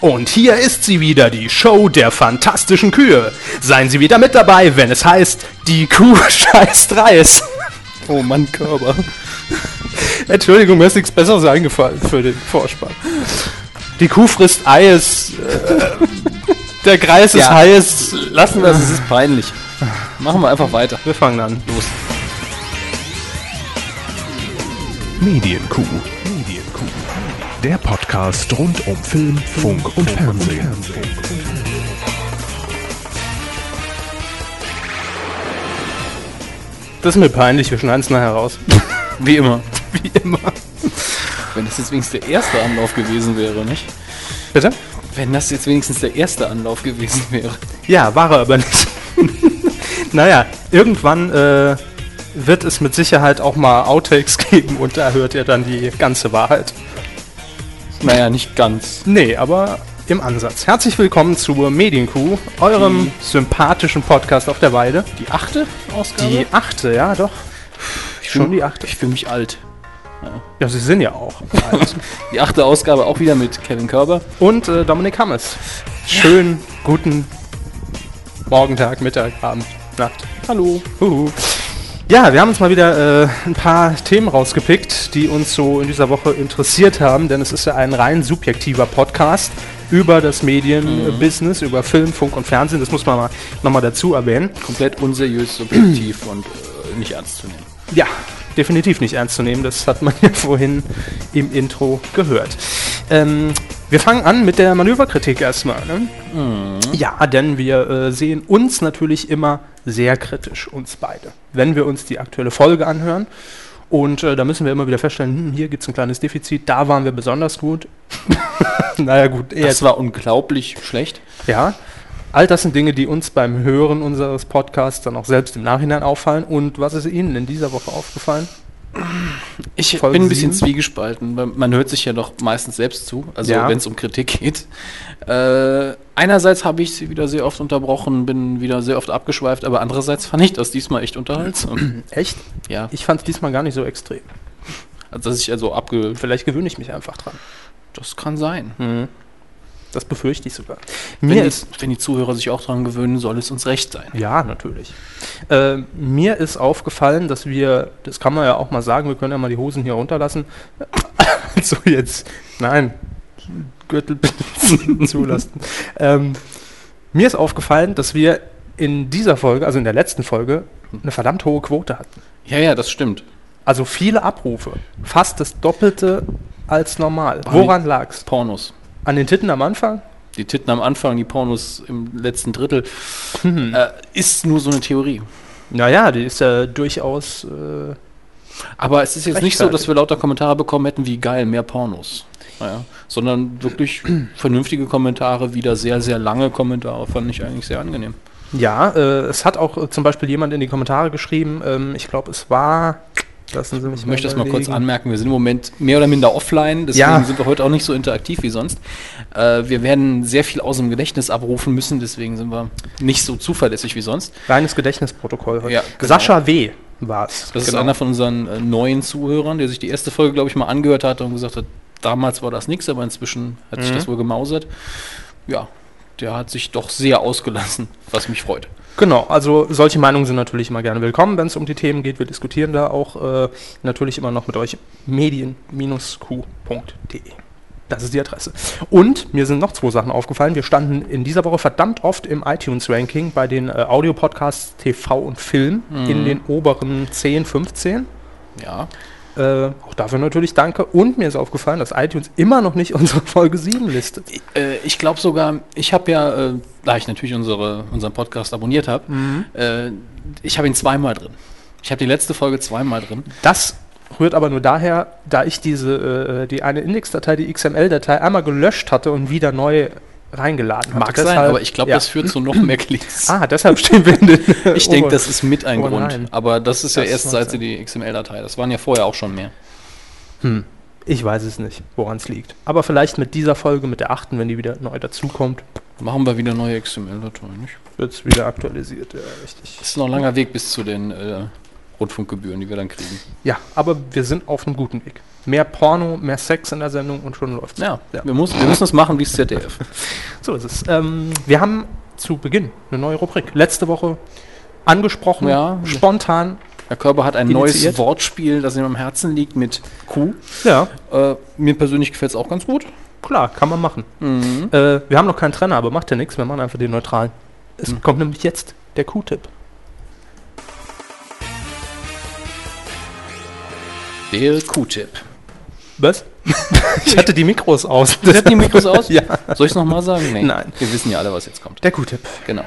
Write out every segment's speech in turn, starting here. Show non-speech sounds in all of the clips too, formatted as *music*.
Und hier ist sie wieder, die Show der fantastischen Kühe. Seien Sie wieder mit dabei, wenn es heißt, die Kuh *laughs* scheißt Reis. Oh Mann, Körper. Entschuldigung, mir ist nichts Besseres eingefallen für den Vorspann. Die Kuh frisst Eis. Äh, der Kreis ist Ja. heiß. Lassen wir es, es ist peinlich. Machen wir einfach weiter. Wir fangen an. Los. Medienkuh. Der Podcast rund um Film, Funk und Fernsehen. Das ist mir peinlich, wir schneiden es nachher raus. *laughs* Wie immer. *laughs* Wie immer. Wenn das jetzt wenigstens der erste Anlauf gewesen wäre, nicht? Bitte? Wenn das jetzt wenigstens der erste Anlauf gewesen wäre. Ja, war er aber nicht. *laughs* naja, irgendwann äh, wird es mit Sicherheit auch mal Outtakes geben und da hört ihr dann die ganze Wahrheit. Naja, nicht ganz. Nee, aber im Ansatz. Herzlich willkommen zur Medienkuh, eurem sympathischen Podcast auf der Weide. Die achte Ausgabe? Die achte, ja doch. ich schon fühl- die achte. Ich fühle mich alt. Ja, sie sind ja auch. *laughs* alt. Die achte Ausgabe auch wieder mit Kevin Körber. Und äh, Dominik Hammes. Schönen guten Morgen, Tag, Mittag, Abend, Nacht. Hallo. Huhu. Ja, wir haben uns mal wieder äh, ein paar Themen rausgepickt, die uns so in dieser Woche interessiert haben, denn es ist ja ein rein subjektiver Podcast über das Medienbusiness, über Film, Funk und Fernsehen. Das muss man mal nochmal dazu erwähnen. Komplett unseriös, subjektiv *clears throat* und äh, nicht ernst zu nehmen. Ja, definitiv nicht ernst zu nehmen. Das hat man ja vorhin im Intro gehört. Ähm, wir fangen an mit der Manöverkritik erstmal. Ne? Ja, denn wir äh, sehen uns natürlich immer sehr kritisch, uns beide, wenn wir uns die aktuelle Folge anhören. Und äh, da müssen wir immer wieder feststellen, hm, hier gibt es ein kleines Defizit, da waren wir besonders gut. *laughs* naja gut, eher Das war unglaublich schlecht. ja, all das sind Dinge, die uns beim Hören unseres Podcasts dann auch selbst im Nachhinein auffallen. Und was ist Ihnen in dieser Woche aufgefallen? Ich Folge bin ein bisschen sieben? zwiegespalten, weil man hört sich ja doch meistens selbst zu, also Ja. wenn es um Kritik geht. Äh, einerseits habe ich sie wieder sehr oft unterbrochen, bin wieder sehr oft abgeschweift, aber andererseits fand ich das diesmal echt unterhaltsam. *clears throat* Echt? ja, Ich fand es diesmal gar nicht so extrem. also dass ich also abge... Vielleicht gewöhne ich mich einfach dran. Das kann sein. Das befürchte ich sogar. Wenn Mir die, ist wenn die Zuhörer sich auch daran gewöhnen, soll es uns recht sein. Ja, natürlich. Äh, mir ist aufgefallen, dass wir, das kann man ja auch mal sagen, wir können ja mal die Hosen hier runterlassen. *coughs* also jetzt, nein, Gürtel *laughs* zulassen. Ähm, mir ist aufgefallen, dass wir in dieser Folge, also in der letzten Folge, eine verdammt hohe Quote hatten. Ja, ja, das stimmt. Also viele Abrufe. Fast das Doppelte als normal. Woran lag's? Pornos. An den Titten am Anfang? Die Titten am Anfang, die Pornos im letzten Drittel, äh, ist nur so eine Theorie. Naja, die ist ja durchaus. Äh, Aber es ist jetzt nicht so, dass wir lauter Kommentare bekommen hätten, wie geil, mehr Pornos. Naja, sondern wirklich *clears throat* vernünftige Kommentare, wieder sehr, sehr lange Kommentare, fand ich eigentlich sehr angenehm. Ja, äh, es hat auch äh, zum Beispiel jemand in die Kommentare geschrieben, ähm, ich glaube, es war. Lassen Sie mich Ich möchte das mal kurz anmerken, wir sind im Moment mehr oder minder offline, deswegen Ja. sind wir heute auch nicht so interaktiv wie sonst. Äh, wir werden sehr viel aus dem Gedächtnis abrufen müssen, deswegen sind wir nicht so zuverlässig wie sonst. Kleines Gedächtnisprotokoll heute. Ja, genau. Sascha W. war es. Das ist einer von unseren äh, neuen Zuhörern, der sich die erste Folge, glaube ich, mal angehört hat und gesagt hat, damals war das nichts, aber inzwischen hat sich Mhm. das wohl gemausert. Ja, der hat sich doch sehr ausgelassen, was mich freut. Genau, also solche Meinungen sind natürlich immer gerne willkommen, wenn es um die Themen geht. Wir diskutieren da auch äh, natürlich immer noch mit euch medien-q.de. Das ist die Adresse. Und mir sind noch zwei Sachen aufgefallen. Wir standen in dieser Woche verdammt oft im iTunes-Ranking bei den äh, Audiopodcasts TV und Film in den oberen 10, 15. Ja, Äh, auch dafür natürlich danke. Und mir ist aufgefallen, dass iTunes immer noch nicht *laughs* unsere Folge 7 listet. äh, ich glaube sogar, ich habe ja, äh, da ich natürlich unsere, unseren Podcast abonniert habe, äh, ich habe ihn zweimal drin. Ich habe die letzte Folge zweimal drin. Das rührt aber nur daher, da ich diese, äh, die eine Indexdatei, die XML-Datei, einmal gelöscht hatte und wieder neu reingeladen hatte. Mag sein, Deshalb- aber ich glaube, ja. das führt zu noch mehr Klicks. *laughs* Ah, deshalb stehen wir in den *laughs* Ich denke, oberen- das ist mit ein Oh Grund. nein. Aber das ist ja Das erst seit sein. sie die XML-Datei. Das waren ja vorher auch schon mehr. Ich weiß es nicht, woran es liegt. Aber vielleicht mit dieser Folge, mit der achten, wenn die wieder neu dazukommt, Machen wir wieder neue XML-Dateien, nicht? wird es wieder aktualisiert. Ja, richtig. Das ist noch ein langer Weg bis zu den äh, Rundfunkgebühren, die wir dann kriegen. Ja, aber wir sind auf einem guten Weg. Mehr Porno, mehr Sex in der Sendung und schon läuft's. Ja, Wir, muss, wir müssen es machen wie das ZDF. *laughs* So ist es. Ähm, wir haben zu Beginn eine neue Rubrik. Letzte Woche angesprochen, Ja. spontan. Herr Körber hat ein Initiiert. neues Wortspiel, das ihm am Herzen liegt, mit Q. Ja, Äh, mir persönlich gefällt es auch ganz gut. klar, kann man machen. Mhm. Äh, wir haben noch keinen Trenner, aber macht ja nichts, wir machen einfach den neutralen. Es Hm. kommt nämlich jetzt der Q-Tipp. Der Q-Tipp. Was? *laughs* ich hatte die Mikros aus. Sie hatten die Mikros aus? *laughs* Ja. Soll ich es nochmal sagen? Nee. Nein. Wir wissen ja alle, was jetzt kommt. Der Q-Tipp. Genau.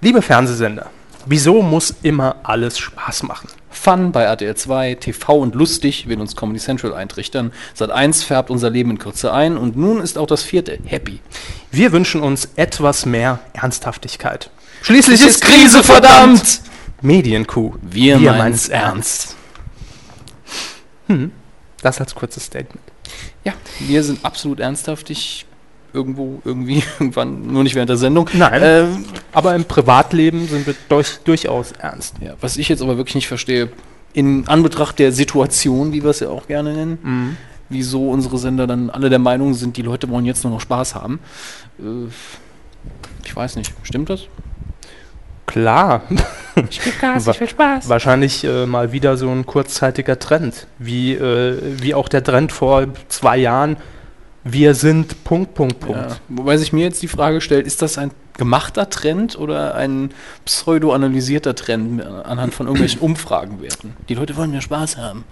Liebe Fernsehsender, wieso muss immer alles Spaß machen? Fun bei RTL 2, TV und lustig will uns Comedy Central eintrichtern. Sat 1 färbt unser Leben in Kürze ein und nun ist auch das vierte Happy. Wir wünschen uns etwas mehr Ernsthaftigkeit. Schließlich Es ist Krise, verdammt! Medienkuh. Wir, Wir meinen's meinen's ernst. Das als kurzes Statement. Ja, wir sind absolut ernsthaftig. Irgendwo, irgendwie, *laughs* irgendwann, nur nicht während der Sendung. Nein. Ähm, Aber im Privatleben sind wir durch, durchaus ernst. ja, was ich jetzt aber wirklich nicht verstehe, in Anbetracht der Situation, wie wir es ja auch gerne nennen, wieso unsere Sender dann alle der Meinung sind, die Leute wollen jetzt nur noch Spaß haben. Äh, ich weiß nicht, stimmt das? Klar. Ich will Gas, ich will Spaß. Wahrscheinlich äh, mal wieder so ein kurzzeitiger Trend. Wie, äh, wie auch der Trend vor zwei Jahren. Wir sind Punkt, Punkt, Punkt. Ja. Wobei sich mir jetzt die Frage stellt, ist das ein gemachter Trend oder ein pseudo-analysierter Trend anhand von irgendwelchen *clears throat* Umfragenwerten? Die Leute wollen ja Spaß haben.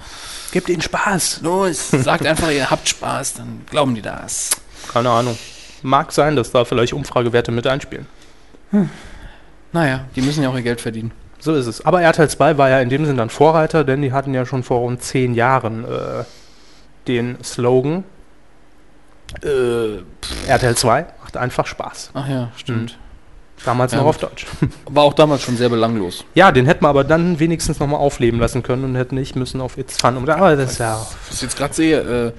Gebt ihnen Spaß. Los, sagt einfach, ihr habt Spaß, dann glauben die das. Keine Ahnung. Mag sein, dass da vielleicht Umfragewerte mit einspielen. Naja, die müssen ja auch ihr Geld verdienen. So ist es. Aber RTL 2 war ja in dem Sinne dann Vorreiter, denn die hatten ja schon vor rund zehn Jahren äh, den Slogan Äh, RTL 2 macht einfach Spaß. ach ja, stimmt. Damals Ja, noch auf Deutsch. *laughs* War auch damals schon sehr belanglos. Ja, den hätten wir aber dann wenigstens nochmal aufleben lassen können und hätten nicht müssen auf It's Fun. Aber das ist ja Was ich jetzt gerade sehe, äh,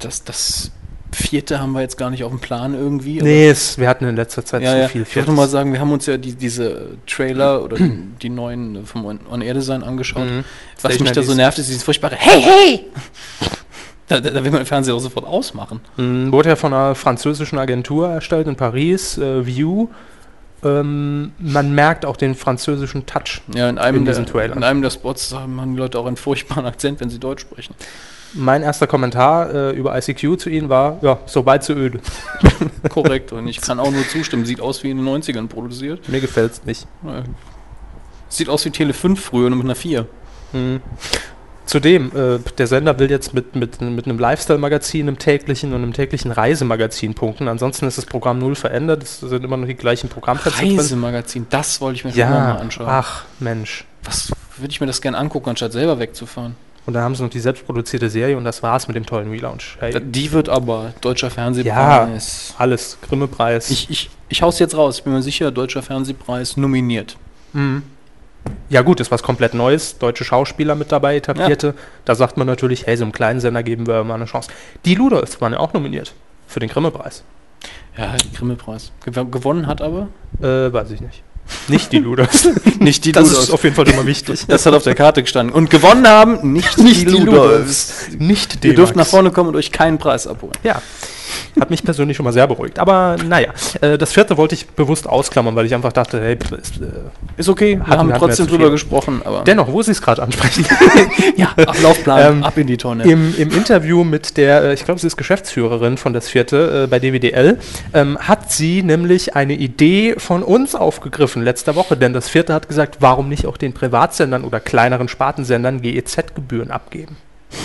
das, das vierte haben wir jetzt gar nicht auf dem Plan irgendwie. Nee, es, wir hatten in letzter Zeit Ja, zu ja. viel Ich wollte mal sagen, wir haben uns ja die, diese Trailer oder die, die neuen vom On- On-Air-Design angeschaut. Mhm. Was mich da so nervt, ist dieses furchtbare Hey, hey! *laughs* Da, da, da will man den Fernseher auch sofort ausmachen. Mm, Wurde ja von einer französischen Agentur erstellt in Paris, äh, View. Ähm, man merkt auch den französischen Touch. Ja, in einem, In der, diesen Trailern. in einem der Spots haben die Leute auch einen furchtbaren Akzent, wenn sie Deutsch sprechen. Mein erster Kommentar äh, über ICQ zu ihnen war, ja, so weit so öde. *laughs* Korrekt. Und ich kann auch nur zustimmen. Sieht aus wie in den 90ern produziert. Mir gefällt's nicht. Äh, Sieht aus wie Tele 5 früher, nur mit einer 4. Mhm. Zudem, äh, der Sender will jetzt mit, mit, mit einem Lifestyle-Magazin, einem täglichen und einem täglichen Reisemagazin punkten. Ansonsten ist das Programm null verändert. Es sind immer noch die gleichen Programmplätze drin. Reisemagazin, das wollte ich mir schon Ja, mal anschauen. ach Mensch. Was würde ich mir das gerne angucken, anstatt selber wegzufahren? Und dann haben sie noch die selbstproduzierte Serie und das war's mit dem tollen Relaunch. Hey, Die wird aber deutscher ja, Fernsehpreis. alles. Grimme-Preis. Ich, ich, ich hau's jetzt raus, ich bin mir sicher, deutscher Fernsehpreis nominiert. Mhm. Ja gut, ist was komplett Neues. Deutsche Schauspieler mit dabei, etablierte. Da sagt man natürlich, hey, so einem kleinen Sender geben wir mal eine Chance. Die Ludolfs waren ja auch nominiert für den Grimme-Preis. Ja, Grimme-Preis. Gew gewonnen hat aber? Äh, weiß ich nicht. Nicht die Ludolfs. *laughs* Nicht die das ist auf jeden Fall schon mal wichtig. Das hat auf der Karte gestanden. Und gewonnen haben nicht, die Ludolfs. Nicht Ihr dürft nach vorne kommen und euch keinen Preis abholen. Ja. Hat mich persönlich schon mal sehr beruhigt. Aber naja, äh, das vierte wollte ich bewusst ausklammern, weil ich einfach dachte, hey, ist, äh, Ist okay, wir haben trotzdem drüber gesprochen, dennoch, wo Sie es gerade ansprechen. *laughs* ja, Ablaufplan, Ähm, ab in die Tonne. Im, Im Interview mit der, äh, ich glaube, sie ist Geschäftsführerin von das vierte äh, bei DWDL, ähm, hat sie nämlich eine Idee von uns aufgegriffen letzte Woche, denn das vierte hat gesagt, warum nicht auch den Privatsendern oder kleineren Spartensendern GEZ-Gebühren abgeben?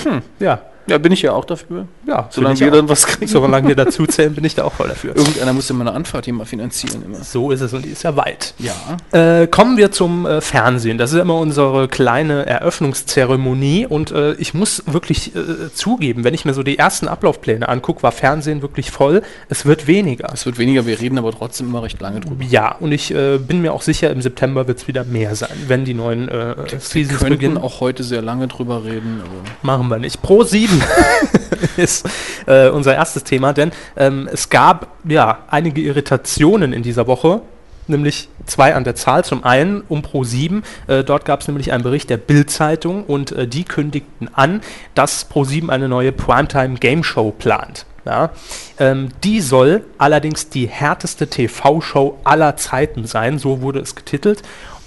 Hm. Ja, Ja, bin ich ja auch dafür. ja. Solange wir dann was kriegen. Solange wir dazu zählen, bin ich da auch voll dafür. Irgendeiner muss ja meine Anfahrt hier mal finanzieren immer. So ist es und die ist ja weit. Ja. Äh, kommen wir zum äh, Fernsehen. Das ist immer unsere kleine Eröffnungszeremonie und äh, ich muss wirklich äh, zugeben, wenn ich mir so die ersten Ablaufpläne angucke, war Fernsehen wirklich voll. Es wird weniger. Es wird weniger, wir reden aber trotzdem immer recht lange drüber. Ja, und ich äh, bin mir auch sicher, im September wird es wieder mehr sein, wenn die neuen äh, Wir Seasons könnten beginnen. auch heute sehr lange drüber reden. Machen wir nicht. Pro 7 *laughs* ist äh, unser erstes Thema, denn ähm, es gab ja einige Irritationen in dieser Woche nämlich zwei an der Zahl. Zum einen um Pro 7, äh, dort gab es nämlich einen Bericht der Bild-Zeitung und äh, die kündigten an, dass Pro 7 eine neue Primetime Game Show plant. Ja, ähm, die soll allerdings die härteste TV-Show aller Zeiten sein, so wurde es getitelt.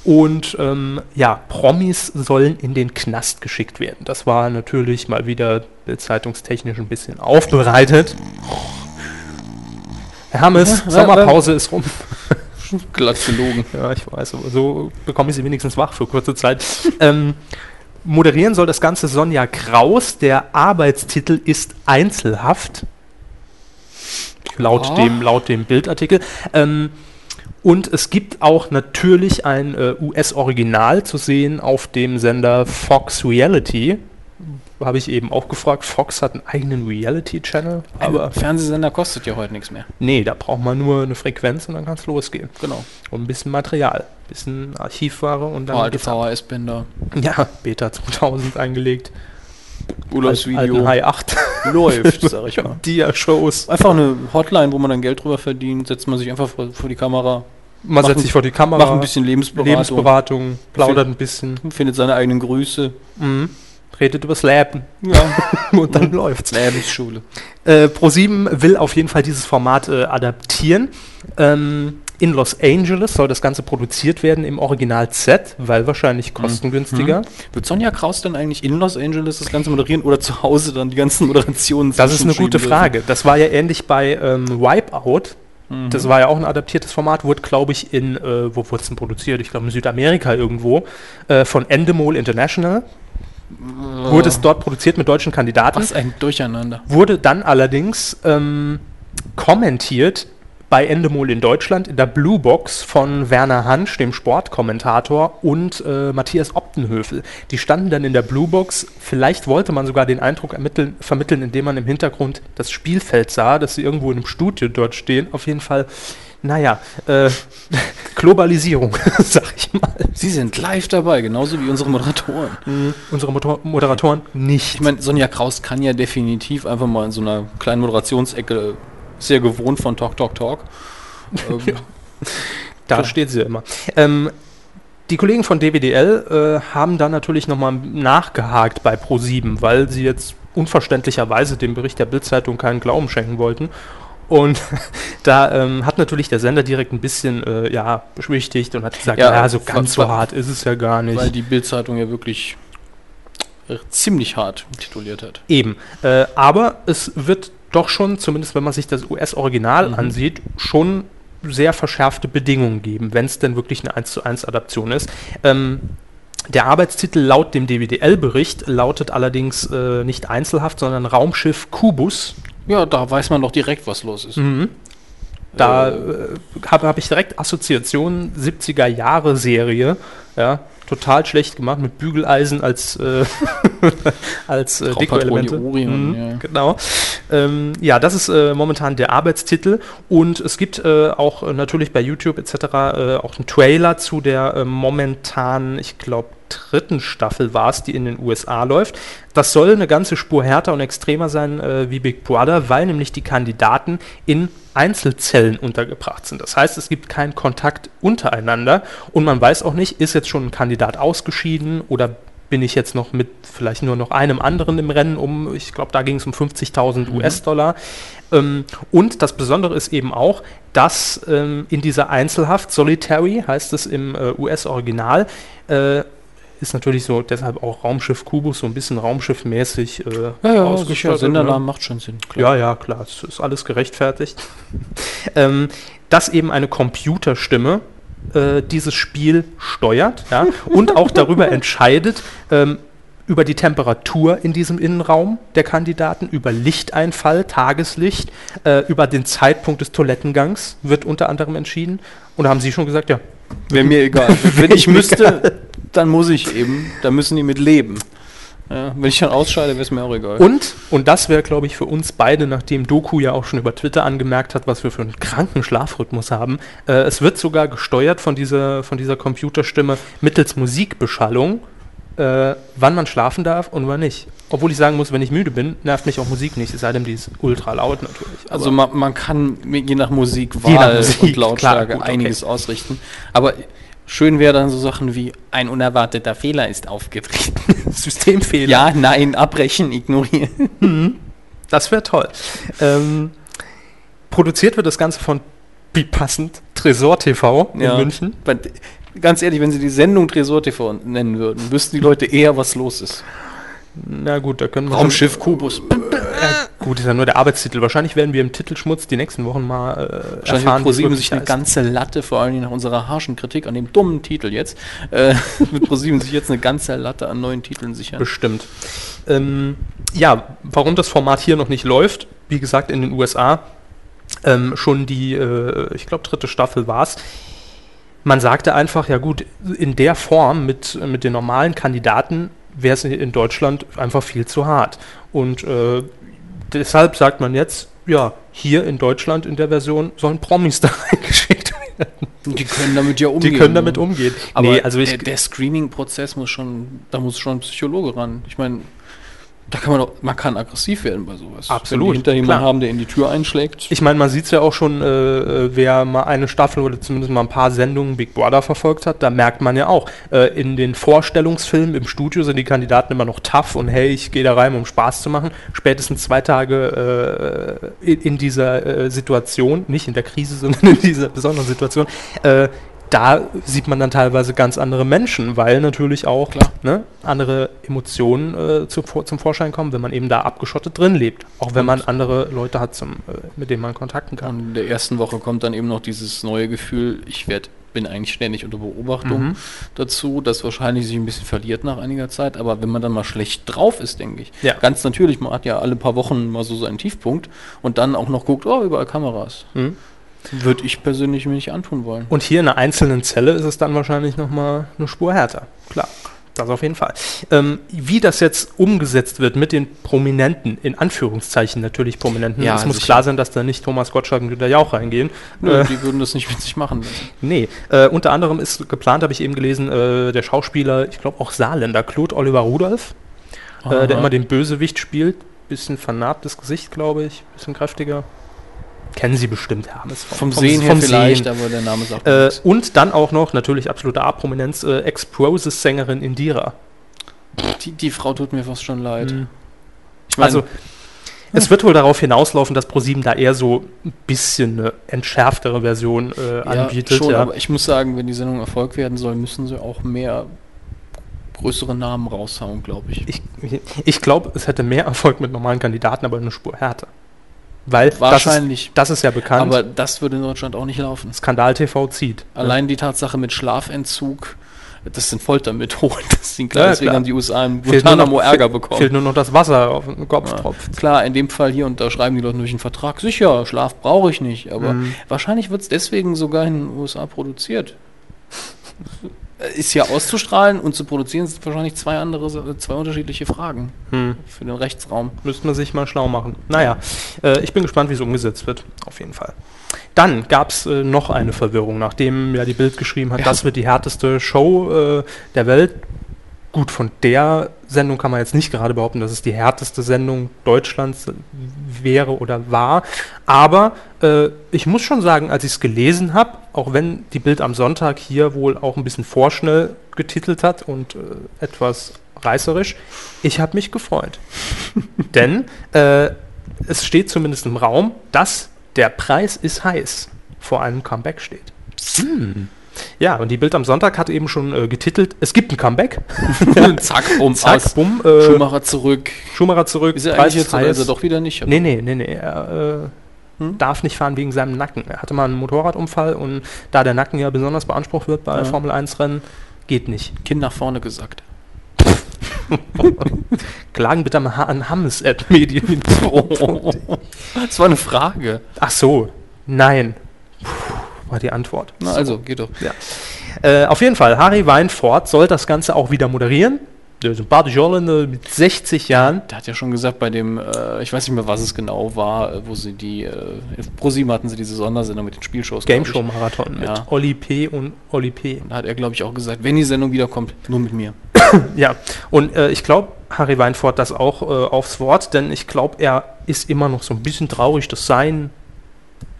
Und ähm, ja, Promis sollen in den Knast geschickt werden. Das war natürlich mal wieder zeitungstechnisch ein bisschen aufbereitet. Ja, Sommerpause ist rum. *laughs* Glatt gelogen. Ja, ich weiß, aber so bekomme ich sie wenigstens wach für kurze Zeit. ähm, moderieren soll das Ganze Sonja Kraus. Der Arbeitstitel ist Einzelhaft. Laut, Ja. dem, laut dem Bildartikel. Ähm, und es gibt auch natürlich ein äh, US-Original zu sehen auf dem Sender Fox Reality. Habe ich eben auch gefragt. Fox hat einen eigenen Reality-Channel, Aber aber Fernsehsender kostet ja heute nichts mehr. nee, da braucht man nur eine Frequenz und dann kann es losgehen. Genau. Und ein bisschen Material, ein bisschen Archivware und dann alte geht's ab. VHS-Bänder. Ja, Beta 2000 eingelegt. Urlaubsvideo. High 8. *laughs* Läuft, sag ich *laughs* mal. Dia-Shows. Einfach eine Hotline, wo man dann Geld drüber verdient, setzt man sich einfach vor, vor die Kamera, Man setzt ein- sich vor die Kamera, macht ein bisschen Lebensberatung, Lebensberatung, plaudert ein bisschen, findet seine eigenen Grüße. mhm. redet übers Leben Ja, *laughs* und dann läuft's. Lebensschule. Äh, Pro7 will auf jeden Fall dieses Format äh, adaptieren. Ähm, in Los Angeles soll das Ganze produziert werden im Original Z, weil wahrscheinlich kostengünstiger. Wird Sonja Kraus dann eigentlich in Los Angeles das Ganze moderieren oder zu Hause dann die ganzen Moderationen Das ist eine gute? Frage. Das war ja ähnlich bei ähm, Wipeout. Mhm. Das war ja auch ein adaptiertes Format, wurde, glaube ich, in, äh, wo wurde es denn produziert? Ich glaube in Südamerika irgendwo, äh, von Endemol International. Wurde es dort produziert mit deutschen Kandidaten. Was ein Durcheinander. Wurde dann allerdings ähm, kommentiert bei Endemol in Deutschland in der Blue Box von Werner Hansch, dem Sportkommentator, und äh, Matthias Optenhöfel. Die standen dann in der Blue Box. Vielleicht wollte man sogar den Eindruck ermitteln, vermitteln, indem man im Hintergrund das Spielfeld sah, dass sie irgendwo in einem Studio dort stehen. Auf jeden Fall, naja, äh, *laughs* Globalisierung, *laughs* sag ich mal. Sie sind live dabei, genauso wie unsere Moderatoren. Unsere Motor Moderatoren nicht. Ich meine, Sonja Kraus kann ja definitiv einfach mal in so einer kleinen Moderationsecke sehr gewohnt von Talk, Talk, Talk. *laughs* Ähm, Da Klar. steht sie ja immer. Ähm, die Kollegen von DWDL äh, haben da natürlich nochmal nachgehakt bei Pro7, weil sie jetzt unverständlicherweise dem Bericht der Bildzeitung keinen Glauben schenken wollten. Und *laughs* da ähm, hat natürlich der Sender direkt ein bisschen äh, ja, beschwichtigt und hat gesagt, Ja, ja, so ganz so hart ist es ja gar nicht. weil die Bildzeitung ja wirklich äh, ziemlich hart tituliert hat. Eben. Äh, aber es wird doch schon, zumindest wenn man sich das US-Original Mhm. ansieht, schon sehr verschärfte Bedingungen geben, wenn es denn wirklich eine 1 zu 1 Adaption ist. Ähm, der Arbeitstitel laut dem DWDL-Bericht lautet allerdings äh, nicht Einzelhaft, sondern Raumschiff Kubus. Ja, da weiß man doch direkt, was los ist. Mhm. Da Äh. habe hab ich direkt Assoziationen, 70er Jahre Serie, ja, total schlecht gemacht mit Bügeleisen als, äh, *laughs* als äh, Deko-Elemente. Mhm, ja. Genau. Ähm, ja, das ist äh, momentan der Arbeitstitel und es gibt äh, auch äh, natürlich bei YouTube etc. Äh, auch einen Trailer zu der momentan, ich glaube, dritten Staffel war es, die in den USA läuft. Das soll eine ganze Spur härter und extremer sein äh, wie Big Brother, weil nämlich die Kandidaten in Einzelzellen untergebracht sind. Das heißt, es gibt keinen Kontakt untereinander und man weiß auch nicht, ist jetzt schon ein Kandidat ausgeschieden oder bin ich jetzt noch mit vielleicht nur noch einem anderen im Rennen um, ich glaube, da ging es um 50.000 US-Dollar. Ähm, und das Besondere ist eben auch, dass ähm, in dieser Einzelhaft, Solitary heißt es im äh, US-Original, äh, ist natürlich so, deshalb auch Raumschiff Kubus, so ein bisschen Raumschiffmäßig. Äh, Ja, ja, ausgestattet, sicher. ne? Sendernamen macht schon Sinn. Ja, ja, klar, es ist alles gerechtfertigt. *laughs* ähm, dass eben eine Computerstimme äh, dieses Spiel steuert ja, und auch darüber *laughs* entscheidet, ähm, über die Temperatur in diesem Innenraum der Kandidaten, über Lichteinfall, Tageslicht, äh, über den Zeitpunkt des Toilettengangs wird unter anderem entschieden. Und da haben Sie schon gesagt, ja, Wäre mir egal. *laughs* Wenn ich müsste, dann muss ich eben. Da müssen die mit leben. Ja, wenn ich dann ausscheide, wäre es mir auch egal. Und, und das wäre, glaube ich, für uns beide, nachdem Doku ja auch schon über Twitter angemerkt hat, was wir für einen kranken Schlafrhythmus haben, äh, es wird sogar gesteuert von dieser, von dieser Computerstimme mittels Musikbeschallung. äh, wann man schlafen darf und wann nicht. Obwohl ich sagen muss, wenn ich müde bin, nervt mich auch Musik nicht, es sei denn, die ist ultra laut natürlich. Also man, man kann je nach Musikwahl Je nach Musik, und Lautstärke klar, gut, okay. einiges ausrichten. Aber schön wäre dann so Sachen wie ein unerwarteter Fehler ist aufgetreten. *laughs* Systemfehler. ja, nein, abbrechen, ignorieren. Das wäre toll. Ähm, produziert wird das Ganze von, wie passend, Tresor TV in Ja. München. Weil, Ganz ehrlich, wenn sie die Sendung Tresor TV nennen würden, wüssten die Leute eher, was los ist. Na gut, da können wir Raumschiff Kubus. Gut, ist ja nur der Arbeitstitel. Wahrscheinlich werden wir im Titelschmutz die nächsten Wochen mal äh, Wahrscheinlich erfahren, ProSieben sich eine ganze Latte, vor allem nach unserer harschen Kritik an dem dummen Titel jetzt, äh, *laughs* wird ProSieben sich jetzt eine ganze Latte an neuen Titeln sichern. Bestimmt. Ähm, ja, warum das Format hier noch nicht läuft, wie gesagt, in den USA ähm, schon die, äh, ich glaube, dritte Staffel war es. Man sagte einfach, ja gut, in der Form mit, mit den normalen Kandidaten wäre es in Deutschland einfach viel zu hart. Und äh, deshalb sagt man jetzt, ja, hier in Deutschland in der Version sollen Promis *laughs* da reingeschickt werden. Die können damit ja umgehen. Die können damit umgehen. Aber Nee, also der, der Screening-Prozess muss schon, da muss schon ein Psychologe ran. Ich meine, da kann man doch, man kann aggressiv werden bei sowas. Absolut, Wenn die hinter jemanden haben, der in die Tür einschlägt. Ich meine, man sieht es ja auch schon, äh, wer mal eine Staffel oder zumindest mal ein paar Sendungen Big Brother verfolgt hat, da merkt man ja auch, äh, in den Vorstellungsfilmen im Studio sind die Kandidaten immer noch tough und hey, ich gehe da rein, um Spaß zu machen. Spätestens zwei Tage äh, in, in dieser äh, Situation, nicht in der Krise, *laughs* sondern in dieser besonderen Situation, äh, da sieht man dann teilweise ganz andere Menschen, weil natürlich auch. Ne, andere Emotionen äh, zu, zum Vorschein kommen, wenn man eben da abgeschottet drin lebt. Auch wenn man andere Leute hat, zum, äh, mit denen man kontakten kann. Und in der ersten Woche kommt dann eben noch dieses neue Gefühl, ich werd, bin eigentlich ständig unter Beobachtung Mhm. dazu, das wahrscheinlich sich ein bisschen verliert nach einiger Zeit. Aber wenn man dann mal schlecht drauf ist, denke ich, Ja. ganz natürlich, man hat ja alle paar Wochen mal so seinen Tiefpunkt und dann auch noch guckt, oh, überall Kameras. Mhm. Würde ich persönlich mir nicht antun wollen. Und hier in einer einzelnen Zelle ist es dann wahrscheinlich nochmal eine Spur härter. Klar, das auf jeden Fall. Ähm, wie das jetzt umgesetzt wird mit den Prominenten, in Anführungszeichen natürlich Prominenten, Ja, es muss sicher. klar sein, dass da nicht Thomas Gottschalk und Günter Jauch reingehen. Nö, Äh, die würden das nicht mit sich machen. *laughs* Nee, äh, unter anderem ist geplant, habe ich eben gelesen, äh, der Schauspieler, ich glaube auch Saarländer, Claude Oliver Rudolph, äh, der immer den Bösewicht spielt. Bisschen vernarbtes Gesicht, glaube ich, bisschen kräftiger. Kennen Sie bestimmt, Herr Hammes. Vom, Sehen her vielleicht, aber der Name sagt Äh, nichts. und dann auch noch, natürlich absolute A-Prominenz, äh, Ex-Proses-Sängerin Indira. Die, die Frau tut mir fast schon leid. Mhm. Ich mein, Also, es wird wohl darauf hinauslaufen, dass ProSieben da eher so ein bisschen eine entschärftere Version äh, ja, anbietet. schon, ja. aber ich muss sagen, wenn die Sendung Erfolg werden soll, müssen sie auch mehr größere Namen raushauen, glaube ich. Ich, ich glaube, es hätte mehr Erfolg mit normalen Kandidaten, aber eine Spur härter. Weil Wahrscheinlich. Das ist, das ist ja bekannt. Aber das würde in Deutschland auch nicht laufen. Skandal TV zieht. Allein die Tatsache mit Schlafentzug, das sind Foltermethoden. Das sind klar, Ja, deswegen klar. haben die USA nur, Guantanamo Ärger bekommen. fehlt nur noch das Wasser auf den Kopf Ja. tropft. Klar, in dem Fall hier und da schreiben die Leute durch einen Vertrag, sicher, Schlaf brauche ich nicht, aber Mhm. wahrscheinlich wird es deswegen sogar in den USA produziert. Ist ja auszustrahlen und zu produzieren sind wahrscheinlich zwei andere, Sa- zwei unterschiedliche Fragen Hm. für den Rechtsraum. Müsste man sich mal schlau machen. Naja, äh, ich bin gespannt, wie es umgesetzt wird. Auf jeden Fall. Dann gab es äh, noch eine Verwirrung, nachdem ja die Bild geschrieben hat, Ja. das wird die härteste Show äh, der Welt. Gut, von der Sendung kann man jetzt nicht gerade behaupten, dass es die härteste Sendung Deutschlands wäre oder war. Aber äh, ich muss schon sagen, als ich es gelesen habe, auch wenn die Bild am Sonntag hier wohl auch ein bisschen vorschnell getitelt hat und äh, etwas reißerisch, ich habe mich gefreut. *laughs* Denn äh, es steht zumindest im Raum, dass der Preis ist heiß vor einem Comeback steht. Ja, und die Bild am Sonntag hat eben schon äh, getitelt, es gibt ein Comeback. Zack, um, *laughs* Zack, bumm. Äh, Schumacher zurück. Schumacher zurück. Ist er Preis eigentlich jetzt oder ist er doch wieder nicht? Nee, nee, nee, nee. Er äh, Hm? darf nicht fahren wegen seinem Nacken. Er hatte mal einen Motorradunfall und da der Nacken ja besonders beansprucht wird bei Ja. Formel 1 Rennen, geht nicht. Kind nach vorne gesagt. *laughs* Klagen bitte mal an Hammes at Medien. *laughs* Das war eine Frage. Ach so, nein. War die Antwort. Na, also, geht doch. Äh, auf jeden Fall, Harry Weinfurt soll das Ganze auch wieder moderieren. Der sympathische Holländer mit 60 Jahren. Der hat ja schon gesagt, bei dem, äh, ich weiß nicht mehr, was es genau war, äh, wo sie die, äh, ProSieben hatten sie diese Sondersendung mit den Spielshows. Game Show Marathon Ja. mit Olli P. und Olli P. ich. Da hat er, glaube ich, auch gesagt, wenn die Sendung wiederkommt, nur mit mir. *coughs* Ja, und äh, ich glaube, Harry Weinfurt das auch äh, aufs Wort, denn ich glaube, er ist immer noch so ein bisschen traurig, dass sein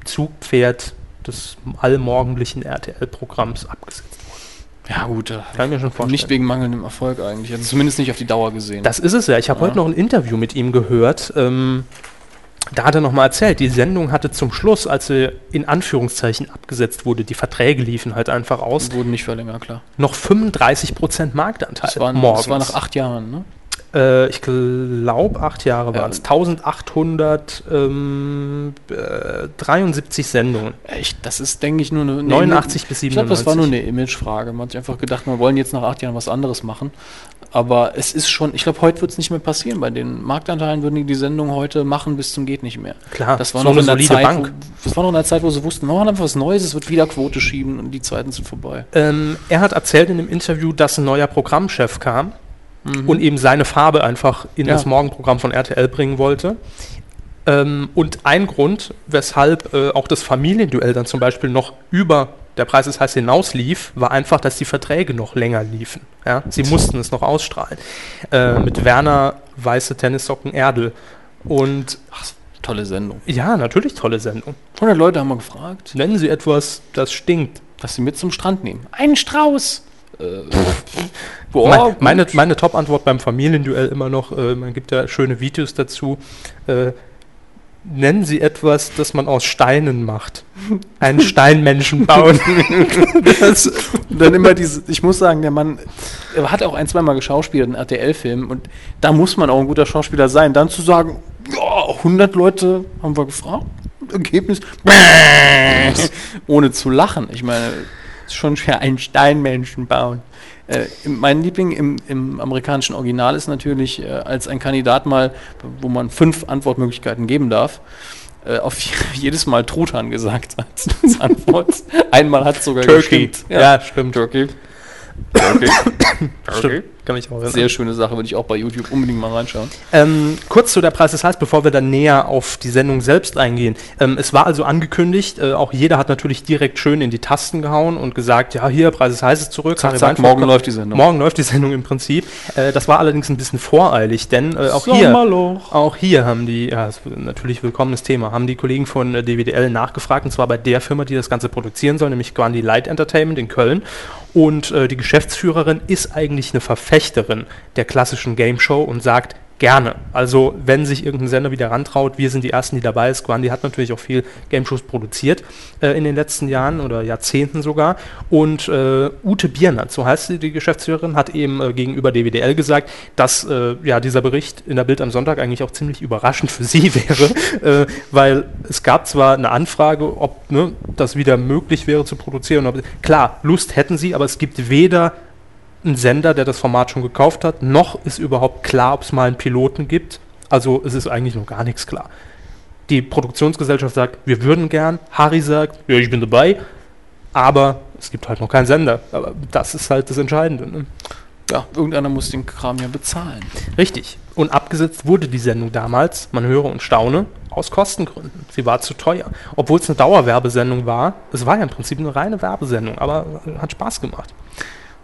Zugpferd des allmorgendlichen RTL-Programms abgesetzt wurde. Ja, gut. Äh, Kann ich mir schon vorstellen. nicht wegen mangelndem Erfolg eigentlich. Also zumindest nicht auf die Dauer gesehen. Das ist es ja. Ich habe Ja. heute noch ein Interview mit ihm gehört. Ähm, da hat er nochmal erzählt, die Sendung hatte zum Schluss, als sie in Anführungszeichen abgesetzt wurde, die Verträge liefen halt einfach aus, wurden nicht verlängert, klar. noch 35% Marktanteil Das, waren, morgens. das war nach acht Jahren, ne? Äh, ich glaube, acht Jahre Ja. waren es. 1873 Sendungen. Echt, das ist, denke ich, nur eine... eine 89 bis Ich glaube, das war 97. nur eine Imagefrage. Man hat sich einfach gedacht, wir wollen jetzt nach acht Jahren was anderes machen. Aber es ist schon, ich glaube, heute wird es nicht mehr passieren. Bei den Marktanteilen würden die die Sendung heute machen bis zum geht nicht mehr. Klar, das war so noch eine in der Zeit, Bank. Wo, das war noch in der Zeit, wo sie wussten, wir machen einfach was Neues, es wird wieder Quote schieben und die Zeiten sind vorbei. Ähm, er hat erzählt in dem Interview, dass ein neuer Programmchef kam und eben seine Farbe einfach in Ja. das Morgenprogramm von RTL bringen wollte. Ähm, und ein Grund, weshalb äh, auch das Familienduell dann zum Beispiel noch über der Preis ist heiß hinaus lief, war einfach, dass die Verträge noch länger liefen. Ja? Sie mussten es noch ausstrahlen. Äh, mit Werner Weiße Tennissocken Erdel. Und Ach, tolle Sendung. ja, natürlich tolle Sendung. 100 Leute haben wir gefragt, Nennen Sie etwas, das stinkt. dass sie mit zum Strand nehmen. Einen Strauß! Äh, Mein, boah, meine gut. meine Top-Antwort beim Familienduell immer noch, äh, man gibt ja schöne Videos dazu. Äh, nennen Sie etwas, das man aus Steinen macht. Einen *laughs* Steinmenschen bauen. *laughs* das, *laughs* dann immer diese, ich muss sagen, der Mann hat auch ein, zweimal geschauspielert in RTL-Filmen und da muss man auch ein guter Schauspieler sein. Dann zu sagen, ja, 100 Leute haben wir gefragt, Ergebnis, ohne zu lachen. Ich meine, schon schwer, einen Steinmenschen bauen. Äh, mein Liebling im, im amerikanischen Original ist natürlich äh, als ein Kandidat mal, wo man fünf Antwortmöglichkeiten geben darf, äh, auf *laughs* jedes Mal Truthahn gesagt hat *laughs* als Antwort. Einmal hat sogar Turkey. gestimmt. Ja, stimmt. Turkey. Turkey. Stimmt. Kann mich auch erinnern. Sehr schöne Sache, würde ich auch bei YouTube unbedingt mal reinschauen. Ähm, kurz zu der Preis des Heiß, bevor wir dann näher auf die Sendung selbst eingehen. Ähm, es war also angekündigt, äh, auch jeder hat natürlich direkt schön in die Tasten gehauen und gesagt, ja, hier, Preis des Heiß ist zurück. Zack, zack, morgen kommt- läuft die Sendung. Morgen läuft die Sendung im Prinzip. Äh, das war allerdings ein bisschen voreilig, denn äh, auch hier, auch hier haben die, ja, das ist natürlich willkommenes Thema, haben die Kollegen von äh, DWDL nachgefragt, und zwar bei der Firma, die das Ganze produzieren soll, nämlich Grandi Light Entertainment in Köln. Und äh, die Geschäftsführerin ist eigentlich eine Verfechterin der klassischen Game Show und sagt, gerne. Also, wenn sich irgendein Sender wieder rantraut, wir sind die Ersten, die dabei ist. Grandi hat natürlich auch viel Game Shows produziert äh, in den letzten Jahren oder Jahrzehnten sogar. Und äh, Ute Biernert, so heißt sie, die Geschäftsführerin, hat eben äh, gegenüber DWDL gesagt, dass äh, ja, dieser Bericht in der Bild am Sonntag eigentlich auch ziemlich überraschend für sie *laughs* wäre, äh, weil es gab zwar eine Anfrage, ob ne, das wieder möglich wäre zu produzieren. Ob, klar, Lust hätten sie, aber es gibt weder ein Sender, der das Format schon gekauft hat, noch ist überhaupt klar, ob es mal einen Piloten gibt. Also es ist eigentlich noch gar nichts klar. Die Produktionsgesellschaft sagt, wir würden gern. Harry sagt, ja, ich bin dabei. Aber es gibt halt noch keinen Sender. Aber das ist halt das Entscheidende. Ne? Ja, irgendeiner muss den Kram ja bezahlen. Richtig. Und abgesetzt wurde die Sendung damals, man höre und staune, aus Kostengründen. Sie war zu teuer. Obwohl es eine Dauerwerbesendung war. Es war ja im Prinzip eine reine Werbesendung, aber hat Spaß gemacht.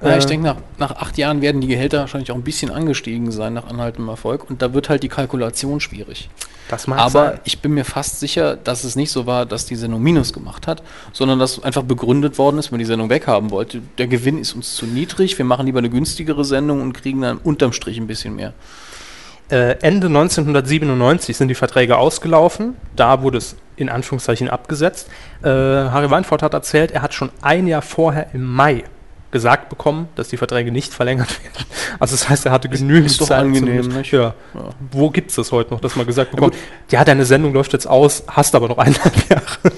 Ja, ich Äh, denke, nach, nach acht Jahren werden die Gehälter wahrscheinlich auch ein bisschen angestiegen sein nach anhaltendem Erfolg und da wird halt die Kalkulation schwierig. Das mag Aber sein. ich bin mir fast sicher, dass es nicht so war, dass die Sendung Minus gemacht hat, sondern dass einfach begründet worden ist, wenn man die Sendung weghaben wollte. Der Gewinn ist uns zu niedrig, wir machen lieber eine günstigere Sendung und kriegen dann unterm Strich ein bisschen mehr. Äh, Ende 1997 sind die Verträge ausgelaufen. Da wurde es in Anführungszeichen abgesetzt. Äh, Harry Weinfurt hat erzählt, er hat schon ein Jahr vorher im Mai gesagt bekommen, dass die Verträge nicht verlängert werden. Also das heißt, er hatte genügend Zeit. angenehm? Ja. Ja. Wo gibt es das heute noch, dass man gesagt bekommt, ja, deine Sendung läuft jetzt aus, hast aber noch eineinhalb *laughs* Jahre.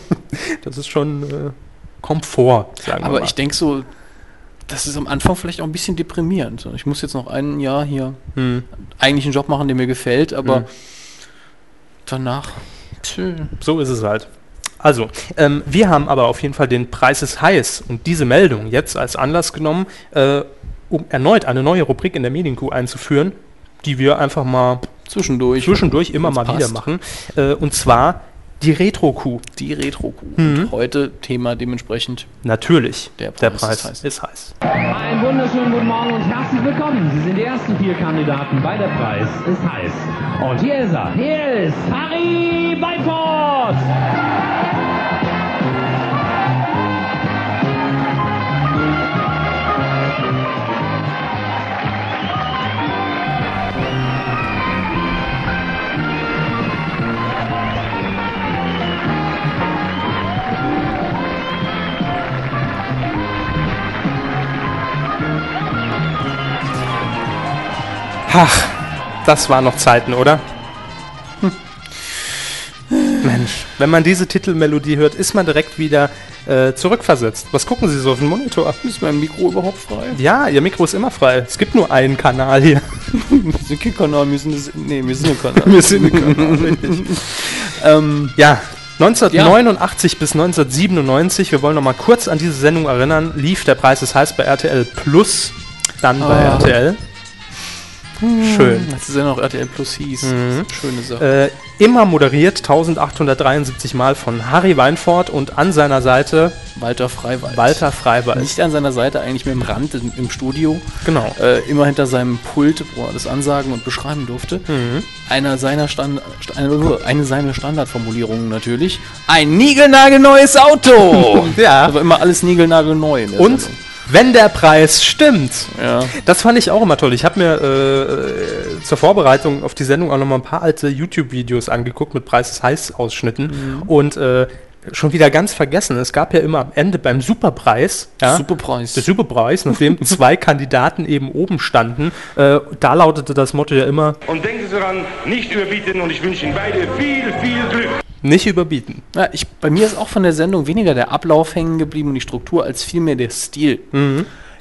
Das ist schon äh, Komfort, sagen wir Aber mal. ich denke so, das ist am Anfang vielleicht auch ein bisschen deprimierend. Ich muss jetzt noch ein Jahr hier Hm. eigentlich einen Job machen, der mir gefällt, aber Mhm. danach. Tschö. So ist es halt. Also, ähm, wir haben aber auf jeden Fall den Preis ist heiß und diese Meldung jetzt als Anlass genommen, äh, um erneut eine neue Rubrik in der Medienkuh einzuführen, die wir einfach mal Zwischendurch. zwischendurch immer mal wieder passt. machen. Äh, und zwar die Retro-Kuh. Die Retro-Kuh. Mhm. Und heute Thema dementsprechend. Natürlich. Der der Preis Preis ist ist heiß. heiß. Einen wunderschönen guten Morgen und herzlich willkommen. Sie sind die ersten vier Kandidaten bei der Preis ist heiß. Und hier ist er. Hier ist Harry Weinfurt. Ach, das waren noch Zeiten, oder? Hm. Mensch, wenn man diese Titelmelodie hört, ist man direkt wieder äh, zurückversetzt. Was gucken Sie so auf den Monitor? Ist mein Mikro überhaupt frei? Ja, Ihr Mikro ist immer frei. Es gibt nur einen Kanal hier. *laughs* Wir sind kein Kanal, wir sind, das, nee, wir sind ein Kanal. Wir sind ein Kanal, richtig. ähm, Ja, 1989 bis 1997, wir wollen noch mal kurz an diese Sendung erinnern, lief der Preis ist heiß bei RTL Plus, dann bei Ah. RTL. Schön. als es ja noch RTL Plus hieß. Mhm. Schöne Sache. Äh, immer moderiert 1873 Mal von Harry Weinfurt und an seiner Seite Walter Freiwald. Walter Freiwald. Nicht an seiner Seite, eigentlich mit dem Rand im, im Studio. Genau. Äh, immer hinter seinem Pult, wo er das ansagen und beschreiben durfte. Mhm. Einer seiner Stand, St- eine, eine seiner Standardformulierungen natürlich. Ein niegelnagelneues Auto! *laughs* Ja. Aber immer alles niegelnagelneu. Und Sendung. Wenn der Preis stimmt. Ja. Das fand ich auch immer toll. Ich habe mir äh, zur Vorbereitung auf die Sendung auch noch mal ein paar alte YouTube-Videos angeguckt mit Preis ist heiß Ausschnitten und äh, schon wieder ganz vergessen. Es gab ja immer am Ende beim Superpreis, ja, Superpreis. der Superpreis, nachdem zwei Kandidaten eben oben standen, äh, da lautete das Motto ja immer Und denken Sie daran, nicht überbieten und ich wünsche Ihnen beide viel, viel Glück. Nicht überbieten. Ja, ich, bei mir ist auch von der Sendung weniger der Ablauf hängen geblieben und die Struktur, als vielmehr der Stil.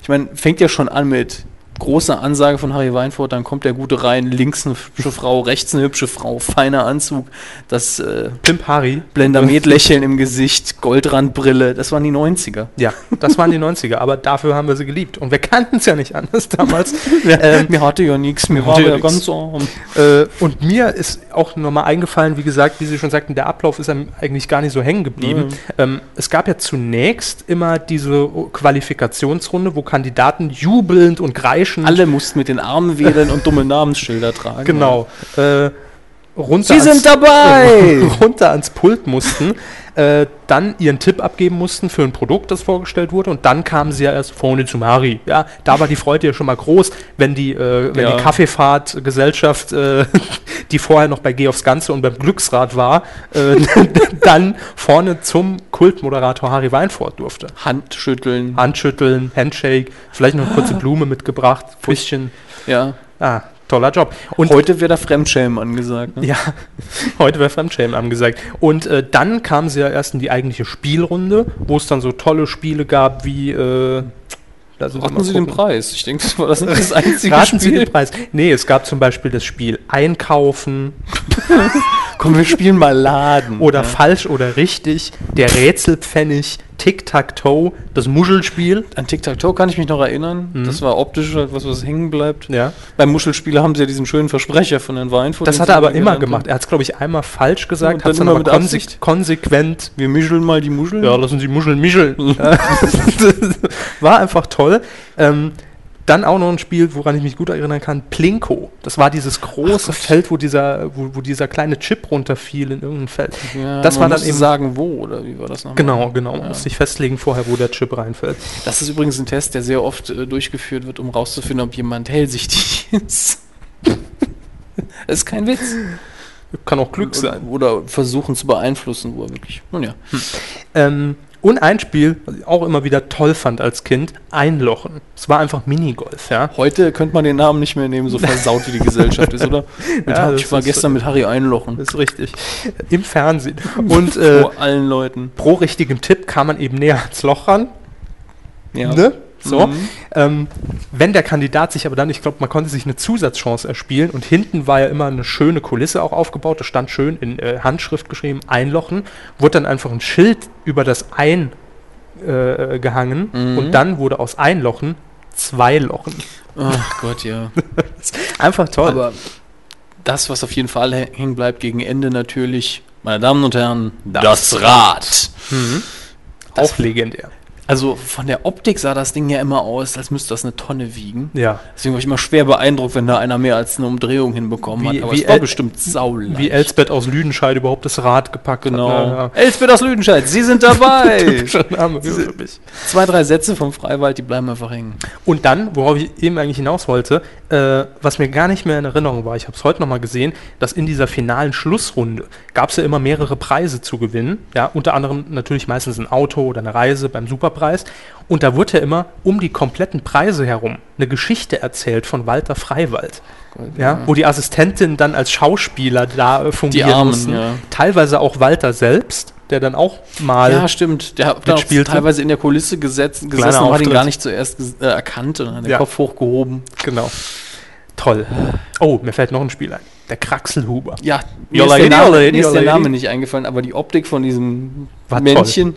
Ich meine, fängt ja schon an mit großer Ansage von Harry Weinfurt, dann kommt der Gute rein, links eine hübsche Frau, rechts eine hübsche Frau, feiner Anzug, das äh, Pimp Harry. Blendermet-Lächeln im Gesicht, Goldrandbrille, das waren die 90er. Ja, das waren die 90er, aber dafür haben wir sie geliebt. Und wir kannten es ja nicht anders damals. *laughs* ähm, mir hatte ja nichts, mir war ja ja nix. ganz arm. Äh, und mir ist auch nochmal eingefallen, wie gesagt, wie Sie schon sagten, der Ablauf ist einem eigentlich gar nicht so hängen geblieben. Ähm, es gab ja zunächst immer diese Qualifikationsrunde, wo Kandidaten jubelnd und kreischend Alle mussten mit den Armen wedeln und dumme Namensschilder tragen. genau äh, runter, Sie ans, sind dabei! *laughs* runter ans Pult mussten, äh, dann ihren Tipp abgeben mussten für ein Produkt, das vorgestellt wurde und dann kamen sie ja erst vorne zu Mari. Ja, da war die Freude ja schon mal groß, wenn die, äh, wenn Ja. die Kaffeefahrtgesellschaft, äh, *laughs* die vorher noch bei Geh aufs Ganze und beim Glücksrad war, äh, *laughs* dann vorne zum Kultmoderator Harry Weinfurt durfte. Handschütteln. Handschütteln, Handshake, vielleicht noch eine kurze Blume mitgebracht, Küsschen. Ja. Ah, toller Job. Und Heute wäre da Fremdschämen angesagt. Ne? ja, *laughs* heute wäre Fremdschämen angesagt. Und äh, dann kamen sie ja erst in die eigentliche Spielrunde, wo es dann so tolle Spiele gab wie. Äh, Raten Sie den. Preis. Ich denke, das war das, *laughs* das einzige Raten Sie Spiel. den Preis. Nee, es gab zum Beispiel das Spiel Einkaufen *laughs* Komm, wir spielen mal Laden. oder falsch oder richtig, der Rätselpfennig, Tic-Tac-Toe, das Muschelspiel. An Tic-Tac-Toe kann ich mich noch erinnern. Das war optisch halt was, was hängen bleibt. Mhm. Ja. Beim Muschelspieler haben sie ja diesen schönen Versprecher von Herrn Weinfurt. Das hat er aber immer gemacht. Er hat es, glaube ich, einmal falsch gesagt, Und hat es dann aber mit konse konsequent Wir mischeln mal die Muscheln. Ja, lassen Sie Muscheln mischeln. *laughs* *laughs* war einfach toll. Ähm, dann auch noch ein Spiel, woran ich mich gut erinnern kann, Plinko. Das war dieses große Feld, wo dieser, wo, wo dieser kleine Chip runterfiel in irgendein Feld. Ja, das man war dann eben. sagen, wo, oder wie war das nochmal? Genau, genau. Man musste sich festlegen vorher, wo der Chip reinfällt. Das ist übrigens ein Test, der sehr oft äh, durchgeführt wird, um rauszufinden, ob jemand hellsichtig *laughs* ist. das ist kein Witz. Kann auch Glück sein. Oder versuchen zu beeinflussen, wo er wirklich. Nun ja. Ähm, und ein Spiel, was ich auch immer wieder toll fand als Kind, Einlochen. Es war einfach Minigolf, ja. Heute könnte man den Namen nicht mehr nehmen, so versaut wie die Gesellschaft ist, oder? *laughs* Ja, ich war gestern mit Harry einlochen. Das ist richtig. Im Fernsehen. Und äh, Vor allen Leuten. pro richtigen Tipp kam man eben näher ans Loch ran. Ja. Ne? So. Mhm. Ähm, wenn der Kandidat sich aber dann, ich glaube, man konnte sich eine Zusatzchance erspielen und hinten war ja immer eine schöne Kulisse auch aufgebaut, da stand schön in äh, Handschrift geschrieben, einlochen, wurde dann einfach ein Schild über das Ein äh, gehangen Mhm. und dann wurde aus Einlochen zwei Lochen. Ach Gott, ja. *laughs* Einfach toll. Aber das, was auf jeden Fall hä- hängen bleibt gegen Ende natürlich, meine Damen und Herren, das, Rad. auch legendär. Also von der Optik sah das Ding ja immer aus, als müsste das eine Tonne wiegen. Ja. Deswegen war ich immer schwer beeindruckt, wenn da einer mehr als eine Umdrehung hinbekommen Wie- hat. Aber wie es war El- bestimmt sauleicht. Wie Elsbeth aus Lüdenscheid überhaupt das Rad gepackt Genau. hat. Elsbeth aus Lüdenscheid, Sie sind dabei. Ja, ja. Name. Zwei, drei Sätze vom Freiwald, die bleiben einfach hängen. Und dann, worauf ich eben eigentlich hinaus wollte, äh, was mir gar nicht mehr in Erinnerung war, ich habe es heute nochmal gesehen, dass in dieser finalen Schlussrunde gab es ja immer mehrere Preise zu gewinnen. Ja, unter anderem natürlich meistens ein Auto oder eine Reise beim Superpreis. Und da wurde ja immer um die kompletten Preise herum eine Geschichte erzählt von Walter Freiwald. Ja, wo die Assistentin dann als Schauspieler da äh, fungieren Armen, mussten. ja. Teilweise auch Walter selbst, der dann auch mal Ja, stimmt. Der hat dann auch teilweise in der Kulisse gesetzt, gesessen und hat ihn gar nicht zuerst äh, erkannt und dann hat den Ja. Kopf hochgehoben. Genau. Toll. Oh, mir fällt noch ein Spiel ein. Der Kraxelhuber. Ja, mir ist, der Name, mir ist der. Name nicht eingefallen, aber die Optik von diesem War Männchen,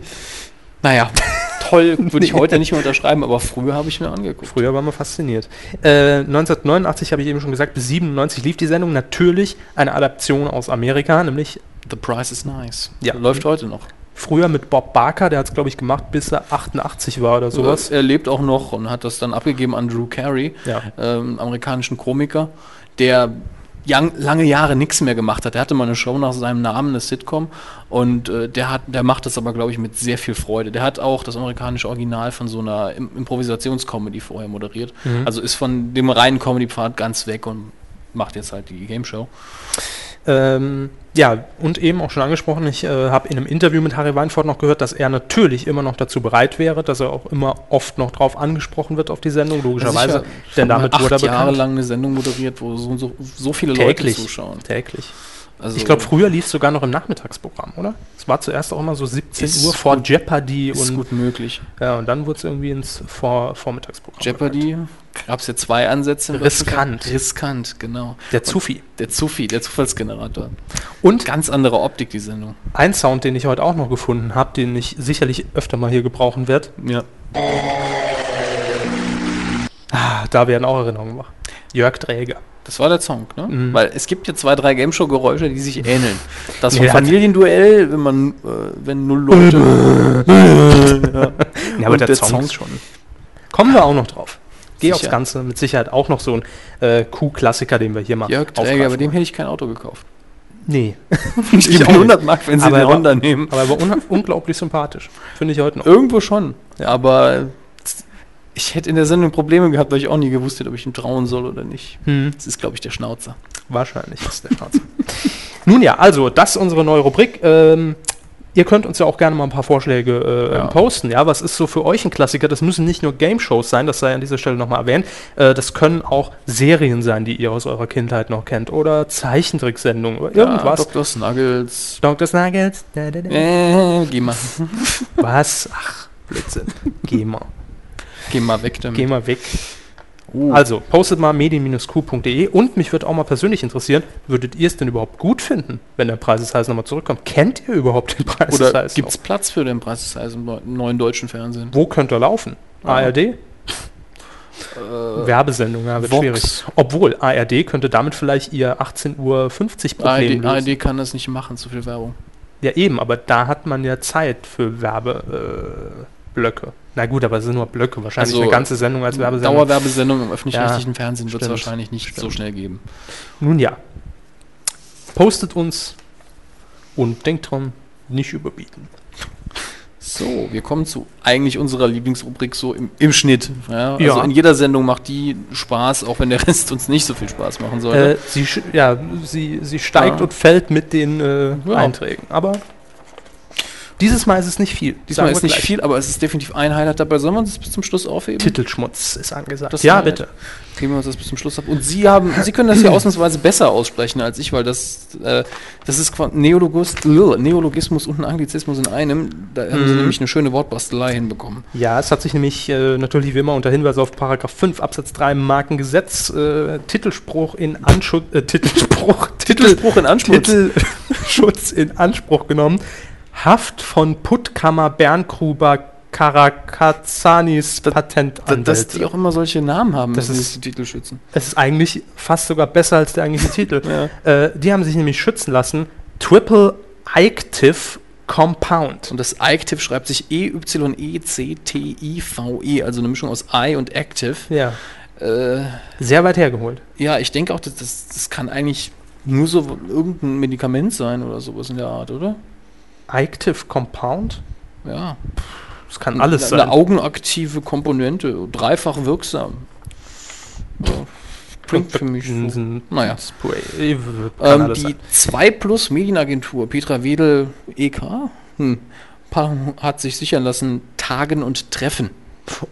naja, *laughs* toll, würde ich heute nicht mehr unterschreiben, aber früher habe ich mir angeguckt. Früher waren wir fasziniert. Äh, 1989 habe ich eben schon gesagt, bis 97 lief die Sendung. Natürlich eine Adaption aus Amerika, nämlich The Price is Nice. Ja. Läuft heute noch. früher mit Bob Barker, der hat es, glaube ich, gemacht, bis er 88 war oder sowas. Er lebt auch noch und hat das dann abgegeben an Drew Carey, Ja. ähm, amerikanischen Komiker, der lange Jahre nichts mehr gemacht hat. Er hatte mal eine Show nach seinem Namen, eine Sitcom, und äh, der, hat, der macht das aber, glaube ich, mit sehr viel Freude. Der hat auch das amerikanische Original von so einer Im Improvisationscomedy vorher moderiert. Also ist von dem reinen Comedy-Pfad ganz weg und macht jetzt halt die Game Show. Ähm, ja, und eben auch schon angesprochen, ich äh, habe in einem Interview mit Harry Weinfurt noch gehört, dass er natürlich immer noch dazu bereit wäre, dass er auch immer oft noch drauf angesprochen wird auf die Sendung, logischerweise. Sicher. denn damit wurde er Jahre bekannt. lang eine Sendung moderiert, wo so, so, so viele Täglich. Leute zuschauen. Täglich. Also, Ich glaube, früher lief es sogar noch im Nachmittagsprogramm, oder? Es war zuerst auch immer so 17 Ist Uhr vor gut- Jeopardy ist und, gut möglich. ja, und dann wurde es irgendwie ins vor Vormittagsprogramm. Jeopardy gab es ja zwei Ansätze. Riskant. Riskant, genau. Der Zufi. Der Zufi, der Zufallsgenerator. Und Ganz andere Optik, die Sendung. ein Sound, den ich heute auch noch gefunden habe, den ich sicherlich öfter mal hier gebrauchen werde. Ja. Ah, da werden auch Erinnerungen wach. Jörg Träger. Das war der Song, ne? Mhm. Weil es gibt ja zwei, drei Gameshow-Geräusche, die sich ähneln. Das Nee, Familienduell, wenn man, äh, wenn null Leute. *laughs* Ja, aber Und der, der Song, schon. Kommen wir auch noch drauf. Geh aufs. Ganze, mit Sicherheit auch noch so ein äh, Q-Klassiker, den wir hier mal Jörg Träger, bei dem hätte ich kein Auto gekauft. Nee. *laughs* Ich gebe gebe 100 Mark, wenn sie Aber den Honda nehmen. Aber er war un unglaublich sympathisch. Finde ich heute noch. Irgendwo schon. Ja. Aber ich hätte in der Sendung Probleme gehabt, weil ich auch nie gewusst hätte, ob ich ihm trauen soll oder nicht. Hm. Das ist, glaube ich, der Schnauzer. Wahrscheinlich ist der Schnauze. *laughs* Nun ja, also das ist unsere neue Rubrik. Ähm, ihr könnt uns ja auch gerne mal ein paar Vorschläge äh, Ja. posten. Ja, was ist so für euch ein Klassiker? Das müssen nicht nur Game-Shows sein, das sei an dieser Stelle nochmal erwähnt. Äh, das können auch Serien sein, die ihr aus eurer Kindheit noch kennt. Oder Zeichentricksendungen oder irgendwas. Ja, Dr. Snuggles. Dr. Snuggles. Da, da, da. Äh, geh mal. Was? Ach, Blödsinn. Geh mal. Geh mal weg damit. Geh mal weg. Uh. Also, postet mal medien-q.de und mich würde auch mal persönlich interessieren, würdet ihr es denn überhaupt gut finden, wenn der Preis des nochmal zurückkommt? Kennt ihr überhaupt den Preis des Oder gibt es? Platz für den Preis des im neu- neuen deutschen Fernsehen? Wo könnte er laufen? ARD? Äh, Werbesendung, ja, wird Vox. schwierig. Obwohl, ARD könnte damit vielleicht ihr 18.50 Uhr Problem ARD, lösen. ARD kann das nicht machen, zu viel Werbung. Ja, eben, aber da hat man ja Zeit für Werbeblöcke. Äh. Na gut, aber es sind nur Blöcke. Wahrscheinlich Also, eine ganze Sendung als Werbesendung. Dauerwerbesendung im öffentlich-rechtlichen Ja, Fernsehen wird es stimmt. wahrscheinlich nicht so schnell geben. Nun ja. Postet uns und denkt dran, nicht überbieten. So, wir kommen zu eigentlich unserer Lieblingsrubrik so im, im Schnitt. Ja? Also Ja. in jeder Sendung macht die Spaß, auch wenn der Rest uns nicht so viel Spaß machen sollte. Äh, sie, ja, sie, sie steigt Ja. und fällt mit den äh. Einträgen. Aber dieses Mal ist es nicht viel. Diesmal ist wir nicht gleich. viel, aber es ist definitiv ein Highlight dabei. Sollen wir uns das bis zum Schluss aufheben? Titelschmutz ist angesagt. Das ja, Highlight. bitte. Heben wir uns das bis zum Schluss ab. Und Sie haben, Sie können das hier *clears throat* ausnahmsweise besser aussprechen als ich, weil das, äh, das ist Lll, Neologismus und ein Anglizismus in einem. Da haben Sie Mhm. nämlich eine schöne Wortbastelei hinbekommen. Ja, es hat sich nämlich äh, natürlich wie immer unter Hinweis auf Paragraph 5 Absatz 3 Markengesetz äh, Titelspruch in Anschutz äh, Titelspruch Titelspruch in Anspruch. Titelschutz in Anspruch genommen. Haft von Puttkammer Bernkruber Karakazanis Da- Patentanwälte. dass die auch immer solche Namen haben, Das ist- die Titelschützen. Es ist eigentlich fast sogar besser als der eigentliche Titel. *laughs* Ja. Äh, die haben sich nämlich schützen lassen. Triple Active Compound. Und das Active schreibt sich E E-Y-E-C-T-I-V-E, E, also eine Mischung aus I und Active. Ja, Äh, sehr weit hergeholt. ja, ich denke auch, dass das, das kann eigentlich nur so irgendein Medikament sein oder sowas in der Art, oder? Active Compound? Ja. Das kann alles eine, sein. Eine augenaktive Komponente, dreifach wirksam. Ja, klingt für mich so. Naja. Spray. Äh, Ähm, die sein. 2 Plus Medienagentur, Petra Wedel EK, hm, hat sich sichern lassen, Tagen und Treffen.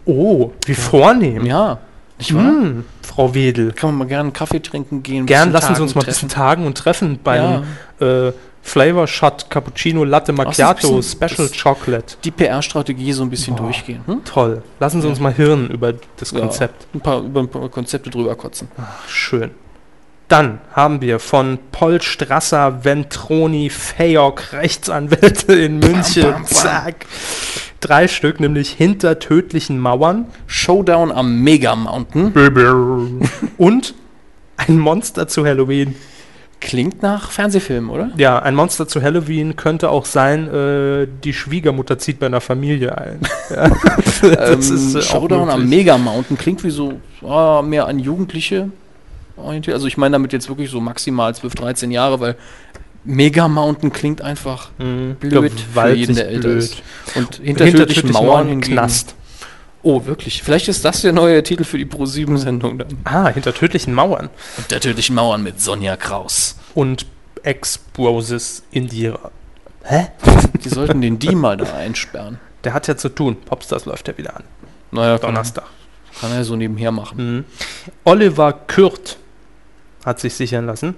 Oh, wie vornehm. Ja, nicht wahr? Hm, Frau Wedel. Kann man mal gerne einen Kaffee trinken gehen. Gern lassen Sie uns mal ein bisschen tagen und treffen bei einem äh, Flavor Shot Cappuccino Latte Macchiato bisschen- Special Chocolate. Die PR-Strategie so ein bisschen durchgehen. Hm? Toll. Lassen Sie uns mal hirnen über das Ja, Konzept. Ein paar, über ein paar Konzepte drüber kotzen. Schön. Dann haben wir von Paul Strasser, Ventroni, Fayok, Rechtsanwälte in München. bam, bam. Zack. Drei Stück, nämlich hinter tödlichen Mauern. Showdown am Mega Mountain. *laughs* Und ein Monster zu Halloween. Klingt nach Fernsehfilm, oder? Ja, ein Monster zu Halloween könnte auch sein, äh, die Schwiegermutter zieht bei einer Familie ein. *laughs* Ja. das ähm, äh, auch Showdown am. Mega Mountain klingt wie so ah, mehr an Jugendliche orientiert. Also ich meine damit jetzt wirklich so maximal 12, 13 Jahre, weil Mega Mountain klingt einfach Mhm. blöd für Gewaltig jeden, der älter blöd. ist. Und hinter, Hinter tödlichen Mauern hingegen- Knast. Oh, wirklich. Vielleicht ist das der neue Titel für die Pro-7-Sendung dann. Ah, hinter tödlichen Mauern. Hinter tödlichen Mauern mit Sonja Kraus. Und Ex-Broses Indira. Die sollten den die mal da einsperren. Der hat ja zu tun. Popstars läuft ja wieder an. Naja, kann, Donnerstag. kann er so nebenher machen. Mhm. Oliver Kürt hat sich sichern lassen.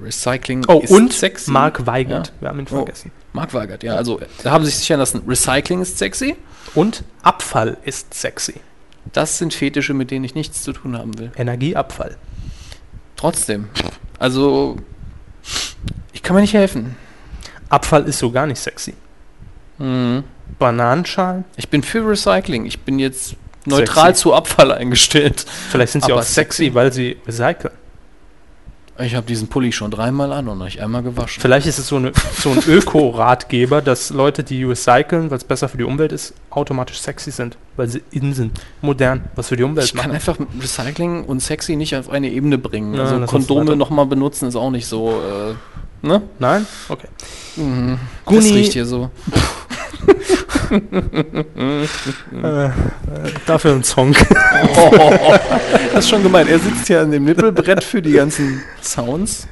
Recycling Oh, ist und sexy. Mark Weigand. Ja. Wir haben ihn Oh. vergessen. Mark Weigert, ja. Also, da haben sie sich sichern lassen, Recycling ist sexy. Und Abfall ist sexy. Das sind Fetische, mit denen ich nichts zu tun haben will. Energieabfall. Trotzdem. Also, ich kann mir nicht helfen. Abfall ist so gar nicht sexy. Mhm. Bananenschalen? Ich bin für Recycling. Ich bin jetzt neutral Sexy. zu Abfall eingestellt. Vielleicht sind sie Aber auch sexy, sexy. weil sie recyceln. Ich habe diesen Pulli schon dreimal an und nicht einmal gewaschen. Vielleicht ist es so, eine, so ein Öko-Ratgeber, dass Leute, die recyceln, weil es besser für die Umwelt ist, automatisch sexy sind, weil sie in sind, modern, was für die Umwelt Ich kann machen. einfach Recycling und sexy nicht auf eine Ebene bringen. Ja, also Kondome nochmal benutzen ist auch nicht so, äh, ne? Nein? Okay. Mhm. Guni- Das riecht hier so. Äh, *laughs* äh, dafür ein Song. *laughs* Das ist schon gemeint. Er sitzt hier an dem Nippelbrett für die ganzen Sounds.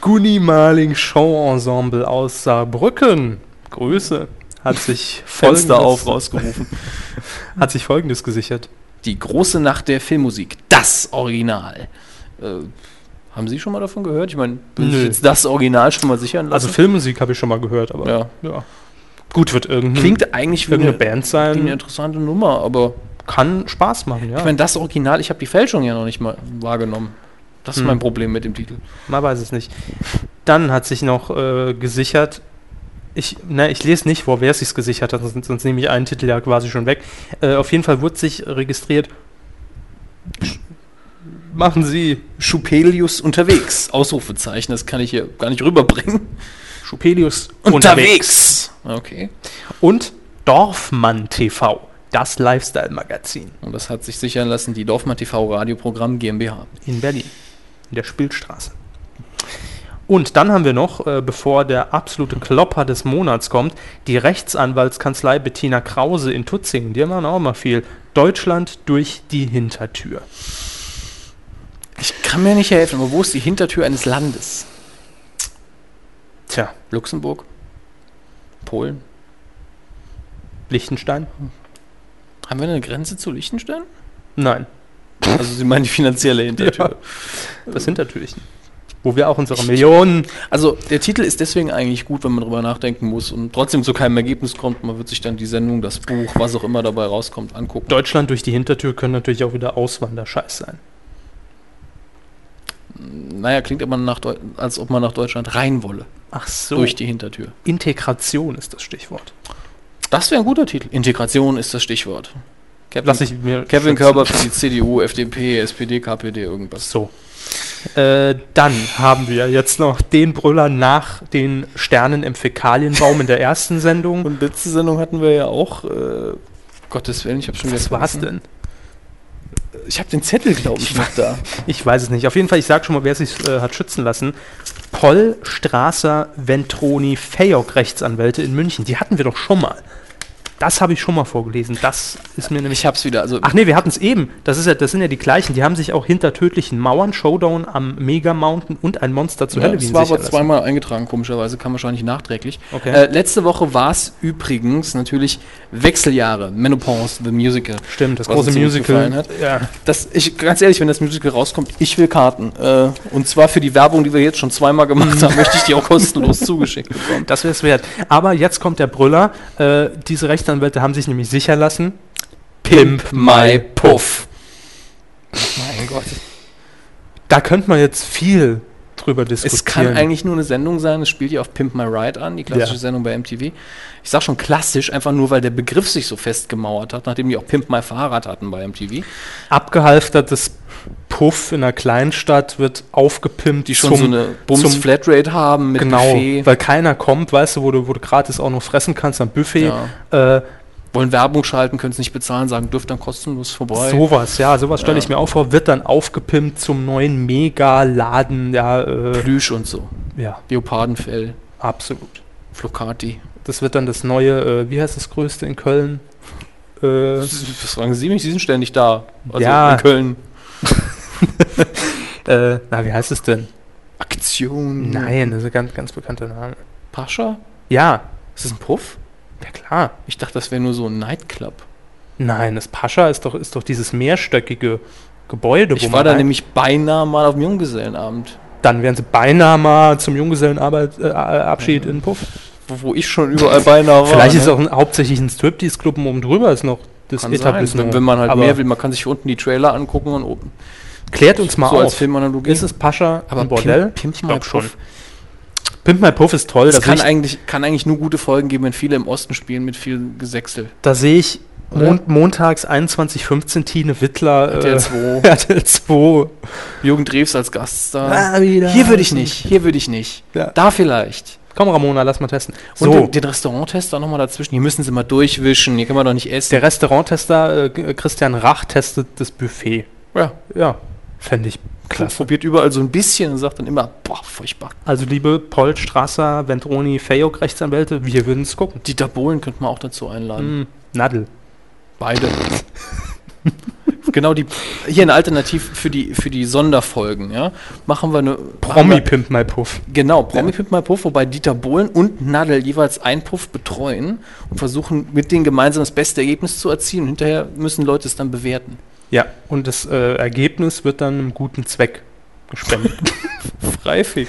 Gunni Marling Show Ensemble aus Saarbrücken. Grüße. Hat sich Fenster auf rausgerufen. Hat sich folgendes gesichert. Die große Nacht der Filmmusik. Das Original. Äh, haben Sie schon mal davon gehört? Ich meine, Sie Nö. jetzt das Original schon mal sichern lassen? Also Filmmusik habe ich schon mal gehört, aber ja. ja. Gut, wird irgendein, Klingt eigentlich wie irgendeine eine, Band wie eine sein. interessante Nummer, aber Kann Spaß machen, ja. ich meine, das Original, ich habe die Fälschung ja noch nicht mal wahrgenommen. Das ist Hm. mein Problem mit dem Titel. Man weiß es nicht. Dann hat sich noch äh, gesichert, ich, ne, ich lese nicht vor, wer es sich gesichert hat, sonst, sonst nehme ich einen Titel ja quasi schon weg. Äh, auf jeden Fall wurde sich registriert. Sch- Machen Sie Schupelius unterwegs. Ausrufezeichen, das kann ich hier gar nicht rüberbringen. Schupelius Okay. Und Dorfmann TV, das Lifestyle-Magazin Und das hat sich sichern lassen, die Dorfmann TV Radioprogramm GmbH. in Berlin, in der Spielstraße. Und dann haben wir noch, äh, bevor der absolute Klopper des Monats kommt, die Rechtsanwaltskanzlei Bettina Krause in Tutzingen. Die machen auch mal viel. Deutschland durch die Hintertür. Ich kann mir nicht helfen, aber wo ist die Hintertür eines Landes? Tja, Luxemburg? Polen? Liechtenstein? Haben wir eine Grenze zu Liechtenstein? Nein, Also Sie meinen die finanzielle *laughs* Hintertür. das Hintertürchen. Wo wir auch unsere Millionen. Also der Titel ist deswegen eigentlich gut, wenn man drüber nachdenken muss und trotzdem zu keinem Ergebnis kommt. Man wird sich dann die Sendung, das Buch, was auch immer dabei rauskommt, angucken. Deutschland durch die Hintertür können natürlich auch wieder Auswanderscheiß sein. Naja, klingt aber nach, Deu- als ob man nach Deutschland rein wolle. Ach so. Durch die Hintertür. Integration ist das Stichwort. Das wäre ein guter Titel. Integration ist das Stichwort. Kevin, Lass ich mir Kevin. Körber für die CDU, FDP, SPD, KPD, irgendwas. So. Äh, dann haben wir jetzt noch den Brüller nach den Sternen im Fäkalienbaum in der ersten Sendung. Und letzte Sendung hatten wir ja auch, äh, Gottes Willen, ich habe schon wieder Was war's denn? Ich habe den Zettel, glaube ich, noch da. *laughs* Ich weiß es nicht. Auf jeden Fall, ich sage schon mal, wer sich äh, hat schützen lassen. Poll, Strasser, Ventroni, Fayok, Rechtsanwälte in München. Die hatten wir doch schon mal. Das habe ich schon mal vorgelesen. Das ist mir nämlich. Ich hab's wieder. Also, Ach nee, wir hatten es eben. Das, ist ja, das sind ja die gleichen. Die haben sich auch hinter tödlichen Mauern, Showdown am Mega Mountain und ein Monster zu ja, Halloween es war aber lassen. zweimal eingetragen, komischerweise, kam wahrscheinlich nachträglich. Okay. Äh, letzte Woche war es übrigens natürlich Wechseljahre, Menopause, the Musical. Stimmt, das große Musical. Ja. Das, ich, ganz ehrlich, wenn das Musical rauskommt, ich will Karten. Äh, und zwar für die Werbung, die wir jetzt schon zweimal gemacht haben, *laughs* möchte ich die auch kostenlos zugeschickt bekommen. Das wäre es wert. Aber jetzt kommt der Brüller. Äh, diese Rechtsanwälte haben sich nämlich sicher lassen. Pimp My Puff. Mein Gott. Da könnte man jetzt viel drüber diskutieren. Es kann eigentlich nur eine Sendung sein, es spielt ja auf Pimp My Ride an, die klassische Ja. Sendung bei MTV. Ich sag schon klassisch, einfach nur, weil der Begriff sich so festgemauert hat, nachdem die auch Pimp My Fahrrad hatten bei MTV. abgehalftertes Puff in einer Kleinstadt wird aufgepimpt, Die schon so eine Bums-Flatrate haben mit genau, Buffet. weil keiner kommt, weißt du, wo du, wo du gratis auch noch fressen kannst am Buffet. Äh, Wollen Werbung schalten, können es nicht bezahlen, sagen, dürft dann kostenlos vorbei. sowas, ja, sowas stelle Ja. ich mir auch vor, wird dann aufgepimpt zum neuen Mega-Laden, ja, äh, Plüsch und so. ja, Leopardenfell, absolut. Flocati. Das wird dann das neue, äh, wie heißt das größte in Köln? Äh, Was fragen Sie mich? Sie sind ständig da. Also Ja. in Köln. *laughs* äh, na, wie heißt es denn? Aktion. Nein, das ist ein ganz, ganz bekannter Name. Pascha? Ja, Ist das ein Puff? Ja klar. Ich dachte, das wäre nur so ein Nightclub. Nein, das Pascha ist doch, ist doch dieses mehrstöckige Gebäude, Ich wo war man da nämlich beinahe mal auf dem Junggesellenabend. Dann wären sie beinahe mal zum Junggesellenabschied äh, Abschied in Puff. Wo, wo ich schon überall beinahe war. Vielleicht ist es ne? auch ein, hauptsächlich ein Striptease-Club und oben drüber ist noch das Kann Etablissement. wenn, wenn man halt Aber mehr will. Man kann sich unten die Trailer angucken und oben. Klärt uns mal so als auf. Filmanalogie. Ist es Pascha Aber ein Bordell? Pimp, Pimp Ich My glaub schon. Pimp My Puff ist toll. Sehe kann ich, eigentlich, kann eigentlich nur gute Folgen geben, wenn viele im Osten spielen mit viel Gesächsel. da sehe ich Oder? Mon montags 21.15 Tine Wittler. RTL äh, 2. RTL 2. Jürgen Drews als Gaststar. Ah. Hier würde ich nicht, hier würde ich nicht. Ja. Da vielleicht. Komm, Ramona, lass mal testen. Und So, den, den Restauranttester nochmal dazwischen. Hier müssen sie mal durchwischen, hier kann man doch nicht essen. der Restauranttester äh, Christian Rach testet das Buffet. ja, Ja, fände ich klasse. Probiert überall so ein bisschen und sagt dann immer, boah, furchtbar. Also liebe Paul Strasser, Ventroni, Fayok Rechtsanwälte, wir würden es gucken. Dieter Bohlen könnte man auch dazu einladen. Hm, Nadel. Beide. *laughs* genau die. Hier eine Alternativ für die, für die Sonderfolgen, ja. Machen wir eine. Promi Pimp My Puff. Genau, Promi Pimp My Puff, wobei Dieter Bohlen und Nadel jeweils einen Puff betreuen und versuchen mit denen gemeinsam das beste Ergebnis zu erzielen. Und hinterher müssen Leute es dann bewerten. Ja, und das äh, Ergebnis wird dann einem guten Zweck gespendet. *laughs* Freifig.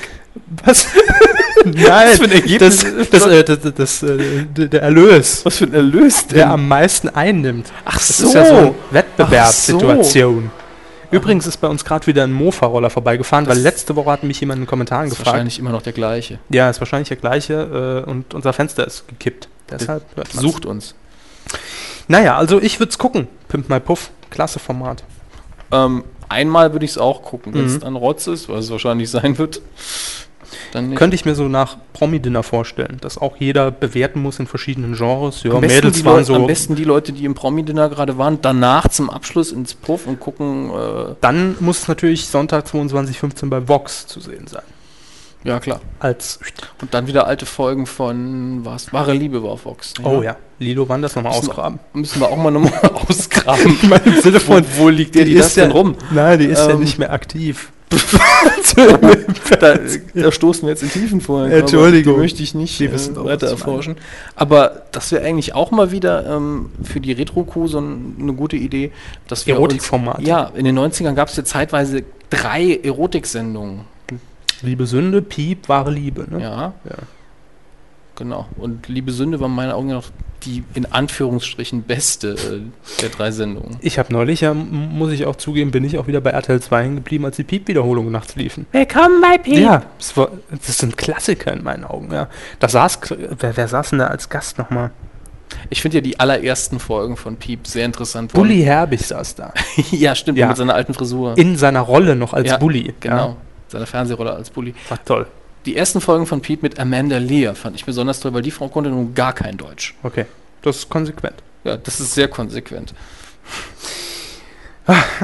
Was? *laughs* Nein, für ein Ergebnis? das, das, äh, das, das, das, äh, der Erlös, Was für ein Erlös der am meisten einnimmt. Ach Das so. ist ja so eine Wettbewerbssituation. Übrigens ist bei uns gerade wieder ein Mofa-Roller vorbeigefahren, weil Das- letzte Woche hat mich jemand in den Kommentaren Das ist gefragt. wahrscheinlich immer noch der gleiche. Ja, ist wahrscheinlich der gleiche äh, und unser Fenster ist gekippt. Deshalb. Sucht uns. Naja, also ich würde es gucken. Pimp My Puff, klasse Format. Ähm, einmal würde ich es auch gucken. Wenn es Mhm. dann Rotz ist, was es wahrscheinlich sein wird. Könnte ich mir so nach Promi-Dinner vorstellen, dass auch jeder bewerten muss in verschiedenen Genres. Ja, am, besten waren Leute, so. am besten die Leute, die im Promi-Dinner gerade waren, danach zum Abschluss ins Puff und gucken. Äh, Dann muss es natürlich Sonntag 22.15 bei Vox zu sehen sein. Ja, klar. Als. Und dann wieder alte Folgen von was? Wahre Liebe war auf Vox. Oh ja. Lilo, wann das nochmal ausgraben? Müssen wir auch mal nochmal *laughs* ausgraben. Im Sinne von, wo, wo liegt der die das ist ja, denn rum? Nein, die ist ja Ähm, nicht mehr aktiv. *laughs* da, da stoßen wir jetzt in Tiefen vor. Entschuldigung. Die möchte ich nicht Die äh, wissen doch, weiter ich meine. erforschen. Aber das wäre eigentlich auch mal wieder ähm, für die Retro-Kuh so ein, eine gute Idee. Erotikformat. Ja, in den 90ern gab es ja zeitweise drei Erotiksendungen. Liebe Sünde, Piep, wahre Liebe. Ne? Ja. Ja. Genau. Und Liebe Sünde war in meinen Augen noch die in Anführungsstrichen beste äh, der drei Sendungen. Ich habe neulich, ja, muss ich auch zugeben, bin ich auch wieder bei RTL 2 hängen geblieben, als die Piep-Wiederholungen nachts liefen. Willkommen bei Piep. Ja, das, war, das sind Klassiker in meinen Augen, ja. Da saß, wer, wer saß denn da als Gast nochmal? Ich finde ja die allerersten Folgen von Piep sehr interessant. Bully Herbig saß da. *laughs* ja, stimmt, Ja. mit seiner alten Frisur. In seiner Rolle noch als ja, Bully. Genau. Seine Fernsehrolle als Bully. War toll. Die ersten Folgen von Piep mit Amanda Lear fand ich besonders toll, weil die Frau konnte nun gar kein Deutsch. Okay. Das ist konsequent. Ja, das ist sehr konsequent.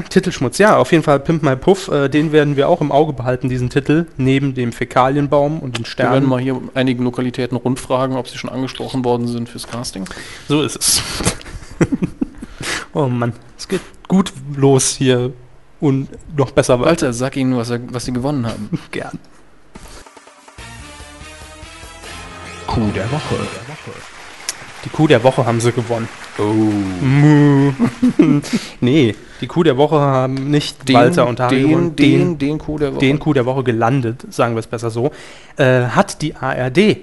Titelschmutz, ja, auf jeden Fall Pimp My Puff, äh, den werden wir auch im Auge behalten, diesen Titel, neben dem Fäkalienbaum und den Wir Sternen. werden mal hier einigen Lokalitäten rundfragen, ob sie schon angesprochen worden sind fürs Casting. So ist es. *laughs* oh Mann, es geht gut los hier und noch besser weiter. Walter, sag ihnen, was, er, was sie gewonnen haben. *laughs* Gern. Coup der Woche. Die Kuh der Woche haben sie gewonnen. Oh. *laughs* Nee, die Kuh der Woche haben nicht Walter und Harry den, gewonnen. den, den Coup der Woche. den Coup der Woche gelandet, sagen wir es besser so, äh, hat die ARD.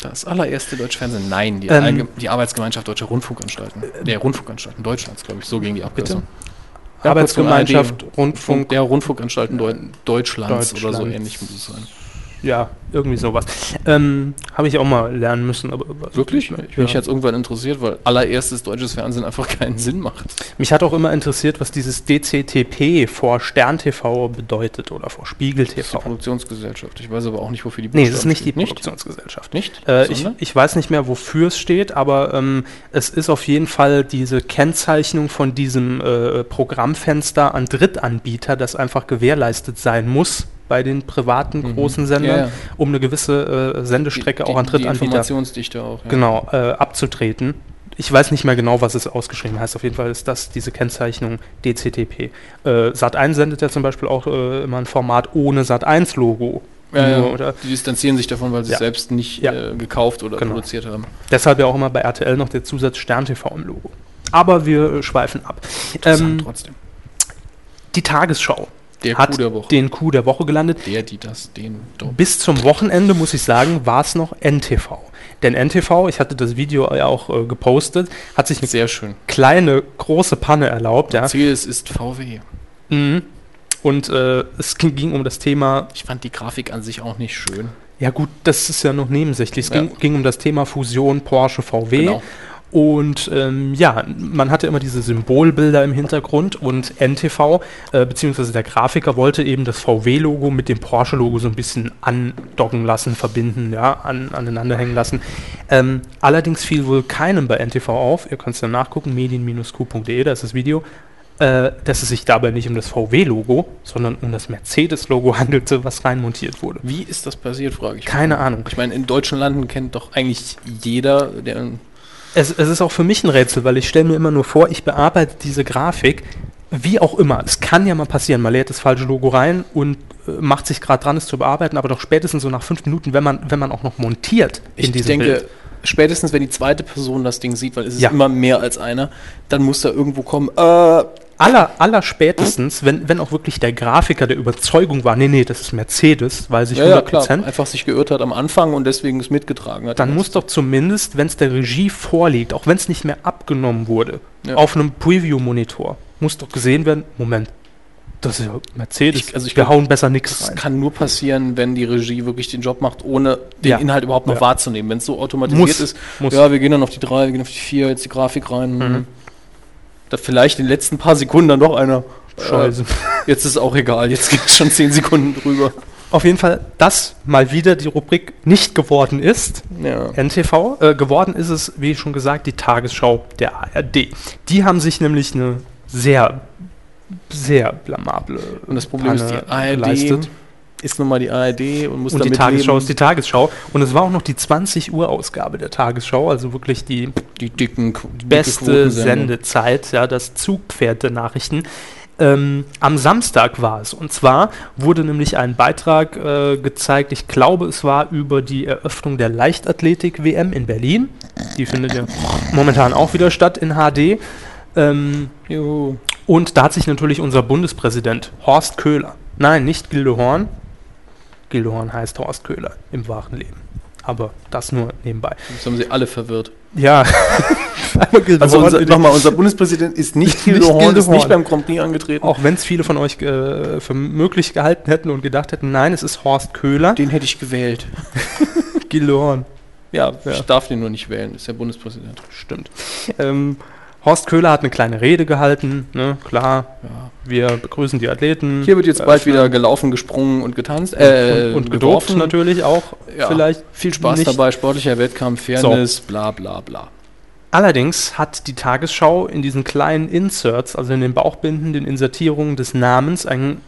Das allererste deutsche Fernsehen. Nein, die, Ähm, die Arbeitsgemeinschaft Deutscher Rundfunkanstalten. Der Rundfunkanstalten Deutschlands, glaube ich. So ging die Abkürzung. Ja, Arbeitsgemeinschaft, Rundfunk, Der Rundfunkanstalten Deu Deutschlands, oder so Deutschlands. ähnlich muss es sein. Ja, irgendwie sowas. Ähm, Habe ich auch mal lernen müssen. Aber, Wirklich? Ich bin Ja. mich jetzt irgendwann interessiert, weil allererstes deutsches Fernsehen einfach keinen Sinn macht. Mich hat auch immer interessiert, was dieses DCTP vor Stern TV bedeutet oder vor Spiegel Das ist die TV. Produktionsgesellschaft. Ich weiß aber auch nicht, wofür die Nee, das ist Buchstaben nicht die nicht? Produktionsgesellschaft. Nicht? Äh, ich, Sondern? ich weiß nicht mehr, wofür es steht, aber ähm, es ist auf jeden Fall diese Kennzeichnung von diesem äh, Programmfenster an Drittanbieter, das einfach gewährleistet sein muss bei den privaten großen Sendern, Mhm. Ja, ja. um eine gewisse äh, Sendestrecke auch an Die Drittanbieter Informationsdichte auch. Ja. genau, äh, abzutreten. Ich weiß nicht mehr genau, was es ausgeschrieben heißt. Auf jeden Fall ist das diese Kennzeichnung DCTP. Äh, Sat1 sendet ja zum Beispiel auch äh, immer ein Format ohne Sat1-Logo. Ja, ja. Nur, oder Die distanzieren sich davon, weil sie Ja. es selbst nicht Ja. äh, gekauft oder Genau. produziert haben. Deshalb ja auch immer bei RTL noch der Zusatz Stern TV im Logo. Aber wir äh, schweifen ab. Ähm, trotzdem. die Tagesschau Der hat Coup der Woche. den Coup der Woche gelandet. Der, die, das, den, dort. Bis zum Wochenende, muss ich sagen, war es noch NTV. Denn NTV, ich hatte das Video ja auch äh, gepostet, hat sich eine Sehr schön. kleine, große Panne erlaubt. Ja. Ziel ist, ist VW. Mhm. Und äh, es ging, ging um das Thema, Ich fand die Grafik an sich auch nicht schön. ja gut, das ist ja noch nebensächlich. Es Ja. ging, ging um das Thema Fusion Porsche VW. Genau. Und ähm, ja, man hatte immer diese Symbolbilder im Hintergrund und NTV, äh, beziehungsweise der Grafiker wollte eben das VW-Logo mit dem Porsche-Logo so ein bisschen andocken lassen, verbinden, ja, an, aneinander hängen lassen. Ähm, allerdings fiel wohl keinem bei NTV auf, ihr könnt es dann nachgucken, medien-q.de, da ist das Video, äh, dass es sich dabei nicht um das VW-Logo, sondern um das Mercedes-Logo *laughs* handelte, was reinmontiert wurde. Wie ist das passiert, frage ich. mich. Keine Ahnung. Ich meine, in deutschen Landen kennt doch eigentlich jeder, der. Es, es ist auch für mich ein Rätsel, weil ich stelle mir immer nur vor, ich bearbeite diese Grafik, wie auch immer. Es kann ja mal passieren, man lädt das falsche Logo rein und äh, macht sich gerade dran, es zu bearbeiten, aber doch spätestens so nach fünf Minuten, wenn man, wenn man auch noch montiert Ich diesem denke, Bild. spätestens wenn die zweite Person das Ding sieht, weil es ist Ja. immer mehr als einer, dann muss da irgendwo kommen, äh, Aller, aller spätestens, wenn, wenn auch wirklich der Grafiker der Überzeugung war, nee, nee, das ist Mercedes, weiß ich ja, ja, klar, 100%, einfach sich geirrt hat am Anfang und deswegen es mitgetragen hat. dann muss doch zumindest, wenn es der Regie vorliegt, auch wenn es nicht mehr abgenommen wurde, Ja. auf einem Preview-Monitor, muss doch gesehen werden, Moment, das ist ja Mercedes, Ich- also ich wir glaub, hauen besser nichts Das rein. kann nur passieren, wenn die Regie wirklich den Job macht, ohne den Ja. Inhalt überhaupt noch Ja. wahrzunehmen. Wenn es so automatisiert Muss. ist, Muss. ja, wir gehen dann auf die drei, wir gehen auf die vier, jetzt die Grafik rein. Mhm. Da vielleicht in den letzten paar Sekunden dann doch einer. Scheiße. Äh, jetzt ist auch egal, jetzt geht es schon zehn Sekunden drüber. Auf jeden Fall, dass mal wieder die Rubrik nicht geworden ist. Ja. NTV. Äh, geworden ist es, wie schon gesagt, die Tagesschau der ARD. Die haben sich nämlich eine sehr, sehr blamable Und das Problem ist, die Panne ARD geleistet. Ist nun mal die ARD und muss Und die damit Tagesschau leben. ist die Tagesschau. Und es war auch noch die 20 Uhr Ausgabe der Tagesschau, also wirklich die die dicken, dicke beste. Sendezeit, ja, das Zugpferd der Nachrichten. Ähm, am Samstag war es. Und zwar wurde nämlich ein Beitrag äh, gezeigt, ich glaube, es war über die Eröffnung der Leichtathletik-WM in Berlin. Die findet ja momentan auch wieder statt in HD. Ähm, und da hat sich natürlich unser Bundespräsident Horst Köhler, nein, nicht Gildo Horn, Gildo Horn heißt Horst Köhler im wahren Leben. Aber das nur nebenbei. Jetzt haben sie alle verwirrt. Ja, *laughs* Also nochmal, unser Bundespräsident ist nicht *laughs* Nicht Gildo Horn, Gildo ist nicht beim Grand Prix angetreten. Auch wenn es viele von euch äh, für möglich gehalten hätten und gedacht hätten, nein, es ist Horst Köhler. Den hätte ich gewählt. *laughs* Gildehorn. Ja, ich darf den nur nicht wählen, ist der Bundespräsident. Stimmt. Ähm, Horst Köhler hat eine kleine Rede gehalten, ne? klar. Wir begrüßen die Athleten. Hier wird jetzt Äh, bald wieder gelaufen, gesprungen und getanzt. Äh, und, und gedopt natürlich auch. Ja, Vielleicht viel Spaß nicht. dabei, sportlicher Wettkampf, Fairness, bla bla bla. Allerdings hat die Tagesschau in diesen kleinen Inserts, also in den Bauchbinden, den Insertierungen des Namens, einen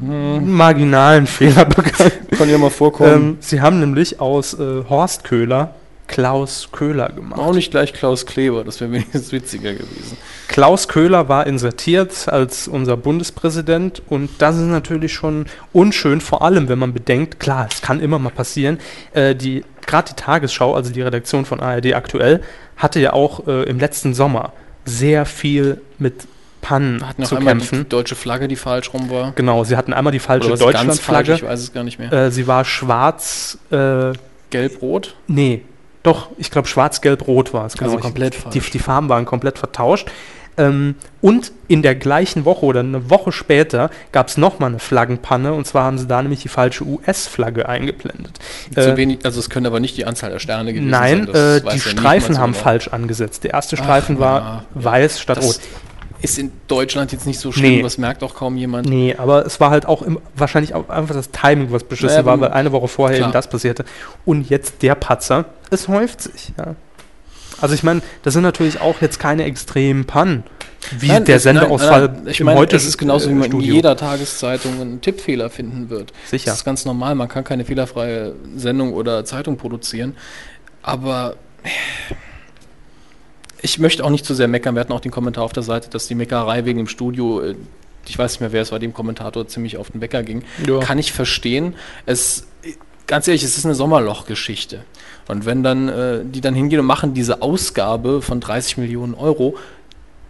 marginalen Fehler *laughs* begangen. Kann ja mal vorkommen. Ähm, sie haben nämlich aus äh, Horst Köhler Klaus Köhler gemacht. Auch nicht gleich Klaus Kleber, das wäre *laughs* wenigstens witziger gewesen. Klaus Köhler war insertiert als unser Bundespräsident und das ist natürlich schon unschön, vor allem wenn man bedenkt, klar, es kann immer mal passieren, äh, die gerade die Tagesschau, also die Redaktion von ARD aktuell, hatte ja auch äh, im letzten Sommer sehr viel mit Pannen hatten zu einmal kämpfen. die deutsche Flagge, die falsch rum war. Genau, sie hatten einmal die falsche falsch, Deutschlandflagge. ich weiß es gar nicht mehr. Äh, sie war schwarz, äh, Gelb-Rot? nee, doch, ich glaube schwarz-gelb-rot war es. Also Ich- komplett Die, falsch. die Farben waren komplett vertauscht. Ähm, und in der gleichen Woche oder eine Woche später gab es nochmal eine Flaggenpanne und zwar haben sie da nämlich die falsche US-Flagge eingeblendet. Äh, wenig, also es können aber nicht die Anzahl der Sterne gewesen Nein, sein. das äh, die ja Streifen so haben genau. falsch angesetzt. Der erste Ach, Streifen war ja, ja. weiß statt Das rot. ist in Deutschland jetzt nicht so schlimm, Nee. das merkt auch kaum jemand. Nee, aber es war halt auch im, wahrscheinlich auch einfach das Timing, was beschissen Naja, war, weil eine Woche vorher klar. eben das passierte. Und jetzt der Patzer. Es häuft sich. Ja. Also ich meine, das sind natürlich auch jetzt keine extremen Pannen, wie Nein, der Sendeausfall nein, nein, Ich im meine, heute es ist genauso, wie man in Studio. jeder Tageszeitung einen Tippfehler finden wird. Sicher. Das ist ganz normal, man kann keine fehlerfreie Sendung oder Zeitung produzieren. Aber ich möchte auch nicht zu sehr meckern. Wir hatten auch den Kommentar auf der Seite, dass die Meckerei wegen dem Studio, äh, ich weiß nicht mehr, wer es war, dem Kommentator ziemlich auf den Wecker ging. Ja. Kann ich verstehen. Es, ganz ehrlich, es ist eine Sommerlochgeschichte. Und wenn dann äh, die dann hingehen und machen diese Ausgabe von 30 Millionen Euro,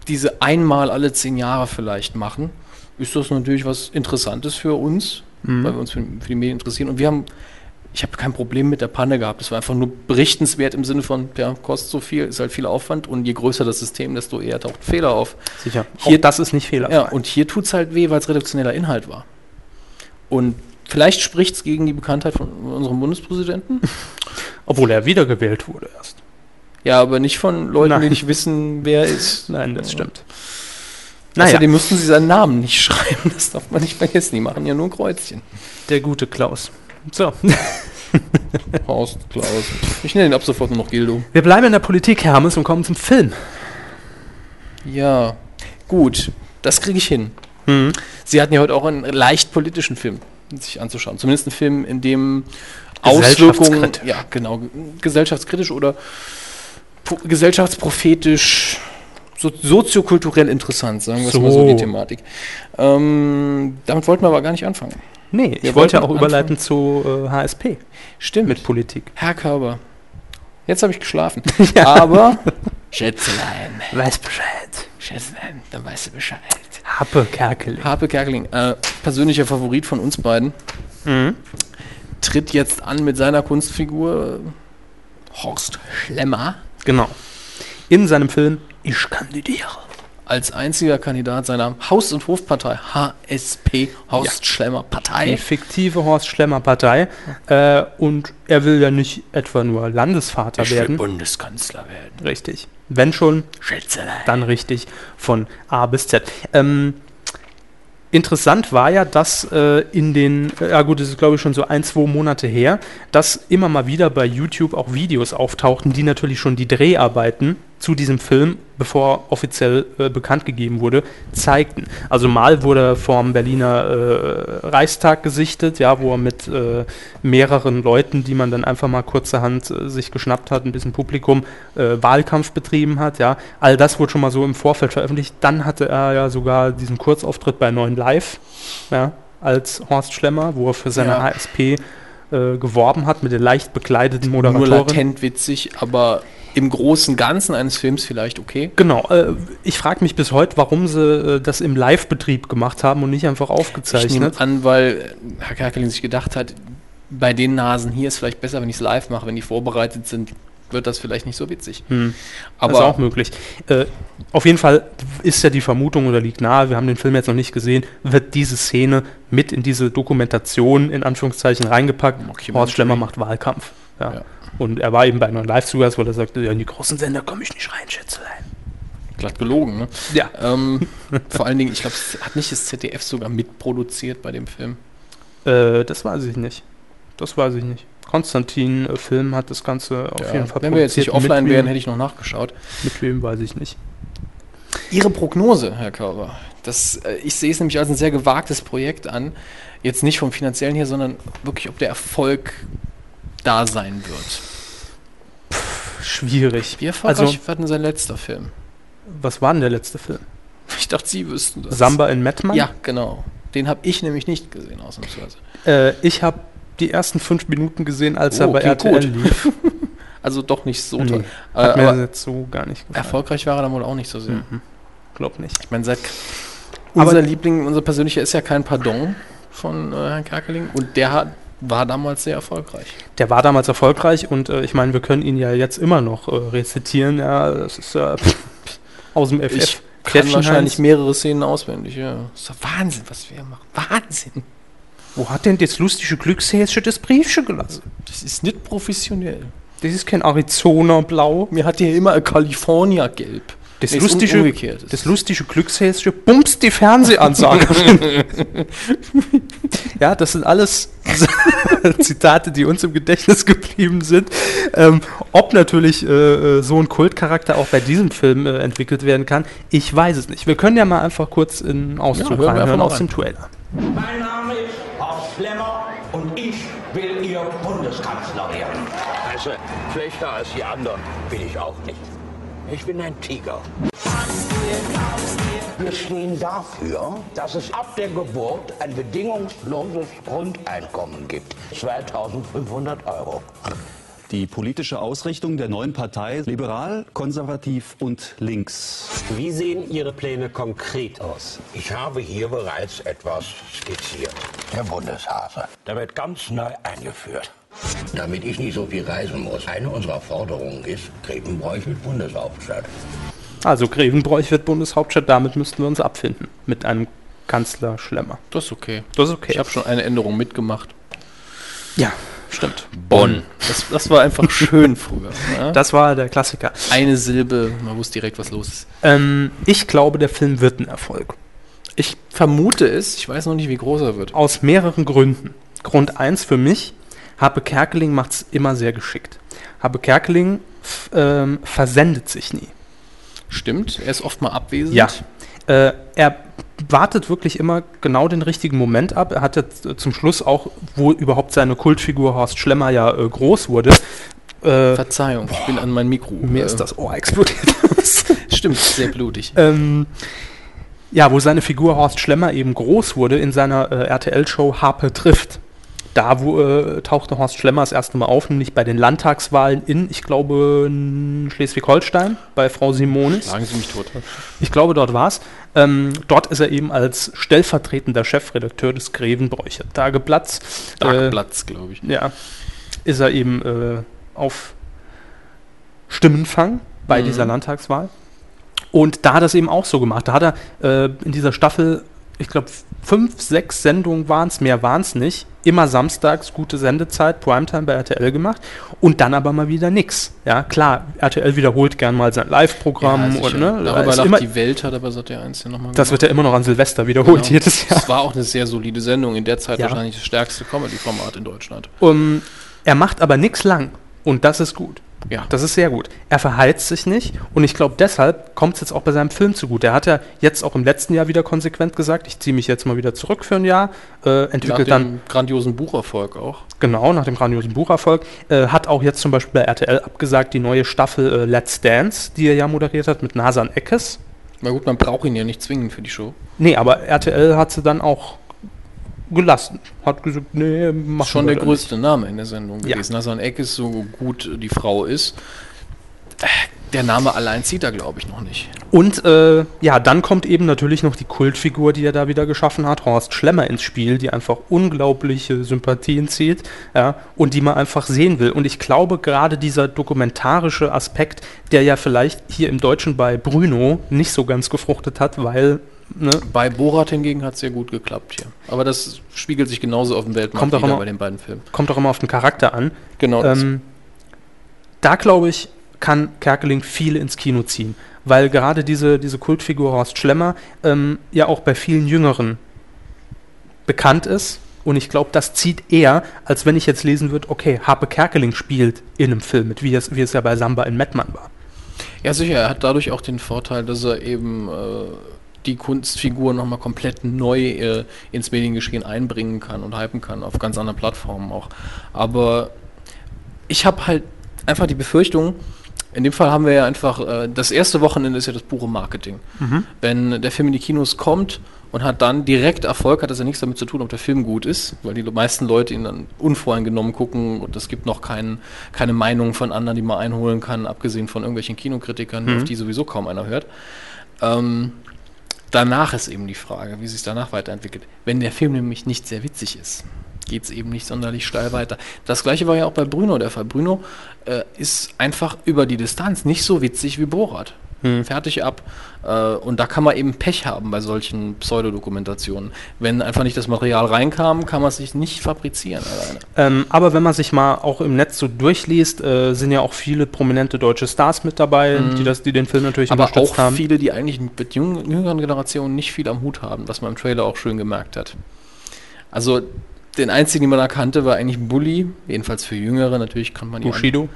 diese einmal alle zehn Jahre vielleicht machen, ist das natürlich was Interessantes für uns, Mhm. weil wir uns für, für die Medien interessieren. Und wir haben, ich habe kein Problem mit der Panne gehabt. Es war einfach nur berichtenswert im Sinne von, ja, kostet so viel, ist halt viel Aufwand und je größer das System, desto eher taucht Fehler auf. Sicher. Hier- Auch das ist nicht fehlerfrei. Ja, und hier tut es halt weh, weil es redaktioneller Inhalt war. Und vielleicht spricht es gegen die Bekanntheit von unserem Bundespräsidenten. *laughs* Obwohl er wiedergewählt wurde erst. Ja, aber nicht von Leuten, Nein. die nicht wissen, wer er ist. Nein, das stimmt. Naja. Außerdem müssten sie seinen Namen nicht *laughs* schreiben, das darf man nicht vergessen. Die machen ja nur ein Kreuzchen. der gute Klaus. So, *laughs* Horst, Klaus. Ich nenne ihn ab sofort nur noch Gildo. wir bleiben in der Politik, Hermes, und kommen zum Film. Ja, gut. Das kriege ich hin. Mhm. Sie hatten ja heute auch einen leicht politischen Film sich anzuschauen. Zumindest einen Film, in dem Auswirkungen, Gesellschaftskritisch. ja genau, gesellschaftskritisch oder gesellschaftsprophetisch, so, soziokulturell interessant, sagen wir es mal so, So. die Thematik. Ähm, damit wollten wir aber gar nicht anfangen. Nee, ich Wir wollte ja auch überleiten zu äh, HSP Stimmt. mit Politik. Herr Körber. Jetzt habe ich geschlafen. *laughs* Aber. *laughs* Schätzelein. Weiß Bescheid. Schätzelein, dann weißt du Bescheid. Happe Kerkeling. Harpe Kerkeling, äh, persönlicher Favorit von uns beiden, Mhm. tritt jetzt an mit seiner Kunstfigur Horst Schlemmer Genau. In seinem Film Ich kandidiere. Als einziger Kandidat seiner Haus- und Hofpartei HSP Horst Schlemmer Die fiktive Horst Schlemmer Partei. Äh, und er will ja nicht etwa nur Landesvater Ich will werden. Bundeskanzler werden. Richtig. Wenn schon, Schätzelein. dann richtig von A bis Z. Ähm, interessant war ja, dass äh, in den, äh, ja gut, das ist glaube ich schon so ein, zwei Monate her, dass immer mal wieder bei YouTube auch Videos auftauchten, die natürlich schon die Dreharbeiten zu diesem Film, bevor offiziell äh, bekannt gegeben wurde, zeigten. Also mal wurde er vorm Berliner äh, Reichstag gesichtet, ja, wo er mit äh, mehreren Leuten, die man dann einfach mal kurzerhand äh, sich geschnappt hat, ein bisschen Publikum, äh, Wahlkampf betrieben hat, ja. All das wurde schon mal so im Vorfeld veröffentlicht. Dann hatte er ja sogar diesen Kurzauftritt bei 9 Live, ja, als Horst Schlemmer, wo er für seine Ja. HSP äh, geworben hat mit der leicht bekleideten Nur Moderatorin. latent witzig, aber im großen Ganzen eines Films vielleicht okay. Genau, äh, ich frage mich bis heute, warum sie äh, das im Live-Betrieb gemacht haben und nicht einfach Ich nehme aufgezeichnet. an, weil äh, Herr Kerkeling sich gedacht hat, bei den Nasen hier ist vielleicht besser, wenn ich es live mache, wenn die vorbereitet sind, wird das vielleicht nicht so witzig. Hm. Aber das ist auch möglich. Äh, auf jeden Fall ist ja die Vermutung oder liegt nahe, wir haben den Film jetzt noch nicht gesehen, wird diese Szene mit in diese Dokumentation in Anführungszeichen reingepackt. Horst Schlemmer macht Wahlkampf. Ja. Ja. Und er war eben bei einer Live zu Gast, weil er sagte, ja, in die großen Sender komme ich nicht rein, Schätzelein. Glatt gelogen, ne? Ja. Ähm, *laughs* vor allen Dingen, ich glaube, hat nicht das ZDF sogar mitproduziert bei dem Film? Äh, das weiß ich nicht. Das weiß ich nicht. Konstantin äh, Film hat das Ganze auf jeden Fall Wenn wir jetzt nicht produziert. offline wären, hätte ich noch nachgeschaut. Mit wem weiß ich nicht. Ihre Prognose, Herr Körber, das, äh, ich sehe es nämlich als ein sehr gewagtes Projekt an. Jetzt nicht vom finanziellen her, sondern wirklich, ob der Erfolg da sein wird. Schwierig. Wie erfolgreich Also, war denn sein letzter Film? was war denn der letzte Film? Ich dachte, Sie wüssten das. Samba in Mettmann? Ja, genau. Den habe ich nämlich nicht gesehen, ausnahmsweise. Äh, ich habe die ersten fünf Minuten gesehen, als er Oh, bei klingt RTL gut. lief. *laughs* Also doch nicht so Nee, toll. Äh, Hat mir aber jetzt so gar nicht gefallen. erfolgreich war er dann wohl auch nicht so sehr. Mhm. Glaub nicht. Ich meine, seit Aber- unser Liebling, unser persönlicher ist ja kein Pardon von äh, Herrn Kerkeling und der hat, war damals sehr erfolgreich. Der war damals erfolgreich und äh, ich meine, wir können ihn ja jetzt immer noch äh, rezitieren. Ja, das ist ja aus dem FF. Ich kann wahrscheinlich mehrere Szenen auswendig, ja. Das ist doch Wahnsinn, was wir machen. Wahnsinn. Wo hat denn das lustige Glückshäschen das Briefchen gelassen? Das ist nicht professionell. Das ist kein Arizona Blau. Mir hat hier immer ein California Gelb. Das Nee, lustige, umgekehrt. das lustige Glückshäschen bumst die Fernsehansagerin. *laughs* ja, das sind alles *laughs* Zitate, die uns im Gedächtnis geblieben sind. Ähm, ob natürlich äh, äh, so ein Kultcharakter auch bei diesem Film äh, entwickelt werden kann, ich weiß es nicht. Wir können ja mal einfach kurz in Auszug Ja, reinhören aus dem Trailer. Mein Name ist Horst Schlemmer und ich will Ihr Bundeskanzler werden. Also, schlechter als die anderen bin ich auch nicht. Ich bin ein Tiger. Wir stehen dafür, dass es ab der Geburt ein bedingungsloses Grundeinkommen gibt. 2500 Euro. Die politische Ausrichtung der neuen Partei liberal, konservativ und links. Wie sehen Ihre Pläne konkret aus? Ich habe hier bereits etwas skizziert. Der Bundeshase. Der wird ganz neu eingeführt. Damit ich nicht so viel reisen muss. Eine unserer Forderungen ist, Grevenbräuch mit Bundeshauptstadt. Also Grevenbroich wird Bundeshauptstadt, damit müssten wir uns abfinden. Mit einem Kanzler Schlemmer. Das ist okay. Das ist okay. Ich habe schon eine Änderung mitgemacht. ja, stimmt. Bonn. Das, das war einfach *laughs* schön früher. Ja? Das war der Klassiker. Eine Silbe, man wusste direkt, was los ist. Ähm, ich glaube, der Film wird ein Erfolg. Ich vermute es, ich weiß noch nicht, wie groß er wird. Aus mehreren Gründen. Grund eins für mich, Habe Kerkeling macht es immer sehr geschickt. Habe Kerkeling ähm, versendet sich nie. Stimmt, er ist oft mal abwesend. Ja. Äh, er wartet wirklich immer genau den richtigen Moment ab. Er hat jetzt äh, zum Schluss auch, wo überhaupt seine Kultfigur Horst Schlemmer ja äh, groß wurde, äh, Verzeihung, ich bin an mein Mikro. mir Äh, ist das Ohr explodiert. *laughs* Stimmt, sehr blutig. ähm, ja, wo seine Figur Horst Schlemmer eben groß wurde in seiner äh, RTL-Show Harpe trifft. Da wo, äh, tauchte Horst Schlemmer das erste Mal auf, nämlich bei den Landtagswahlen in, ich glaube, in Schleswig-Holstein, bei Frau Simonis. Sagen Sie mich tot. Ich glaube, dort war es. Ähm, dort ist er eben als stellvertretender Chefredakteur des Grevenbräucher Tageblatts. Äh, glaube ich. ja, ist er eben äh, auf Stimmenfang bei Mhm. dieser Landtagswahl. Und da hat er es eben auch so gemacht. Da hat er äh, in dieser Staffel, ich glaube, fünf, sechs Sendungen waren es, mehr waren es nicht. Immer samstags, gute Sendezeit, Primetime bei RTL gemacht und dann aber mal wieder nix. Ja, klar, RTL wiederholt gern mal sein Live-Programm sicher. und ne, da Darüber lacht immer, die Welt, hat aber seit der 1 ja nochmal das wird ja immer noch an Silvester wiederholt jedes Jahr. Es war auch eine sehr solide Sendung. In der Zeit Ja. wahrscheinlich das stärkste Comedy-Format in Deutschland. Um, er macht aber nichts lang und das ist gut. Ja. Das ist sehr gut. Er verheizt sich nicht und ich glaube, deshalb kommt es jetzt auch bei seinem Film zu gut. Er hat ja jetzt auch im letzten Jahr wieder konsequent gesagt, ich ziehe mich jetzt mal wieder zurück für ein Jahr, äh, Nach entwickelt dem dann, grandiosen Bucherfolg auch. genau, nach dem grandiosen Bucherfolg, äh, hat auch jetzt zum Beispiel bei RTL abgesagt die neue Staffel äh, Let's Dance, die er ja moderiert hat mit Nasan Eckes. Na gut, man braucht ihn ja nicht zwingen für die Show. Nee, aber RTL hat sie dann auch gelassen. Hat gesagt, nee, mach Schon der größte Name in der Sendung Ja. gewesen. Nasan Eck ist so gut die Frau ist. Der Name allein zieht er, glaube ich, noch nicht. Und äh, ja, dann kommt eben natürlich noch die Kultfigur, die er da wieder geschaffen hat, Horst Schlemmer ins Spiel, die einfach unglaubliche Sympathien zieht ja, und die man einfach sehen will. Und ich glaube, gerade dieser dokumentarische Aspekt, der ja vielleicht hier im Deutschen bei Bruno nicht so ganz gefruchtet hat, weil ne, Bei Borat hingegen hat es sehr gut geklappt hier. Aber das spiegelt sich genauso auf dem Weltmarkt Kommt wieder immer- bei den beiden Filmen. kommt auch immer auf den Charakter an. Genau das. Ähm, da glaube ich, kann Kerkeling viele ins Kino ziehen, weil gerade diese, diese Kultfigur Horst Schlemmer ähm, ja auch bei vielen Jüngeren bekannt ist. Und ich glaube, das zieht eher, als wenn ich jetzt lesen würde, okay, Harpe Kerkeling spielt in einem Film mit, wie es, wie es ja bei Samba in Mettmann war. Ja, sicher, er hat dadurch auch den Vorteil, dass er eben äh, die Kunstfigur nochmal komplett neu äh, ins Mediengeschehen einbringen kann und hypen kann, auf ganz anderen Plattformen auch. Aber ich habe halt einfach die Befürchtung, in dem Fall haben wir ja einfach, äh, das erste Wochenende ist ja das pure Marketing. Wenn der Film in die Kinos kommt und hat dann direkt Erfolg, hat das ja nichts damit zu tun, ob der Film gut ist, weil die meisten Leute ihn dann unvoreingenommen gucken und es gibt noch kein, keine Meinung von anderen, die man einholen kann, abgesehen von irgendwelchen Kinokritikern, auf die sowieso kaum einer hört. Ähm, danach ist eben die Frage, wie sich danach weiterentwickelt. Wenn der Film nämlich nicht sehr witzig ist, geht es eben nicht sonderlich steil weiter. Das gleiche war ja auch bei Bruno der Fall. Bruno äh, ist einfach über die Distanz nicht so witzig wie Borat. Fertig ab. Äh, und da kann man eben Pech haben bei solchen Pseudodokumentationen. Wenn einfach nicht das Material reinkam, kann man es sich nicht fabrizieren alleine. Ähm, aber wenn man sich mal auch im Netz so durchliest, äh, sind ja auch viele prominente deutsche Stars mit dabei, die, das, die den Film natürlich Aber unterstützt auch haben. viele, die eigentlich mit jüng- jüngeren Generationen nicht viel am Hut haben, was man im Trailer auch schön gemerkt hat. Also den einzigen, den man da kannte, war eigentlich Bully, jedenfalls für Jüngere, natürlich kann man die Bushido.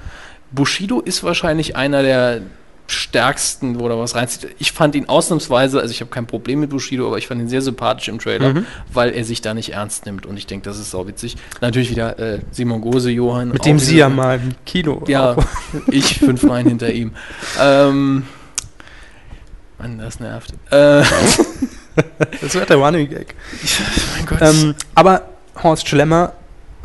Bushido ist wahrscheinlich einer der stärksten, wo da was reinzieht. Ich fand ihn ausnahmsweise, also ich habe kein Problem mit Bushido, aber ich fand ihn sehr sympathisch im Trailer, Mhm. weil er sich da nicht ernst nimmt und ich denke, das ist sauwitzig. Natürlich wieder äh, Simon Gose, Johann. Mit dem sie ja mal im Kino. Ja, auch- *laughs* ich fünf Reihen hinter ihm. Ähm, Mann, das nervt. Äh, *laughs* Das wird der Running Gag. *laughs* mein Gott. Ähm, aber Horst Schlemmer,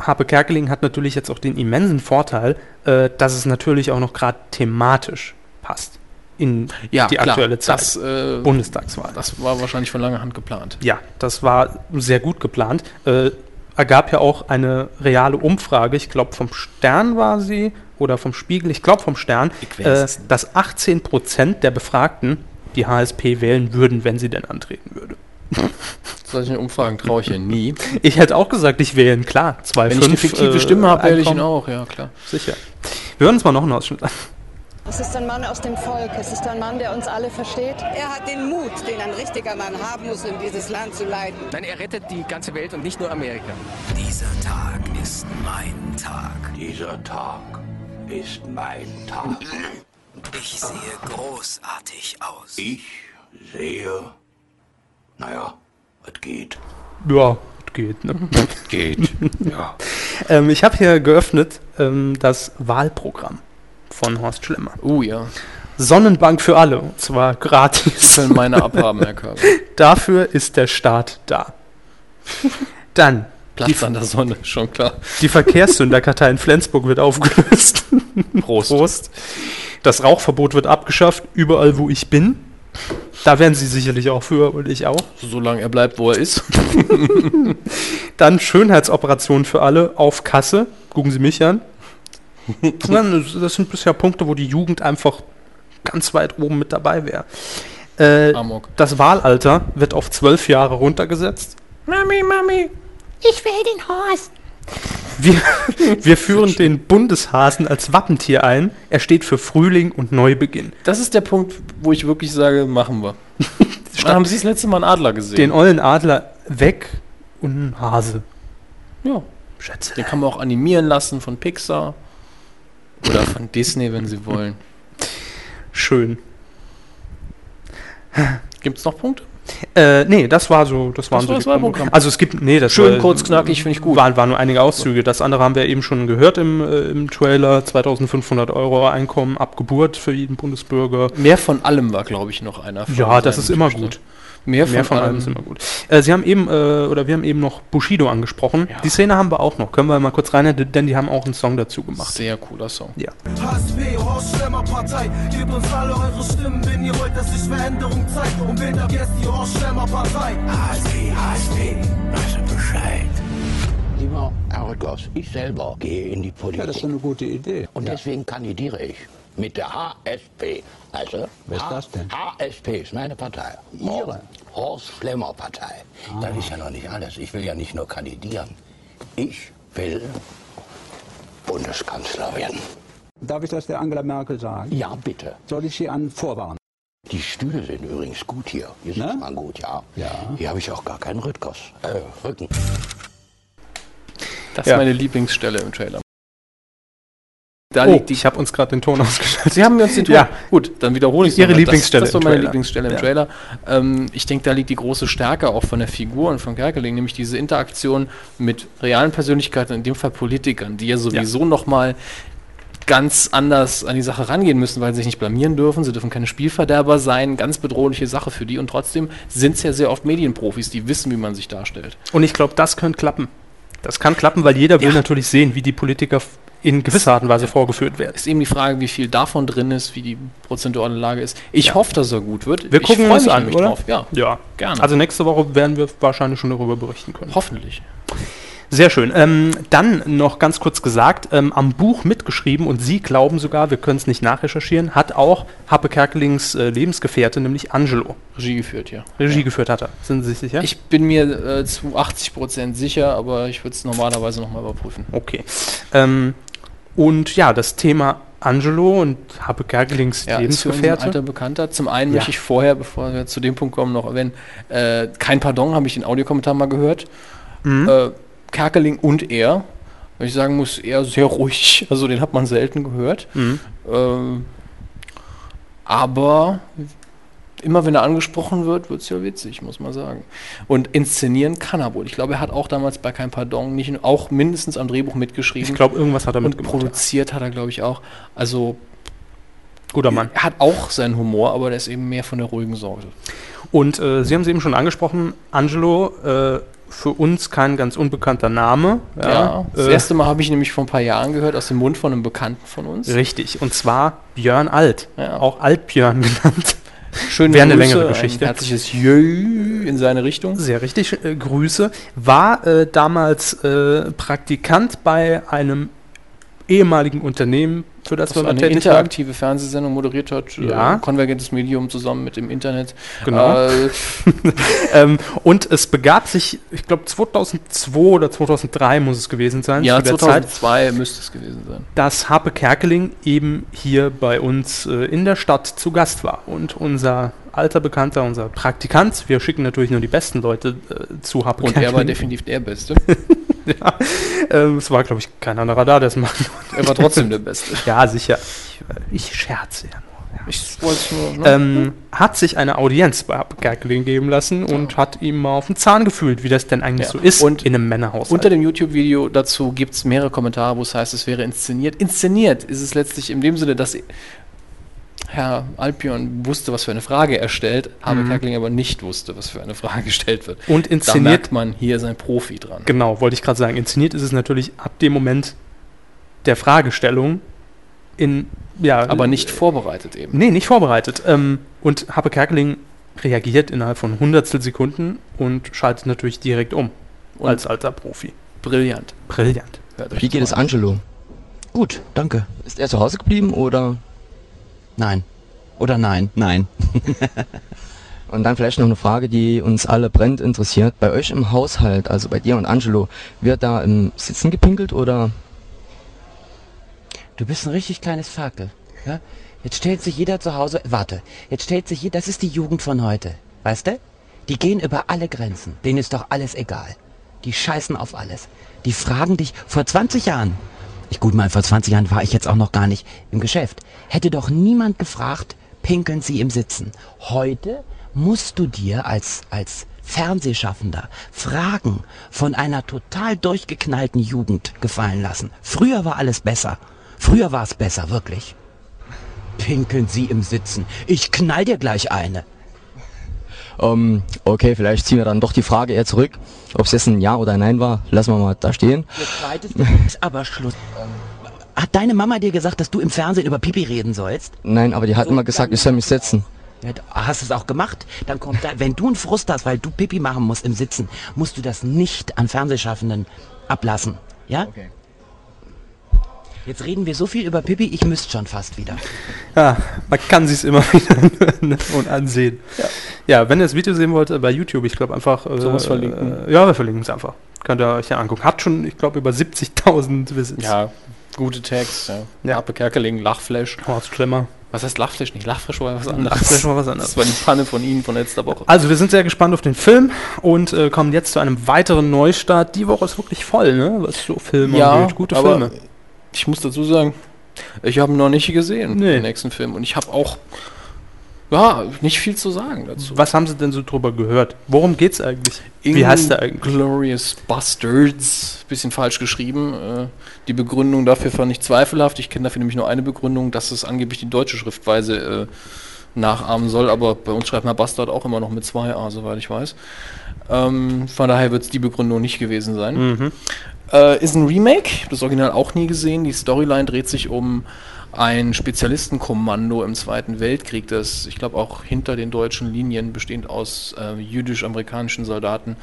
Harpe Kerkeling hat natürlich jetzt auch den immensen Vorteil, äh, dass es natürlich auch noch gerade thematisch passt in ja, die klar, aktuelle Zeit. Das, äh, Bundestagswahl. das war wahrscheinlich von langer Hand geplant. Ja, das war sehr gut geplant. Äh, ergab ja auch eine reale Umfrage, ich glaube vom Stern war sie oder vom Spiegel, ich glaube vom Stern, äh, dass 18% der Befragten die HSP wählen würden, wenn sie denn antreten würde. *laughs* Solche Umfragen traue ich ja nie. *laughs* Ich hätte auch gesagt, ich wählen, klar. Zwei, Wenn ich eine fünf, fiktive äh, Stimme habe, wähle ich ihn auch, ja klar. Sicher. Wir hören uns mal noch einen Ausschnitt an. Es ist ein Mann aus dem Volk. Es ist ein Mann, der uns alle versteht. Er hat den Mut, den ein richtiger Mann haben muss, um dieses Land zu leiten. Nein, er rettet die ganze Welt und nicht nur Amerika. Dieser Tag ist mein Tag. Dieser Tag ist mein Tag. Ich sehe großartig aus. Ich sehe. Naja, es geht. Ja, geht. Ne? Geht. *laughs* Ja. ähm, ich habe hier geöffnet ähm, das Wahlprogramm von Horst Schlemmer. Uh, ja. Sonnenbank für alle, und zwar gratis. Können meine abhaben, Herr Körber. *laughs* Dafür ist der Staat da. *laughs* Dann, Platz an der Sonne, schon klar. die Verkehrssünderkartei in Flensburg wird aufgelöst. Prost. *laughs* Prost. Das Rauchverbot wird abgeschafft, überall wo ich bin. Da wären sie sicherlich auch für und ich auch. Solange er bleibt, wo er ist. Dann Schönheitsoperation für alle auf Kasse. Gucken Sie mich an. *laughs* Nein, das- sind bisher Punkte, wo die Jugend einfach ganz weit oben mit dabei wäre. Äh, das Wahlalter wird auf zwölf Jahre runtergesetzt. Mami, Mami. Ich will den Horst. Wir, *laughs* wir führen den Bundeshasen als Wappentier ein. Er steht für Frühling und Neubeginn. Das ist der Punkt, wo ich wirklich sage, machen wir. *laughs* Wann haben Sie das letzte Mal einen Adler gesehen? Den ollen Adler weg und einen Hase. ja. Schätze. Den kann man auch animieren lassen von Pixar. Oder von Disney, wenn Sie wollen. Schön. Gibt es noch Punkte? Äh, nee, das war so, das waren Das so war die das. Punkte. Also es gibt, nee, das Schön, war, kurz, knackig, finde ich gut. Waren, waren nur einige Auszüge. Das andere haben wir eben schon gehört im, äh, im Trailer. 2500 Euro Einkommen ab Geburt für jeden Bundesbürger. Mehr von allem war, glaube ich, noch einer. Ja, das ist immer Zuständen. gut. Mehr von, Mehr von allem ist immer gut. Äh, Sie haben eben, äh, oder wir haben eben noch Bushido angesprochen. Die Szene haben wir auch noch. Können wir mal kurz rein, denn die haben auch einen Song dazu gemacht. Sehr cooler Song. Ja. Schlemmer Partei, gebt uns alle eure Stimmen, wenn ihr wollt, dass sich Veränderung zeigt. Und wählt ab jetzt die Horst Schlemmer Partei. HSP, HSP, weißt du Bescheid. Lieber Herr Rüttgers, ich selber gehe in die Politik. Ja, das ist eine gute Idee. Und deswegen kandidiere ich. Mit der HSP. Also, Wer ist das denn? HSP ist meine Partei. Ihre? Horst Schlemmer Partei. Das ist ja noch nicht alles. Ich will ja nicht nur kandidieren. Ich will Bundeskanzler werden. Darf ich das der Angela Merkel sagen? Ja, bitte. Soll ich sie an vorwarnen? Die Stühle sind übrigens gut hier. Hier sitzt man gut, ja. Ja. Hier habe ich auch gar keinen Rückkos. Äh, Rücken. Das Ja. ist meine Lieblingsstelle im Trailer. Da oh, liegt die. ich habe uns gerade den Ton ausgeschaltet. Sie haben mir uns den Ton. Ja. Gut, dann wiederhole ich Ihre nochmal. Lieblingsstelle Das, das war meine Trailer. Lieblingsstelle im Ja. Trailer. Ähm, ich denke, da liegt die große Stärke auch von der Figur und von Kerkeling, nämlich diese Interaktion mit realen Persönlichkeiten, in dem Fall Politikern, die ja sowieso nochmal ganz anders an die Sache rangehen müssen, weil sie sich nicht blamieren dürfen, sie dürfen keine Spielverderber sein, ganz bedrohliche Sache für die und trotzdem sind es ja sehr oft Medienprofis, die wissen, wie man sich darstellt. Und ich glaube, das könnte klappen. Das kann klappen, weil jeder will natürlich sehen, wie die Politiker in gewisser Art und Weise vorgeführt werden. Ist eben die Frage, wie viel davon drin ist, wie die prozentuale Lage ist. Ich hoffe, dass er gut wird. Wir ich gucken uns an, oder? Drauf. Ja, Ja, gerne. Also nächste Woche werden wir wahrscheinlich schon darüber berichten können. hoffentlich. Sehr schön. Ähm, dann noch ganz kurz gesagt, ähm, am Buch mitgeschrieben und Sie glauben sogar, wir können es nicht nachrecherchieren, hat auch Happe Kerkelings äh, Lebensgefährte, nämlich Angelo. Regie geführt, ja. Regie geführt hat er. Sind Sie sich sicher? Ich bin mir äh, zu 80% sicher, aber ich würde es normalerweise nochmal überprüfen. Okay. Ähm, und ja, das Thema Angelo und Happe Kerkelings Ja, ist Lebensgefährte. alter Bekannter. Zum einen Ja. möchte ich vorher, bevor wir zu dem Punkt kommen, noch erwähnen, äh, kein Pardon, habe ich den Audiokommentar mal gehört. Mhm. Äh, Kerkeling und er, weil ich sagen muss, er sehr ruhig, *laughs* also den hat man selten gehört. Mhm. Ähm, aber immer wenn er angesprochen wird, wird es ja witzig, muss man sagen. Und inszenieren kann er wohl. Ich glaube, er hat auch damals bei Kein Pardon nicht auch mindestens am Drehbuch mitgeschrieben. Ich glaube, irgendwas hat er und mitgemacht. produziert hat er, glaube ich, auch. Also Guter Mann. er hat auch seinen Humor, aber der ist eben mehr von der ruhigen Sorte. Und äh, Sie haben es eben schon angesprochen, Angelo, äh, für uns kein ganz unbekannter Name. Ja, das äh, erste Mal habe ich nämlich vor ein paar Jahren gehört aus dem Mund von einem Bekannten von uns. Richtig, und zwar Björn Alt, Ja. auch Altbjörn *laughs* genannt. Schöne Wäre eine Grüße, längere ein Geschichte. herzliches Jö in seine Richtung. Sehr richtig, äh, Grüße. War äh, damals äh, Praktikant bei einem ehemaligen Unternehmen, für das, Das wir war eine tätig waren. interaktive Fernsehsendung moderiert hat, Ja. äh, konvergentes Medium zusammen mit dem Internet. Genau. Äh, *laughs* ähm, und es begab sich, ich glaube 2002 oder 2003 muss es gewesen sein, ja, zu der Zeit, 2002 müsste es gewesen sein. dass Harpe Kerkeling eben hier bei uns äh, in der Stadt zu Gast war. Und unser alter Bekannter, unser Praktikant, wir schicken natürlich nur die besten Leute äh, zu Harpe Und Kerkeling. er war definitiv der Beste. *laughs* *laughs* ja, ähm, es war, glaube ich, kein anderer da, der es konnte. Er war trotzdem der Beste. *laughs* Ja, sicher. Ich, ich scherze ja nur. Ja. Ich wollte nur. Ne? Ähm, hat sich eine Audienz bei Harpe Kerkeling geben lassen und hat ihm mal auf den Zahn gefühlt, wie das denn eigentlich Ja. so ist Und in einem Männerhaus. Unter dem YouTube-Video dazu gibt es mehrere Kommentare, wo es heißt, es wäre inszeniert. Inszeniert ist es letztlich in dem Sinne, dass Herr Alpion wusste, was für eine Frage er stellt, Habe Mhm. Kerkeling aber nicht wusste, was für eine Frage *laughs* gestellt wird. Und Da inszeniert merkt man, hier ist ein Profi dran. Genau, wollte ich gerade sagen. Inszeniert ist es natürlich ab dem Moment der Fragestellung in, ja. Aber nicht vorbereitet eben. Nee, nicht vorbereitet. Ähm, und Happe Kerkeling reagiert innerhalb von Hundertstel Sekunden und schaltet natürlich direkt um. Und als alter Profi. Brillant. Brillant. Wie geht es an. Angelo? Gut, danke. Ist er zu Hause geblieben oder? Nein. Oder nein? Nein. *laughs* und dann vielleicht noch eine Frage, die uns alle brennend interessiert. Bei euch im Haushalt, also bei dir und Angelo, wird da im Sitzen gepinkelt oder? Du bist ein richtig kleines Ferkel. Ja? Jetzt stellt sich jeder zu Hause, warte, jetzt stellt sich jeder, das ist die Jugend von heute. Weißt du? Die gehen über alle Grenzen. Denen ist doch alles egal. Die scheißen auf alles. Die fragen dich vor 20 Jahren. Ich gut mal, vor 20 Jahren war ich jetzt auch noch gar nicht im Geschäft. Hätte doch niemand gefragt, pinkeln sie im Sitzen. Heute musst du dir als, als Fernsehschaffender Fragen von einer total durchgeknallten Jugend gefallen lassen. Früher war alles besser. Früher war es besser, wirklich. Pinkeln Sie im Sitzen. Ich knall dir gleich eine. Ähm, okay, vielleicht ziehen wir dann doch die Frage eher zurück. Ob es jetzt ein Ja oder ein Nein war, lassen wir mal da stehen. Ist aber Schluss. Hat deine Mama dir gesagt, dass du im Fernsehen über Pipi reden sollst? Nein, aber die hat immer gesagt, ich soll mich setzen. Hast du es auch gemacht? Dann kommt da, wenn du einen Frust hast, weil du Pipi machen musst im Sitzen, musst du das nicht an Fernsehschaffenden ablassen. Ja? Jetzt reden wir so viel über Pippi, ich müsste schon fast wieder. Ja, man kann sich's immer *laughs* wieder und ansehen. Ja. Ja, wenn ihr das Video sehen wollt, äh, bei YouTube, ich glaube einfach. Äh, Sowas verlinken. Äh, ja, wir verlinken es einfach. Könnt ihr euch ja angucken. Hat schon, ich glaube, über 70.000 Visits. Ja, gute Tags. Ja. ja. Harpe Kerkeling, Lachflash. Horst Klemmer. Was heißt Lachflash nicht? Lachflash war was anderes. Lachflash war was anderes. *laughs* Das war die Panne von Ihnen von letzter Woche. Also wir sind sehr gespannt auf den Film und äh, kommen jetzt zu einem weiteren Neustart. Die Woche ist wirklich voll, ne? Was so Filme ja, angeht. Gute Filme. Ich muss dazu sagen, ich habe ihn noch nicht gesehen, nee. den nächsten Film. Und ich habe auch ja, nicht viel zu sagen dazu. Was haben Sie denn so drüber gehört? Worum geht's eigentlich? Wie heißt der eigentlich? Glorious Bastards. Bisschen falsch geschrieben. Äh, die Begründung dafür fand ich zweifelhaft. Ich kenne dafür nämlich nur eine Begründung, dass es angeblich die deutsche Schriftweise äh, nachahmen soll. Aber bei uns schreibt man Bastard auch immer noch mit zwei A, soweit ich weiß. Ähm, von daher wird es die Begründung nicht gewesen sein. Mhm. Äh, ist ein Remake. Ich habe das Original auch nie gesehen. Die Storyline dreht sich um ein Spezialistenkommando im Zweiten Weltkrieg, das ich glaube auch hinter den deutschen Linien bestehend aus äh, jüdisch-amerikanischen Soldaten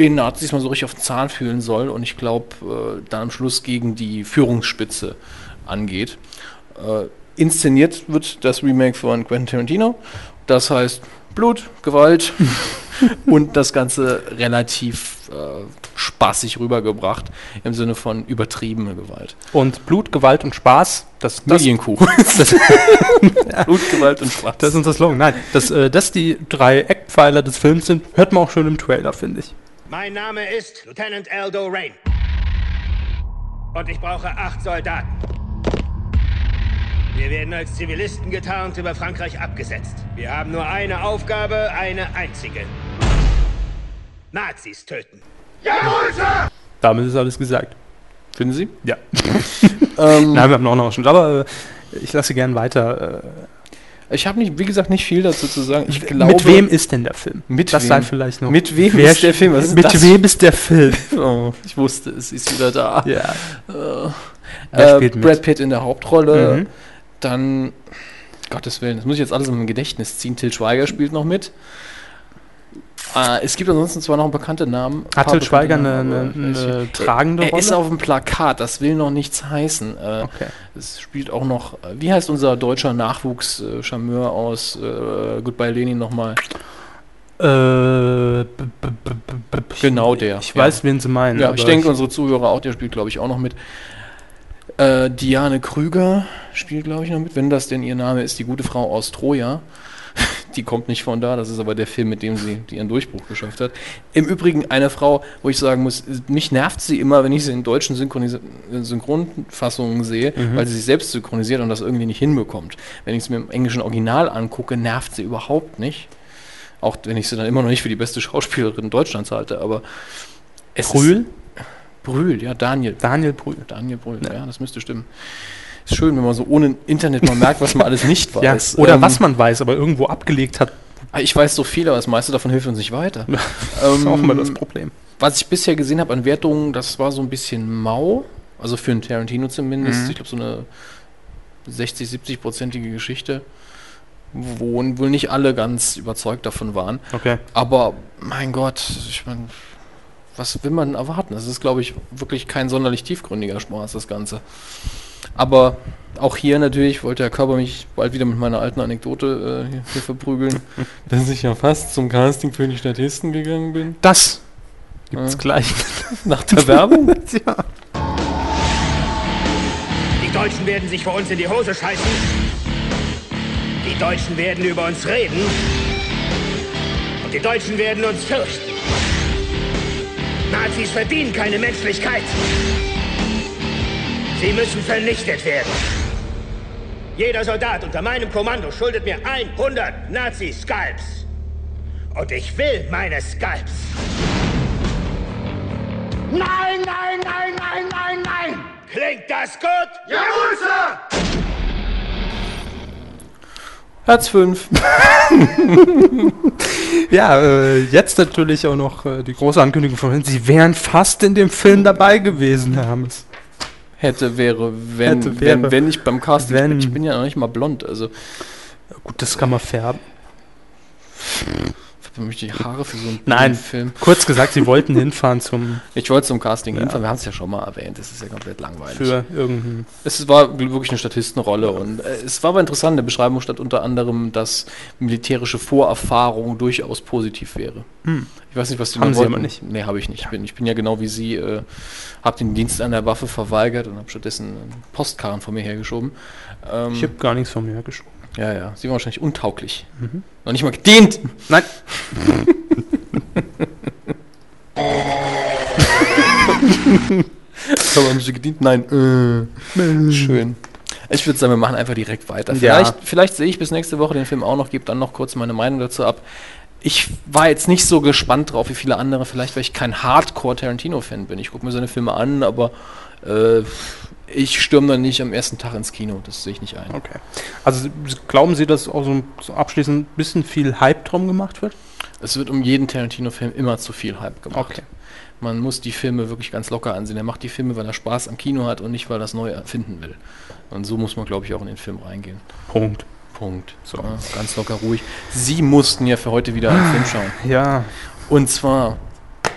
den Nazis mal so richtig auf den Zahn fühlen soll und ich glaube äh, dann am Schluss gegen die Führungsspitze angeht. Äh, inszeniert wird das Remake von Quentin Tarantino. Das heißt Blut, Gewalt *laughs* und das Ganze relativ äh, spaßig rübergebracht im Sinne von übertriebene Gewalt. Und Blut, Gewalt und Spaß, das Medienkuh. *laughs* Das, *laughs* Blut, Gewalt und Spaß. Das ist unser Slogan. Nein, dass äh, das die drei Eckpfeiler des Films sind, hört man auch schon im Trailer, finde ich. Mein Name ist Lieutenant Aldo Rain. Und ich brauche acht Soldaten. Wir werden als Zivilisten getarnt über Frankreich abgesetzt. Wir haben nur eine Aufgabe, eine einzige. Nazis töten. Jawohl, Sir! Damit ist alles gesagt. Finden Sie? Ja. *laughs* ähm, Nein, wir haben auch noch schon. Aber äh, ich lasse gern weiter. Äh, ich habe nicht, wie gesagt, nicht viel dazu zu sagen. Ich glaube, mit wem ist denn der Film? Mit das wem? sei vielleicht noch. Mit wem ist der Film? mit das? wem ist der Film? *laughs* oh, ich wusste, es ist wieder da. Ja. Äh, äh, Brad Pitt in der Hauptrolle. Mhm. Dann, Gottes Willen, das muss ich jetzt alles in mein Gedächtnis ziehen. Till Schweiger spielt noch mit. Äh, es gibt ansonsten zwar noch bekannte Namen. Hat Till Schweiger eine, eine, eine, tragende er, er ist auf dem Plakat, das will noch nichts heißen. Äh, okay. Es spielt auch noch, wie heißt unser deutscher Nachwuchs-Charmeur äh, aus äh, Goodbye Lenin nochmal? Äh, genau der. Ich ja. weiß, wen Sie meinen. Ja, ich denke, unsere Zuhörer auch, der spielt, glaube ich, auch noch mit. Äh, Diane Krüger spielt, glaube ich, noch mit, wenn das denn ihr Name ist, die gute Frau aus Troja. Die kommt nicht von da, das ist aber der Film, mit dem sie ihren Durchbruch geschafft hat. Im Übrigen eine Frau, wo ich sagen muss, mich nervt sie immer, wenn ich sie in deutschen Synchronis Synchronfassungen sehe, mhm. weil sie sich selbst synchronisiert und das irgendwie nicht hinbekommt. Wenn ich es mir im englischen Original angucke, nervt sie überhaupt nicht. Auch wenn ich sie dann immer noch nicht für die beste Schauspielerin Deutschlands halte, aber es Brühl? Brühl, ja, Daniel. Daniel Brühl. Daniel Brühl, ja. ja, das müsste stimmen. Ist schön, wenn man so ohne Internet mal merkt, was man alles nicht *laughs* weiß. Ja, oder ähm, was man weiß, aber irgendwo abgelegt hat. Ah, ich weiß so viel, aber das meiste davon hilft uns nicht weiter. *laughs* das ist auch mal das Problem. Was ich bisher gesehen habe an Wertungen, das war so ein bisschen mau. Also für einen Tarantino zumindest. Mhm. Ich glaube, so eine 60, 70-prozentige Geschichte wo wohl nicht alle ganz überzeugt davon waren. Okay. Aber mein Gott, ich meine, was will man erwarten? Das ist, glaube ich, wirklich kein sonderlich tiefgründiger Spaß, das Ganze. Aber auch hier natürlich wollte Herr Körper mich bald wieder mit meiner alten Anekdote äh, hier verprügeln, *laughs* dass ich ja fast zum Casting für die Statisten gegangen bin. Das gibt's äh, gleich *laughs* nach der Werbung. *laughs* ja. Die Deutschen werden sich vor uns in die Hose scheißen. Die Deutschen werden über uns reden. Und die Deutschen werden uns fürchten. Nazis verdienen keine Menschlichkeit. Sie müssen vernichtet werden. Jeder Soldat unter meinem Kommando schuldet mir 100 Nazi-Skalps. Und ich will meine Skalps. Nein, nein, nein, nein, nein, nein! Klingt das gut? Jawohl, Sir! Platz 5. *laughs* ja, äh, jetzt natürlich auch noch äh, die große Ankündigung von Ihnen. Sie wären fast in dem Film dabei gewesen, Herr Hammes. Hätte, wäre, wenn, Hätte, wäre, wenn, wenn ich beim Casting, wenn. ich bin ja noch nicht mal blond, also. Gut, das kann man färben. Dann möchte ich Haare für so einen Nein, Film. kurz gesagt, sie wollten hinfahren zum Ich wollte zum Casting Ja. hinfahren, wir haben es ja schon mal erwähnt, das ist ja komplett langweilig. für irgendeinen. Es war wirklich eine Statistenrolle und äh, es war aber interessant. In der Beschreibung stand unter anderem, dass militärische Vorerfahrung durchaus positiv wäre. Hm. Ich weiß nicht, was die Haben Sie aber nicht. Nee, habe ich nicht. Ich bin, ich bin ja genau wie Sie, äh, habe den Dienst an der Waffe verweigert und habe stattdessen einen Postkarren vor mir hergeschoben. Ähm, Ich habe gar nichts von mir geschoben. Ja, ja. Sie waren wahrscheinlich untauglich. Mhm. Noch nicht mal gedient. Nein. Aber *laughs* haben Sie gedient? Nein. Äh. Schön. Ich würde sagen, wir machen einfach direkt weiter. Ja. Vielleicht, vielleicht sehe ich bis nächste Woche den Film auch noch, gebe dann noch kurz meine Meinung dazu ab. Ich war jetzt nicht so gespannt drauf wie viele andere, vielleicht weil ich kein Hardcore-Tarantino-Fan bin. Ich gucke mir seine Filme an, aber äh, ich stürme dann nicht am ersten Tag ins Kino. Das sehe ich nicht ein. Okay. Also glauben Sie, dass auch so, so abschließend ein bisschen viel Hype drum gemacht wird? Es wird um jeden Tarantino-Film immer zu viel Hype gemacht. Okay. Man muss die Filme wirklich ganz locker ansehen. Er macht die Filme, weil er Spaß am Kino hat und nicht, weil er das neu erfinden will. Und so muss man, glaube ich, auch in den Film reingehen. Punkt. Punkt. So. Ja, ganz locker ruhig. Sie mussten ja für heute wieder einen Film schauen. Ja. Und zwar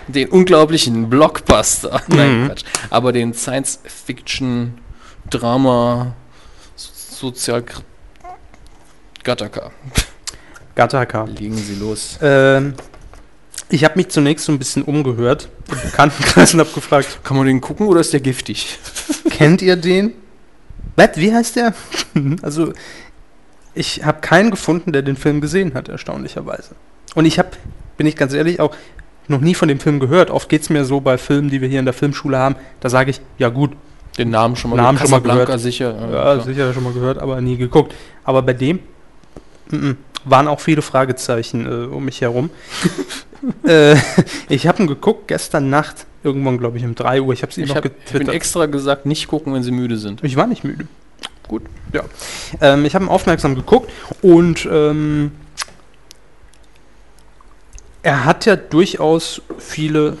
den unglaublichen Blockbuster. *laughs* Nein, Mhm. Quatsch. Aber den Science-Fiction, Drama, Sozial... Gattaca. Gattaca. Legen Sie los. Ähm, ich habe mich zunächst so ein bisschen umgehört im Bekanntenkreis und habe gefragt, Kann man den gucken oder ist der giftig? *laughs* kennt ihr den? Was, wie heißt der? *laughs* also, ich habe keinen gefunden, der den Film gesehen hat, erstaunlicherweise. Und ich habe, bin ich ganz ehrlich, auch noch nie von dem Film gehört. Oft geht es mir so bei Filmen, die wir hier in der Filmschule haben, da sage ich, ja gut, Den Namen schon mal Namen schon mal gehört. sicher. Ja, klar. sicher schon mal gehört, aber nie geguckt. Aber bei dem mm, mm, waren auch viele Fragezeichen äh, um mich herum. *laughs* äh, ich habe ihn geguckt gestern Nacht, irgendwann glaube ich um 3 Uhr. Ich habe es ihm Ich noch habe hab getwittert. extra gesagt, nicht gucken, wenn Sie müde sind. Ich war nicht müde. Gut, ja. Ähm, ich habe ihn aufmerksam geguckt und ähm, er hat ja durchaus viele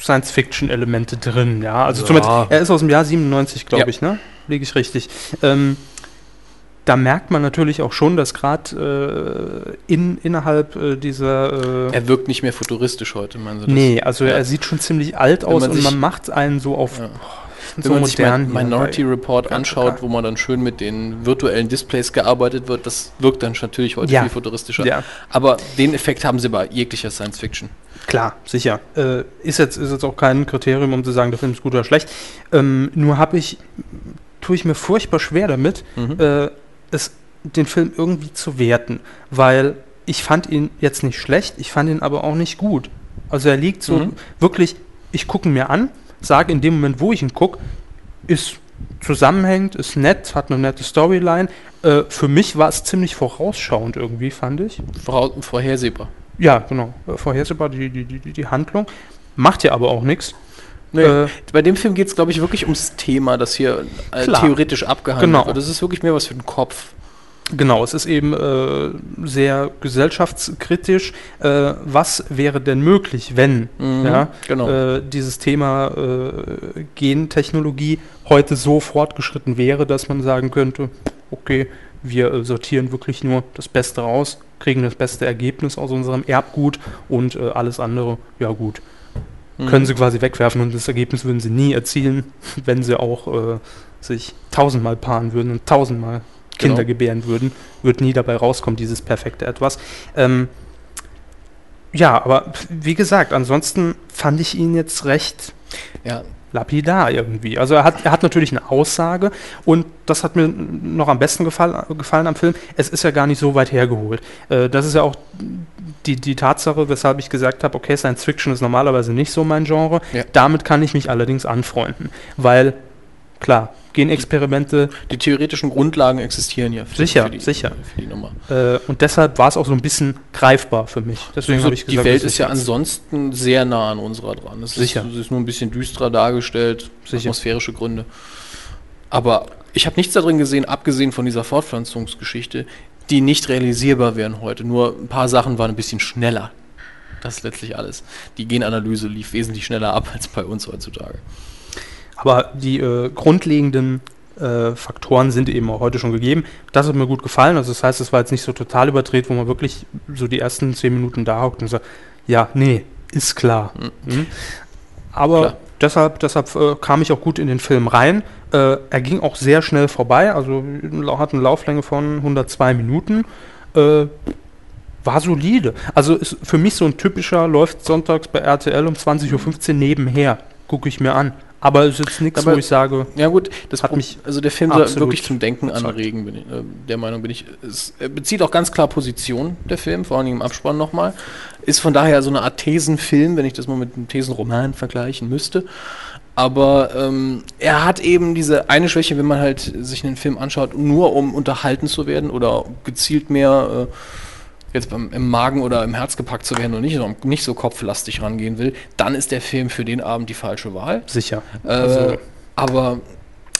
Science-Fiction-Elemente drin, ja. Also Ja. zumindest, er ist aus dem Jahr 97, glaube Ja. ich, ne? Liege ich richtig. Ähm, da merkt man natürlich auch schon, dass gerade äh, in, innerhalb äh, dieser äh, Er wirkt nicht mehr futuristisch heute, meinen Sie das? Nee, also Ja. er sieht schon ziemlich alt aus man und man macht einen so auf Ja. Wenn man sich hier Minority Report anschaut, wo man dann schön mit den virtuellen Displays gearbeitet wird, das wirkt dann natürlich heute Ja. viel futuristischer. Ja. Aber den Effekt haben sie bei jeglicher Science Fiction. Klar, sicher. Äh, ist, jetzt, ist jetzt auch kein Kriterium, um zu sagen, der Film ist gut oder schlecht. Ähm, nur habe ich, tue ich mir furchtbar schwer damit, Mhm. äh, es, den Film irgendwie zu werten, weil ich fand ihn jetzt nicht schlecht, ich fand ihn aber auch nicht gut. Also er liegt so Mhm. wirklich, ich gucke ihn mir an, sage in dem Moment, wo ich ihn gucke, ist zusammenhängend, ist nett, hat eine nette Storyline. Äh, für mich war es ziemlich vorausschauend irgendwie, fand ich. Vorhersehbar. Ja, genau. Äh, Vorhersehbar die, die, die, die Handlung. Macht ja aber auch nichts. Nee, Äh, bei dem Film geht es, glaube ich, wirklich ums Thema, das hier äh, theoretisch abgehandelt Genau. wird. Das ist wirklich mehr was für den Kopf. Genau, es ist eben äh, sehr gesellschaftskritisch. Äh, was wäre denn möglich, wenn Mhm, ja, genau. äh, dieses Thema äh, Gentechnologie heute so fortgeschritten wäre, dass man sagen könnte, okay, wir äh, sortieren wirklich nur das Beste raus, kriegen das beste Ergebnis aus unserem Erbgut und äh, alles andere, ja gut, Mhm. können sie quasi wegwerfen und das Ergebnis würden sie nie erzielen, *laughs* wenn sie auch sich tausendmal paaren würden und tausendmal Kinder Genau. gebären würden, wird nie dabei rauskommen, dieses perfekte Etwas. Ähm, ja, aber wie gesagt, ansonsten fand ich ihn jetzt recht Ja, lapidar irgendwie. Also er hat, er hat natürlich eine Aussage und das hat mir noch am besten gefallen, gefallen am Film. Es ist ja gar nicht so weit hergeholt. Äh, das ist ja auch die, die Tatsache, weshalb ich gesagt habe, okay, Science Fiction ist normalerweise nicht so mein Genre. Ja. Damit kann ich mich allerdings anfreunden, weil klar, Genexperimente die theoretischen Grundlagen existieren ja für, Sicher, für, die, sicher. für die Nummer. äh, und deshalb war es auch so ein bisschen greifbar für mich. Deswegen Also habe ich die gesagt, Welt das ist ja ansonsten sehr nah an unserer dran. Es Sicher. Ist, es ist nur ein bisschen düsterer dargestellt, Sicher. atmosphärische Gründe. Aber ich habe nichts darin gesehen, abgesehen von dieser Fortpflanzungsgeschichte, die nicht realisierbar wären heute. Nur ein paar Sachen waren ein bisschen schneller. Das ist letztlich alles. Die Genanalyse lief wesentlich schneller ab als bei uns heutzutage. Aber die äh, grundlegenden äh, Faktoren sind eben auch heute schon gegeben. Das hat mir gut gefallen. Also das heißt, es war jetzt nicht so total überdreht, wo man wirklich so die ersten zehn Minuten da hockt und sagt, ja, nee, ist klar. Mhm. Aber Klar. deshalb, deshalb äh, kam ich auch gut in den Film rein. Äh, er ging auch sehr schnell vorbei, also hat eine Lauflänge von 102 Minuten. Äh, war solide. Also ist für mich so ein typischer, läuft sonntags bei RTL um 20.15 Uhr nebenher. Gucke ich mir an. Aber es ist jetzt nichts, wo ich sage, Ja gut, das Hat mich also der Film soll wirklich zum Denken überzeugt. anregen, bin ich, äh, der Meinung bin ich. Es er bezieht auch ganz klar Position, der Film, vor allem im Abspann nochmal. Ist von daher so eine Art Thesenfilm, wenn ich das mal mit einem Thesenroman vergleichen müsste. Aber ähm, er hat eben diese eine Schwäche, wenn man halt sich einen Film anschaut, nur um unterhalten zu werden oder gezielt mehr äh, jetzt beim, im Magen oder im Herz gepackt zu werden und nicht, so- nicht so kopflastig rangehen will, dann ist der Film für den Abend die falsche Wahl. sicher. Äh, Also- aber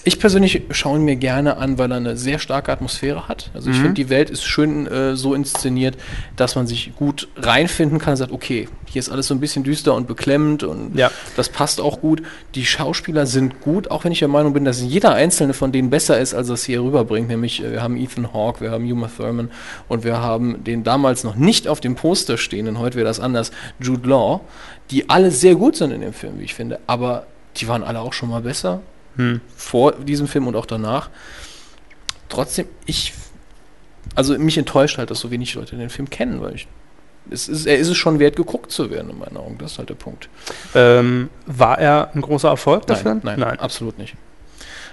ich persönlich schaue ihn mir gerne an, weil er eine sehr starke Atmosphäre hat. Also ich Mhm. finde, die Welt ist schön äh, so inszeniert, dass man sich gut reinfinden kann und sagt, okay, hier ist alles so ein bisschen düster und beklemmend und Ja. das passt auch gut. Die Schauspieler sind gut, auch wenn ich der Meinung bin, dass jeder einzelne von denen besser ist, als er es hier rüberbringt. Nämlich, äh, wir haben Ethan Hawke, wir haben Uma Thurman und wir haben den damals noch nicht auf dem Poster stehenden, heute wäre das anders, Jude Law, die alle sehr gut sind in dem Film, wie ich finde. Aber die waren alle auch schon mal besser Hm. vor diesem Film und auch danach. Trotzdem, ich, also mich enttäuscht halt, dass so wenig Leute den Film kennen, weil ich, es ist, er ist es schon wert, geguckt zu werden, in meinen Augen. Das ist halt der Punkt. Ähm, war er ein großer Erfolg, der Nein, Film? nein, absolut nicht.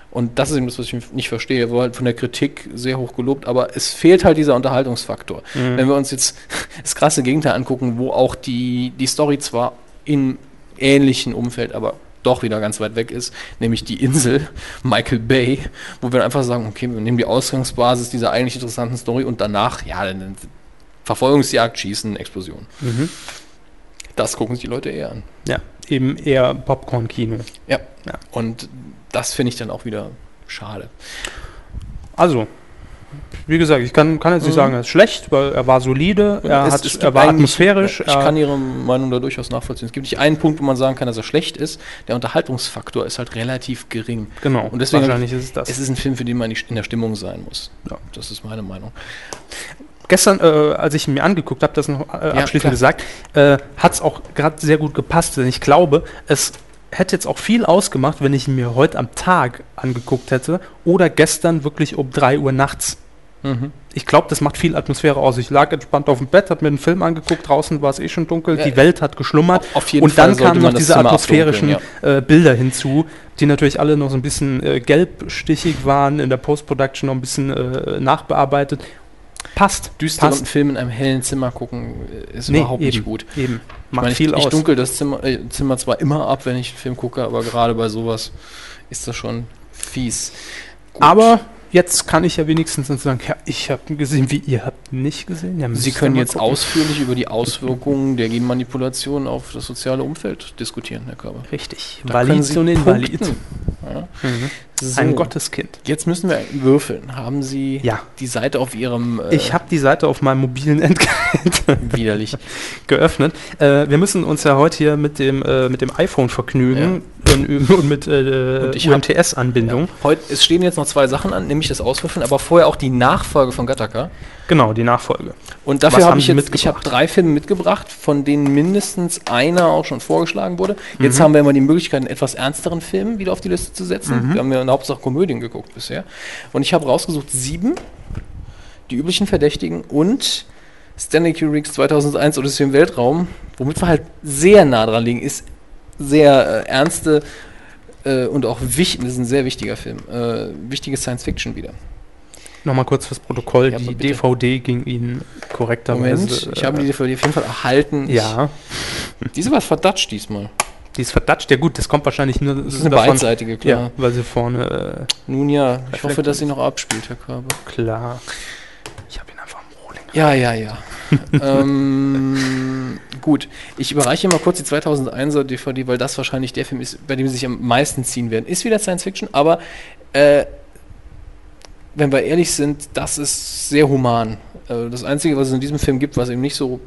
Und das ist eben das, was ich nicht verstehe. Er war halt von der Kritik sehr hoch gelobt, aber es fehlt halt dieser Unterhaltungsfaktor. Mhm. Wenn wir uns jetzt *laughs* das krasse Gegenteil angucken, wo auch die, die Story zwar in ähnlichen Umfeld, aber doch wieder ganz weit weg ist, nämlich die Insel Michael Bay, wo wir einfach sagen, okay, wir nehmen die Ausgangsbasis dieser eigentlich interessanten Story und danach, ja, dann Verfolgungsjagd, Schießen, Explosion. Mhm. Das gucken sich die Leute eher an. Ja, eben eher Popcorn-Kino. Ja. Ja. Und das finde ich dann auch wieder schade. Also, wie gesagt, ich kann, kann jetzt nicht Mhm. sagen, er ist schlecht, weil er war solide, er, Es- hat, es er war atmosphärisch. Ich kann Ihre Meinung da durchaus nachvollziehen. Es gibt nicht einen Punkt, wo man sagen kann, dass er schlecht ist. Der Unterhaltungsfaktor ist halt relativ gering. Genau, Und deswegen wahrscheinlich ist es das. Es ist ein Film, für den man nicht in der Stimmung sein muss. Ja. Das ist meine Meinung. Gestern, äh, als ich ihn mir angeguckt habe, das noch äh, Ja, abschließend klar. gesagt, äh, hat es auch gerade sehr gut gepasst, denn ich glaube, es hätte jetzt auch viel ausgemacht, wenn ich ihn mir heute am Tag angeguckt hätte oder gestern wirklich um 3 Uhr nachts. Mhm. Ich glaube, das macht viel Atmosphäre aus. Ich lag entspannt auf dem Bett, habe mir einen Film angeguckt, draußen war es eh schon dunkel, Ja, die Welt hat geschlummert auf jeden und Fall dann sollte kamen noch diese atmosphärischen abdunkeln, äh, Bilder hinzu, die natürlich alle noch so ein bisschen äh, gelbstichig waren, in der Post-Production noch ein bisschen äh, nachbearbeitet. Passt. Düsteren passt. Film in einem hellen Zimmer gucken äh, ist Nee, überhaupt nicht eben, gut. eben. Ich, Macht meine, viel ich, ich aus. dunkel das Zimmer, äh, Zimmer zwar immer ab, wenn ich einen Film gucke, aber gerade bei sowas ist das schon fies. Gut. Aber jetzt kann ich ja wenigstens sagen, ja, ich habe gesehen, wie ihr habt nicht gesehen. Ja, Sie können jetzt gucken. ausführlich über die Auswirkungen der Genmanipulation auf das soziale Umfeld diskutieren, Herr Körber. Richtig. Da Valid und Invalid. Ja. Mhm. So. Ein Gotteskind. Jetzt müssen wir würfeln. Haben Sie Ja. die Seite auf Ihrem äh, Ich habe die Seite auf meinem mobilen Endgerät *laughs* widerlich. geöffnet. Äh, wir müssen uns ja heute hier mit dem, äh, mit dem iPhone vergnügen und, und mit äh, Und ich hab- UMTS-Anbindung. Heute, es stehen jetzt noch zwei Sachen an, nämlich das Auswürfeln, aber vorher auch die Nachfolge von Gattaca. Genau, die Nachfolge. Und dafür habe ich jetzt, ich habe drei Filme mitgebracht, von denen mindestens einer auch schon vorgeschlagen wurde. Jetzt Mhm. haben wir immer die Möglichkeit, einen etwas ernsteren Film wieder auf die Liste zu setzen. Mhm. Wir haben ja in der Hauptsache Komödien geguckt bisher. Und ich habe rausgesucht sieben, die üblichen Verdächtigen und Stanley Kubricks 2001 Odyssey im Weltraum, womit wir halt sehr nah dran liegen, ist sehr äh, ernste äh, und auch wichtig, das ist ein sehr wichtiger Film, äh, wichtige Science Fiction wieder. Nochmal kurz fürs Protokoll. Ja, die bitte. DVD ging Ihnen korrekterweise. Moment, ich habe die DVD auf jeden Fall erhalten. Ja. Die ist aber verdatscht diesmal. Die ist verdatscht. Ja gut, das kommt wahrscheinlich nur Das ist eine beidseitige, klar. Ja, weil sie vorne... Äh, Nun ja, ich hoffe, dass sie noch abspielt, Herr Körber. klar. Ich habe ihn einfach am Rohling. Ja, ja, ja. *laughs* ähm, gut, ich überreiche mal kurz die 2001er DVD, weil das wahrscheinlich der Film ist, bei dem sie sich am meisten ziehen werden. Ist wieder Science Fiction, aber äh, wenn wir ehrlich sind, das ist sehr human. Äh, das Einzige, was es in diesem Film gibt, was eben nicht so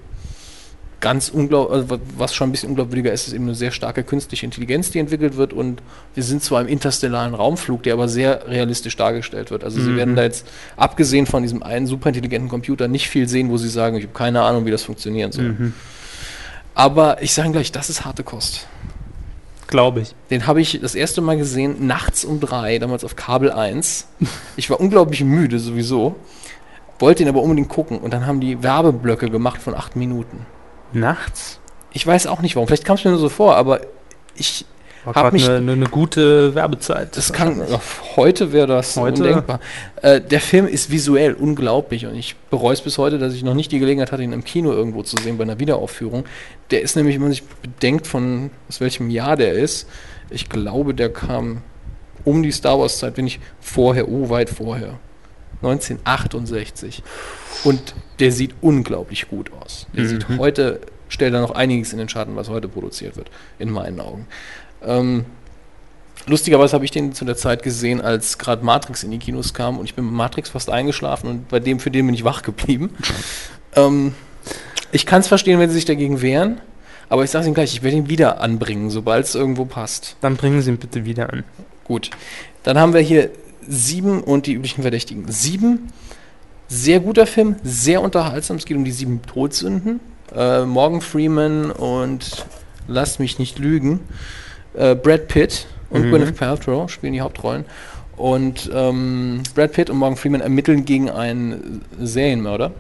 ganz unglaublich, also was schon ein bisschen unglaubwürdiger ist, ist eben eine sehr starke künstliche Intelligenz, die entwickelt wird und wir sind zwar im interstellaren Raumflug, der aber sehr realistisch dargestellt wird. Also sie Mhm. werden da jetzt, abgesehen von diesem einen superintelligenten Computer, nicht viel sehen, wo sie sagen, ich habe keine Ahnung, wie das funktionieren soll. Mhm. Aber ich sage gleich, das ist harte Kost. Glaube ich. Den habe ich das erste Mal gesehen, nachts um drei, damals auf Kabel 1. Ich war unglaublich müde sowieso, wollte ihn aber unbedingt gucken und dann haben die Werbeblöcke gemacht von acht Minuten. Nachts? Ich weiß auch nicht warum, vielleicht kam es mir nur so vor, aber ich War habe gerade mich... eine, eine, gute Werbezeit. Das kann, heute wäre das Heute? undenkbar. Äh, der Film ist visuell unglaublich und ich bereue es bis heute, dass ich noch nicht die Gelegenheit hatte, ihn im Kino irgendwo zu sehen bei einer Wiederaufführung. Der ist nämlich, wenn man sich bedenkt, von aus welchem Jahr der ist, ich glaube, der kam um die Star Wars Zeit, wenn nicht vorher, oh, weit vorher. 1968. Und der sieht unglaublich gut aus. Der Mhm. sieht heute, stellt er noch einiges in den Schatten, was heute produziert wird, in meinen Augen. Ähm, lustigerweise habe ich den zu der Zeit gesehen, als gerade Matrix in die Kinos kam und ich bin mit Matrix fast eingeschlafen und bei dem, für den bin ich wach geblieben. *laughs* ähm, ich kann es verstehen, wenn sie sich dagegen wehren, aber ich sage Ihnen gleich, ich werde ihn wieder anbringen, sobald es irgendwo passt. Dann bringen Sie ihn bitte wieder an. Gut. Dann haben wir hier sieben und die üblichen Verdächtigen. Sieben, sehr guter Film, sehr unterhaltsam. Es geht um die sieben Todsünden. Äh, Morgan Freeman und lasst mich nicht lügen. Äh, Brad Pitt und Mhm. Gwyneth Paltrow spielen die Hauptrollen. Und ähm, Brad Pitt und Morgan Freeman ermitteln gegen einen Serienmörder,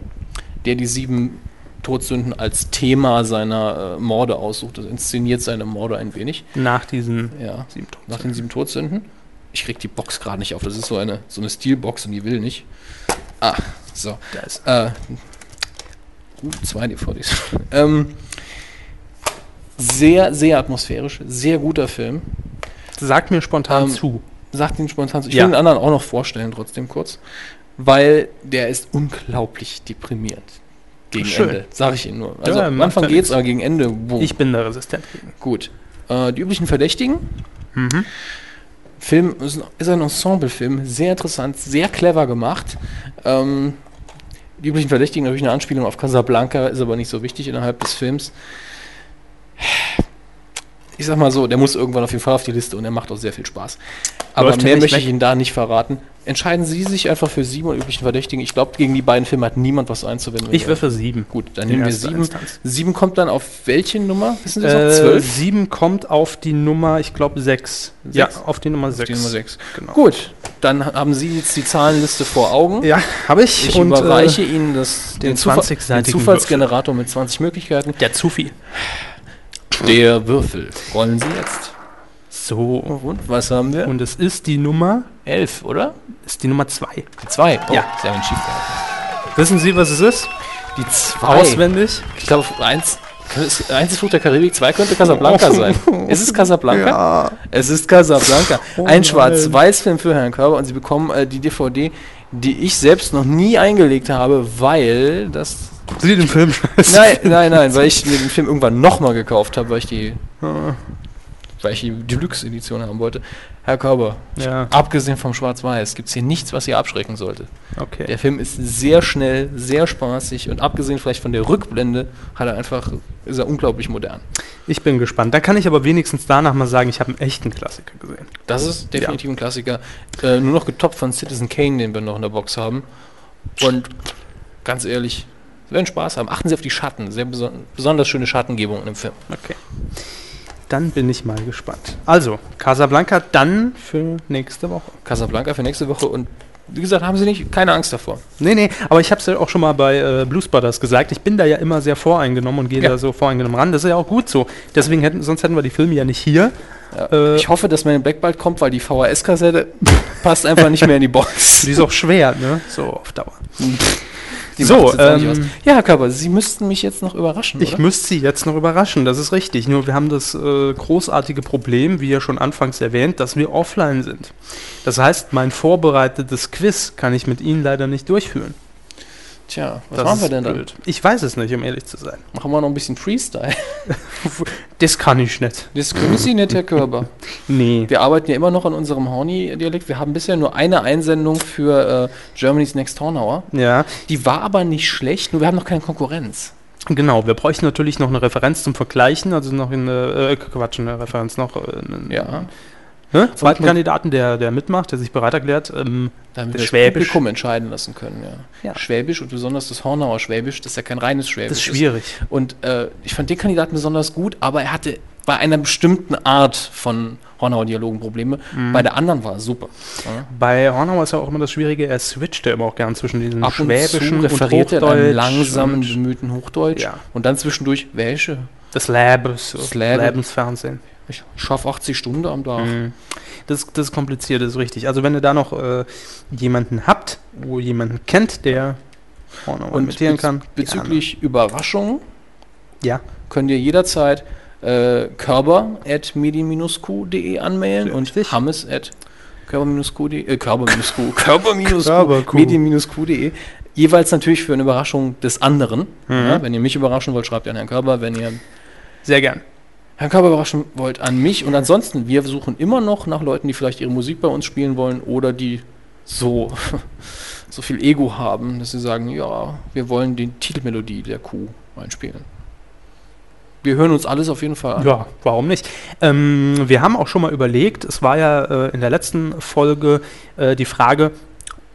der die sieben Todsünden als Thema seiner äh, Morde aussucht. Das inszeniert seine Morde ein wenig. Nach diesen Ja, sieben nach den sieben Todsünden. Ich krieg die Box gerade nicht auf. Das ist so eine, so eine Steelbox und die will nicht. Ah, so. Da ist- Äh, zwei DVDs. *laughs* ähm, sehr, sehr atmosphärisch. Sehr guter Film. Sag mir spontan Ähm, zu. Sagt ihn spontan zu. Ich Ja. will den anderen auch noch vorstellen, trotzdem kurz. Weil der ist unglaublich deprimierend. Gegen Schön. Ende. Sag ich Ihnen nur. Also Ja, am Anfang geht's, nichts. aber gegen Ende. boom. Ich bin da resistent gegen. Gut. Äh, die üblichen Verdächtigen. Mhm. Film ist ein, ist ein Ensemble-Film, sehr interessant, sehr clever gemacht. Ähm, die üblichen Verdächtigen natürlich eine Anspielung auf Casablanca, ist aber nicht so wichtig innerhalb des Films. Ich sag mal so, der muss irgendwann auf jeden Fall auf die Liste und er macht auch sehr viel Spaß. Aber Läuft mehr möchte weg? ich Ihnen da nicht verraten. Entscheiden Sie sich einfach für sieben und üblichen Verdächtigen. Ich glaube, gegen die beiden Filme hat niemand was einzuwenden. Ich würfe sieben. Gut, dann In nehmen wir sieben. Instanz. Sieben kommt dann auf welche Nummer? Wissen Sie? Äh, Zwölf? sieben kommt auf die Nummer, ich glaube, sechs. Ja, auf die Nummer sechs. Die Nummer 6. Genau. Gut, dann haben Sie jetzt die Zahlenliste vor Augen. Ja, habe ich. Ich und, überreiche äh, Ihnen das, den Zufa- 20-seitigen den Zufallsgenerator mit 20 Möglichkeiten. Der Zufi. Der Würfel. Rollen Sie jetzt. So. Und was haben wir? Und es ist die Nummer, 11, oder? ist die Nummer zwei. Die 2. Oh, Ja. Sie haben gehalten. Wissen Sie, was es ist? Die 2. Auswendig? Ich glaube, eins, eins ist Fluch der Karibik, 2 könnte Casablanca sein. Ist es Casablanca? Ja. Es ist Casablanca. Oh Ein. Schwarz-Weiß-Film für Herrn Körber und Sie bekommen äh, die DVD, die ich selbst noch nie eingelegt habe, weil das Sie den Film scheiße. *laughs* Nein, nein, nein, weil ich mir den Film irgendwann nochmal gekauft habe, weil ich die, Ah. weil ich die Deluxe-Edition haben wollte. Herr Körber, Ja. abgesehen vom Schwarz-Weiß gibt es hier nichts, was Sie abschrecken sollte. Okay. Der Film ist sehr schnell, sehr spaßig und abgesehen vielleicht von der Rückblende hat er einfach, ist er unglaublich modern. Ich bin gespannt. Da kann ich aber wenigstens danach mal sagen, ich habe einen echten Klassiker gesehen. Das ist definitiv ein Klassiker. Äh, nur noch getoppt von Citizen Kane, den wir noch in der Box haben. Und ganz ehrlich, Sie werden Spaß haben. Achten Sie auf die Schatten. Sehr beson besonders schöne Schattengebung in dem Film. Okay. Dann bin ich mal gespannt. Also, Casablanca dann für nächste Woche. Casablanca für nächste Woche und wie gesagt, haben Sie nicht keine Angst davor. Nee, nee, aber ich habe es ja auch schon mal bei äh, Blues Brothers gesagt. Ich bin da ja immer sehr voreingenommen und gehe Ja. da so voreingenommen ran. Das ist ja auch gut so. Deswegen hätten, sonst hätten wir die Filme ja nicht hier. Äh, ich hoffe, dass meine Black bald kommt, weil die VHS-Kassette passt einfach nicht mehr in die Box. *laughs* Die ist auch schwer, ne? So auf Dauer. Die So, ähm, aus. ja, Herr Körper, Sie müssten mich jetzt noch überraschen, Ich oder? müsste Sie jetzt noch überraschen, das ist richtig. Nur wir haben das äh, großartige Problem, wie ja schon anfangs erwähnt, dass wir offline sind. Das heißt, mein vorbereitetes Quiz kann ich mit Ihnen leider nicht durchführen. Tja, was Das machen wir denn dann? blöd. Ich weiß es nicht, um ehrlich zu sein. Machen wir noch ein bisschen Freestyle. *laughs* Das kann ich nicht. Das können Sie nicht, Herr Körper. *laughs* Nee. Wir arbeiten ja immer noch an unserem Horny-Dialekt. Wir haben bisher nur eine Einsendung für äh, Germany's Next Hornauer. Ja. Die war aber nicht schlecht, nur wir haben noch keine Konkurrenz. Genau, wir bräuchten natürlich noch eine Referenz zum Vergleichen, also noch eine, äh, Quatsch, eine Referenz noch. Äh, Ja. Ne? Zweiten Kandidaten, der, der mitmacht, der sich bereit erklärt. Ähm, Damit das Schwäbisch. Publikum entscheiden lassen können, ja. Ja. Schwäbisch und besonders das Hornauer Schwäbisch, das ist ja kein reines Schwäbisch. Das ist schwierig. Und äh, ich fand den Kandidaten besonders gut, aber er hatte bei einer bestimmten Art von Hornauer Dialogen Probleme. Mhm. Bei der anderen war er super. Ja. Bei Hornauer ist ja auch immer das Schwierige, er switcht ja immer auch gern zwischen diesen Ab und schwäbischen zu referiert er in einem Hochdeutsch langsamen, und bemühten Hochdeutsch Ja. und dann zwischendurch welche. das Labes, Das das Lab- Lebensfernsehen. Ich schaffe 80 Stunden am Tag. Mhm. Das, das ist kompliziert, das ist richtig. Also wenn ihr da noch äh, jemanden habt, wo ihr jemanden kennt, der Hornauer Und imitieren bez kann, bezüglich Überraschungen ja, könnt ihr jederzeit äh, körper at medi-q.de anmelden und hammes at körper-q.de äh, körper-q *laughs* jeweils natürlich für eine Überraschung des anderen. Mhm. Ja, wenn ihr mich überraschen wollt, schreibt ihr an Herrn Körper. Wenn ihr sehr gern. Herrn Körper überraschen wollt, an mich. Und ansonsten, wir suchen immer noch nach Leuten, die vielleicht ihre Musik bei uns spielen wollen oder die so, *laughs* so viel Ego haben, dass sie sagen, ja, wir wollen die Titelmelodie der Kuh einspielen. Wir hören uns alles auf jeden Fall an. Ja, warum nicht? Ähm, wir haben auch schon mal überlegt, es war ja äh, in der letzten Folge äh, die Frage,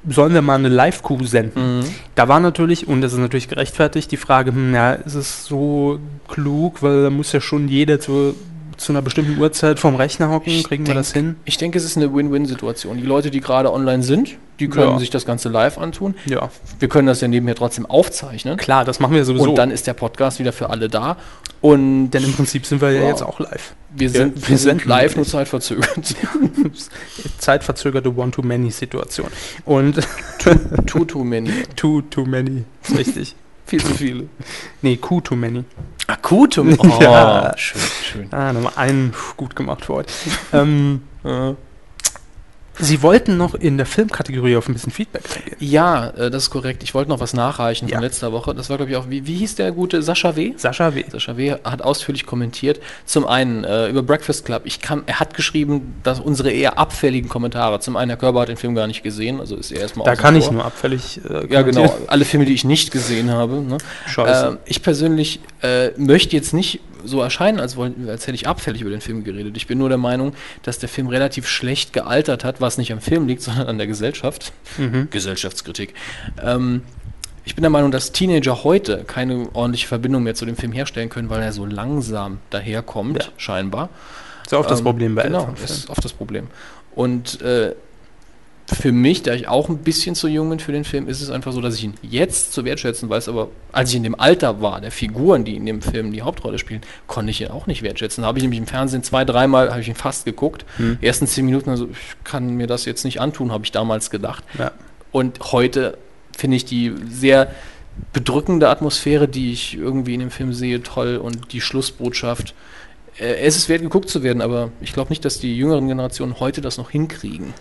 sollen wir mal eine Live-Coup senden? Mhm. Da war natürlich, und das ist natürlich gerechtfertigt, die Frage, hm, ja, ist es so klug, weil da muss ja schon jeder zu, zu einer bestimmten Uhrzeit vorm Rechner hocken, kriegen wir das hin? Ich denke, es ist eine Win-Win-Situation. Die Leute, die gerade online sind, die können Ja. sich das Ganze live antun. Ja. Wir können das ja nebenher trotzdem aufzeichnen. Klar, das machen wir sowieso. Und dann ist der Podcast wieder für alle da. Und Denn im Prinzip sind wir ja Ja. jetzt auch live. wir sind, wir wir sind live nur zeitverzögert. *laughs* Zeitverzögerte One-to-Many-Situation. Und Too, too many. *laughs* Too, too many. Richtig. Viel zu viele. Nee, Q too many. Akute. *laughs* Oh, Ja. schön, schön. Ah, nochmal einen gut gemacht für heute. ähm, Sie wollten noch in der Filmkategorie auf ein bisschen Feedback reagieren. Ja, äh, das ist korrekt. Ich wollte noch was nachreichen Ja. von letzter Woche. Das war, glaube ich, auch, wie, wie hieß der gute Sascha W.? Sascha W. Sascha W. hat ausführlich kommentiert. Zum einen äh, über Breakfast Club. Ich kann, er hat geschrieben, dass unsere eher abfälligen Kommentare. Zum einen, Herr Körber hat den Film gar nicht gesehen, also ist er erstmal Da kann ich vor. nur abfällig äh, Ja, genau. Alle Filme, die ich nicht gesehen habe. Ne? Scheiße. Ähm, ich persönlich äh, möchte jetzt nicht so erscheinen, als, wollen, als hätte ich abfällig über den Film geredet. Ich bin nur der Meinung, dass der Film relativ schlecht gealtert hat, was nicht am Film liegt, *laughs* sondern an der Gesellschaft. Mhm. Gesellschaftskritik. Ähm, ich bin der Meinung, dass Teenager heute keine ordentliche Verbindung mehr zu dem Film herstellen können, weil er so langsam daherkommt, Ja. scheinbar. Ist ja auch das Problem bei Genau, ist oft das Problem. Und äh, für mich, da ich auch ein bisschen zu jung bin für den Film, ist es einfach so, dass ich ihn jetzt zu wertschätzen weiß, aber als ich in dem Alter war, der Figuren, die in dem Film die Hauptrolle spielen, konnte ich ihn auch nicht wertschätzen. Da habe ich nämlich im Fernsehen zwei, dreimal, habe ich ihn fast geguckt. Hm. Die ersten zehn Minuten, also ich kann mir das jetzt nicht antun, habe ich damals gedacht. Ja. Und heute finde ich die sehr bedrückende Atmosphäre, die ich irgendwie in dem Film sehe, toll und die Schlussbotschaft. Äh, es ist wert, geguckt zu werden, aber ich glaube nicht, dass die jüngeren Generationen heute das noch hinkriegen.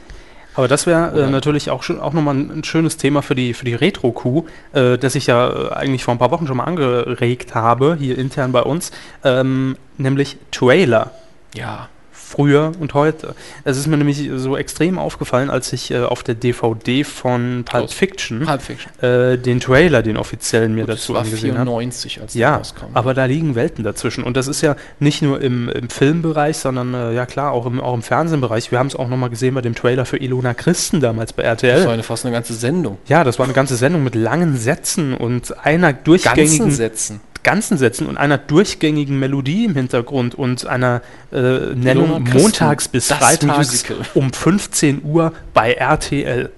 Aber das wäre äh, natürlich auch schon, auch nochmal ein, ein schönes Thema für die, für die Retro-Coup, äh, das ich ja äh, eigentlich vor ein paar Wochen schon mal angeregt habe, hier intern bei uns, ähm, nämlich Trailer. Ja. Früher und heute. Es ist mir nämlich so extrem aufgefallen, als ich äh, auf der DVD von Pulp Fiction, Pulp Fiction. Äh, den Trailer, den offiziellen, mir Gut, dazu das war angesehen habe. 94, als Ja, rauskam. aber da liegen Welten dazwischen. Und das ist ja nicht nur im, im Filmbereich, sondern äh, ja klar, auch im, auch im Fernsehbereich. Wir haben es auch nochmal gesehen bei dem Trailer für Ilona Christen damals bei RTL. Das war eine, fast eine ganze Sendung. Ja, das war eine ganze Sendung mit langen Sätzen und einer durchgängigen Ganzen Sätzen. Ganzen Sätzen und einer durchgängigen Melodie im Hintergrund und einer äh, Nennung montags bis freitags Musical. um 15 Uhr bei RTL.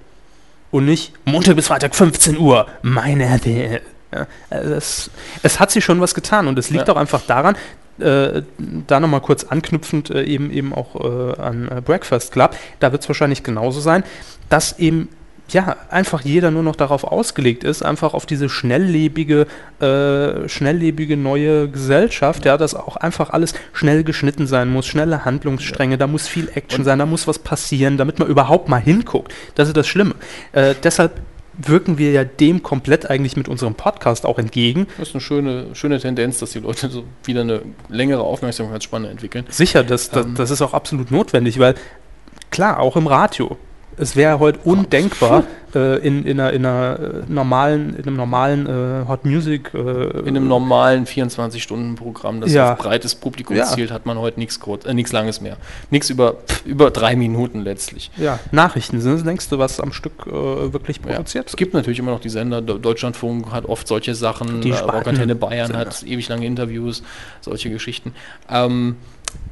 Und nicht Montag bis Freitag 15 Uhr, mein RTL. Ja, also es, es hat sich schon was getan und es liegt Ja. auch einfach daran, äh, da nochmal kurz anknüpfend äh, eben eben auch äh, an äh, Breakfast Club, da wird es wahrscheinlich genauso sein, dass eben ja, einfach jeder nur noch darauf ausgelegt ist, einfach auf diese schnelllebige, äh, schnelllebige neue Gesellschaft, ja, dass auch einfach alles schnell geschnitten sein muss, schnelle Handlungsstränge, da muss viel Action sein, da muss was passieren, damit man überhaupt mal hinguckt. Das ist das Schlimme. Äh, deshalb wirken wir ja dem komplett eigentlich mit unserem Podcast auch entgegen. Das ist eine schöne, schöne Tendenz, dass die Leute so wieder eine längere Aufmerksamkeitsspanne entwickeln. Sicher, das, das, Ähm. das ist auch absolut notwendig, weil klar, auch im Radio es wäre heute undenkbar, äh, in, in, einer, in, einer äh, normalen, in einem normalen äh, Hot Music. Äh, In einem normalen 24-Stunden-Programm, das Ja. auf breites Publikum Ja. zielt, hat man heute nichts kurz, äh, nichts Langes mehr. Nichts über, über drei Minuten letztlich. ja, Nachrichten sind das längste, was am Stück äh, wirklich Ja. produziert Es gibt natürlich immer noch die Sender, Deutschlandfunk hat oft solche Sachen, Die Rockantenne Bayern Sender. hat ewig lange Interviews, solche Geschichten. Ähm,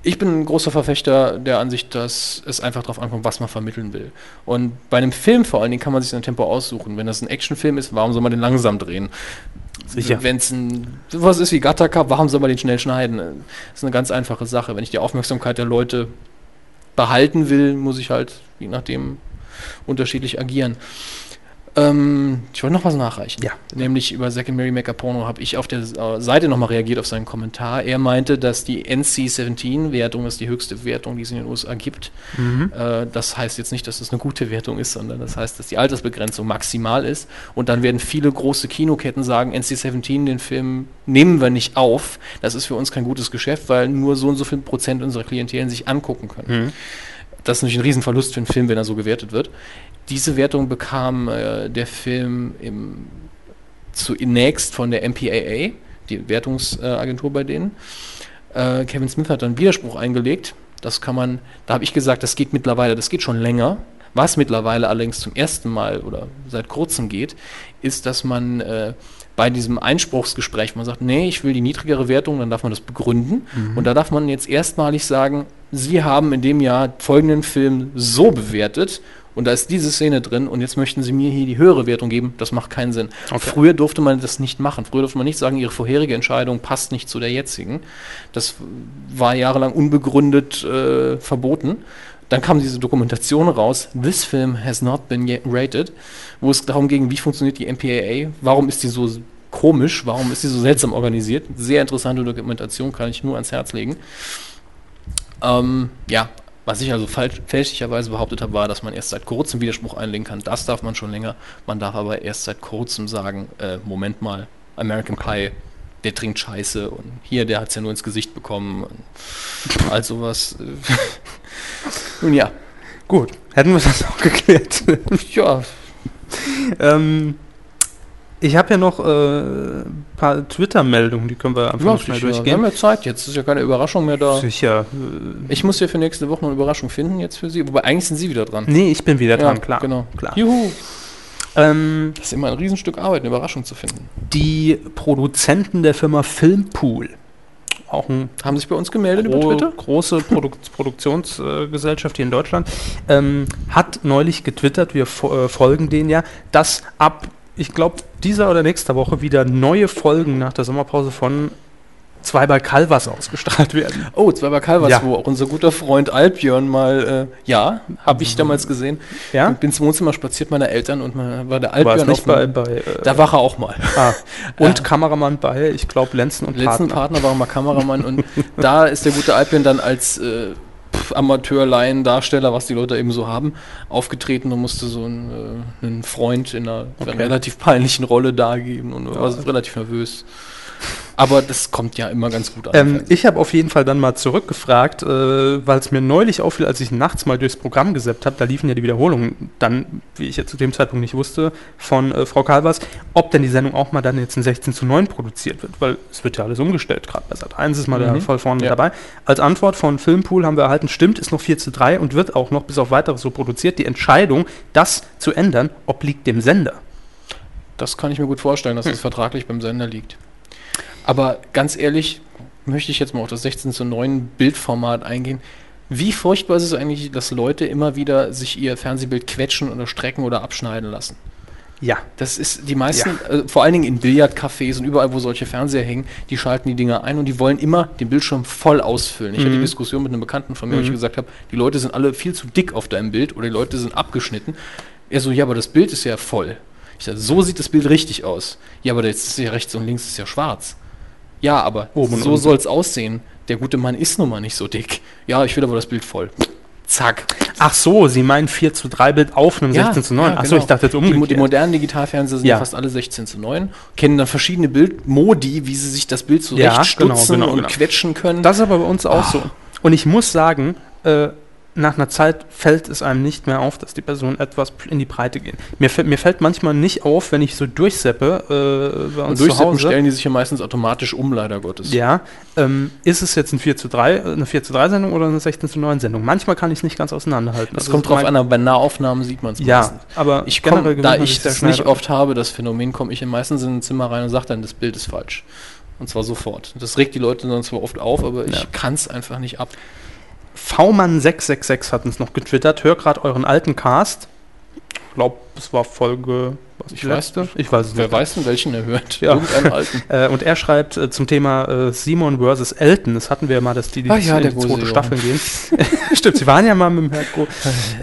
ich bin ein großer Verfechter der Ansicht, dass es einfach darauf ankommt, was man vermitteln will. Und bei einem Film vor allen Dingen kann man sich sein Tempo aussuchen. Wenn das ein Actionfilm ist, warum soll man den langsam drehen? Sicher. Wenn es sowas ist wie Gattaca, warum soll man den schnell schneiden? Das ist eine ganz einfache Sache. Wenn ich die Aufmerksamkeit der Leute behalten will, muss ich halt je nachdem unterschiedlich agieren. Ähm, ich wollte noch was nachreichen. Ja. Nämlich über Zack and Mary Make a Porno habe ich auf der äh, Seite nochmal reagiert auf seinen Kommentar. Er meinte, dass die NC-17-Wertung, das ist die höchste Wertung, die es in den USA gibt. Mhm. Äh, das heißt jetzt nicht, dass das eine gute Wertung ist, sondern das heißt, dass die Altersbegrenzung maximal ist. Und dann werden viele große Kinoketten sagen, NC-17, den Film nehmen wir nicht auf. Das ist für uns kein gutes Geschäft, weil nur so und so viel Prozent unserer Klientel sich angucken können. Mhm. Das ist natürlich ein Riesenverlust für einen Film, wenn er so gewertet wird. Diese Wertung bekam äh, der Film im, zunächst von der MPAA, die Wertungsagentur bei denen. Äh, Kevin Smith hat dann Widerspruch eingelegt. Das kann man, da habe ich gesagt, das geht mittlerweile, das geht schon länger. Was mittlerweile allerdings zum ersten Mal oder seit kurzem geht, ist, dass man äh, bei diesem Einspruchsgespräch, man sagt, nee, ich will die niedrigere Wertung, dann darf man das begründen. Mhm. Und da darf man jetzt erstmalig sagen, Sie haben in dem Jahr folgenden Film so bewertet und da ist diese Szene drin und jetzt möchten Sie mir hier die höhere Wertung geben. Das macht keinen Sinn. Okay. Früher durfte man das nicht machen. Früher durfte man nicht sagen, Ihre vorherige Entscheidung passt nicht zu der jetzigen. Das war jahrelang unbegründet äh, verboten. Dann kam diese Dokumentation raus, This Film Has Not Been Rated, wo es darum ging, wie funktioniert die MPAA, warum ist die so komisch, warum ist die so seltsam organisiert. Sehr interessante Dokumentation, kann ich nur ans Herz legen. Ähm, ja, was ich also falsch, fälschlicherweise behauptet habe, war, dass man erst seit kurzem Widerspruch einlegen kann. Das darf man schon länger. Man darf aber erst seit kurzem sagen, äh, Moment mal, American Pie, der trinkt Scheiße und hier, der hat es ja nur ins Gesicht bekommen. Und all sowas. *laughs* Nun ja. Gut, hätten wir das auch geklärt. ja. *laughs* ähm, ich habe ja noch äh, ein paar Twitter-Meldungen, die können wir einfach Ja, schnell sicher. Wir durchgehen. haben ja Zeit, jetzt ist ja keine Überraschung mehr da. Sicher. Ich muss ja für nächste Woche noch eine Überraschung finden jetzt für Sie, wobei eigentlich sind Sie wieder dran. Nee, ich bin wieder Ja, dran, klar. genau. klar. Juhu. Ähm, Das ist immer ein Riesenstück Arbeit, eine Überraschung zu finden. die Produzenten der Firma Filmpool, auch Haben sich bei uns gemeldet über Twitter? große Produ *laughs* Produktionsgesellschaft hier in Deutschland, ähm, hat neulich getwittert, wir fo äh, folgen denen ja, dass ab, ich glaube, dieser oder nächster Woche wieder neue Folgen nach der Sommerpause von Zwei bei Calvas ausgestrahlt werden. Oh, zwei bei Calvas, Ja. wo auch unser guter Freund Alpjörn mal, äh, ja, habe ich damals gesehen. Ja? Ich bin zum Wohnzimmer spaziert meiner Eltern und man war der Alpjörn nicht bei, bei äh, Da war er auch mal. ah, und *laughs* Ja. Kameramann bei, ich glaube, Lenzen und Letzten Partner. Partner war mal Kameramann und da ist der gute Alpjörn dann als äh, pf, Amateur-Laien, Darsteller, was die Leute eben so haben, aufgetreten und musste so einen, äh, einen Freund in einer Okay. relativ peinlichen Rolle dargeben und war so relativ nervös. Aber das kommt ja immer ganz gut an. Ähm, ich habe auf jeden Fall dann mal zurückgefragt, äh, weil es mir neulich auffiel, als ich nachts mal durchs Programm gesäppt habe, da liefen ja die Wiederholungen dann, wie ich jetzt zu dem Zeitpunkt nicht wusste, von äh, Frau Kalvers, ob denn die Sendung auch mal dann jetzt in 16 zu 9 produziert wird, weil es wird ja alles umgestellt, gerade bei Sat 1 ist mal Mhm. der voll vorne Ja. dabei. Als Antwort von Filmpool haben wir erhalten, stimmt, ist noch 4 zu 3 und wird auch noch bis auf weiteres so produziert. Die Entscheidung, das zu ändern, obliegt dem Sender. Das kann ich mir gut vorstellen, dass das vertraglich beim Sender liegt. Aber ganz ehrlich, möchte ich jetzt mal auf das 16 zu 9 Bildformat eingehen. Wie furchtbar ist es eigentlich, dass Leute immer wieder sich ihr Fernsehbild quetschen oder strecken oder abschneiden lassen? Ja. Das ist die meisten, äh, vor allen Dingen in Billardcafés und überall, wo solche Fernseher hängen, die schalten die Dinger ein und die wollen immer den Bildschirm voll ausfüllen. Ich hatte die Mhm. Diskussion mit einem Bekannten von mir, wo ich Mhm. gesagt habe, die Leute sind alle viel zu dick auf deinem Bild oder die Leute sind abgeschnitten. Er so, ja, aber das Bild ist ja voll. Ich sage, so sieht das Bild richtig aus. Ja, aber jetzt ist ja rechts und links ist ja schwarz. Ja, aber Oben so soll es aussehen. Der gute Mann ist nun mal nicht so dick. Ja, ich will aber das Bild voll. Zack. Ach so, Sie meinen 4 zu 3 Bild auf einem 16 zu 9. ja, Ach so, genau. ich dachte jetzt die, umgekehrt. die modernen Digitalfernseher sind Ja. ja fast alle 16 zu 9, kennen dann verschiedene Bildmodi, wie sie sich das Bild Ja, zurechtstutzen genau, genau, und genau. quetschen können. Das ist aber bei uns auch Ah. so. Und ich muss sagen, äh, nach einer Zeit fällt es einem nicht mehr auf, dass die Personen etwas in die Breite gehen. Mir, fällt- mir fällt manchmal nicht auf, wenn ich so durchseppe äh, bei Und uns zu durchsetzen Hause. stellen die sich ja meistens automatisch um, leider Gottes. Ja, ähm, ist es jetzt ein 4 zu 3, äh, eine 4 zu 3 Sendung oder eine 16 zu 9 Sendung? Manchmal kann ich es nicht ganz auseinanderhalten. Das Also kommt drauf an, aber bei Nahaufnahmen sieht man es Ja, aber ich generell komm, da gewöhnt man ich das nicht oft habe, das Phänomen, komme ich in meistens in ein Zimmer rein und sage dann, das Bild ist falsch. Und zwar sofort. Das regt die Leute dann zwar oft auf, aber ich Ja. kann es einfach nicht ab. V-Mann666 hat uns noch getwittert. Hör gerade euren alten Cast. Ich glaube, es war Folge. Was Ich weiß. Ich weiß es Wer nicht. weiß denn, welchen er hört? Ja. Irgendeinen alten. *laughs* äh, und er schreibt äh, zum Thema äh, Simon versus Elton. Das hatten wir ja mal, dass die, die Ah ja, in die zweite. Staffel gehen. *laughs* Stimmt, sie waren ja mal mit dem Herko.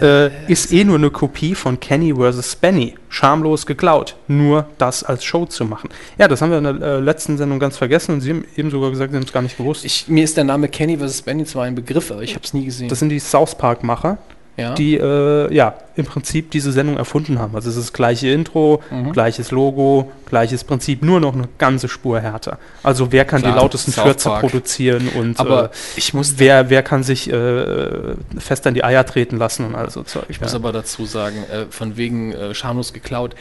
*laughs* äh, ist eh nur eine Kopie von Kenny versus Spenny. Schamlos geklaut. Nur das als Show zu machen. Ja, das haben wir in der letzten Sendung ganz vergessen und sie haben eben sogar gesagt, sie haben es gar nicht gewusst. Ich, mir ist der Name Kenny vs. Benny zwar ein Begriff, aber ich habe es nie gesehen. Das sind die South Park-Macher, Ja. die äh, ja im Prinzip diese Sendung erfunden haben. Also es ist das gleiche Intro, Mhm. gleiches Logo, gleiches Prinzip, nur noch eine ganze Spur härter. Also wer kann Klar, die lautesten Fürze Park. produzieren und Aber äh, ich muss wer, wer kann sich äh, fest an die Eier treten lassen und all so Zeug. Ich muss aber dazu sagen, äh, von wegen äh, schamlos geklaut.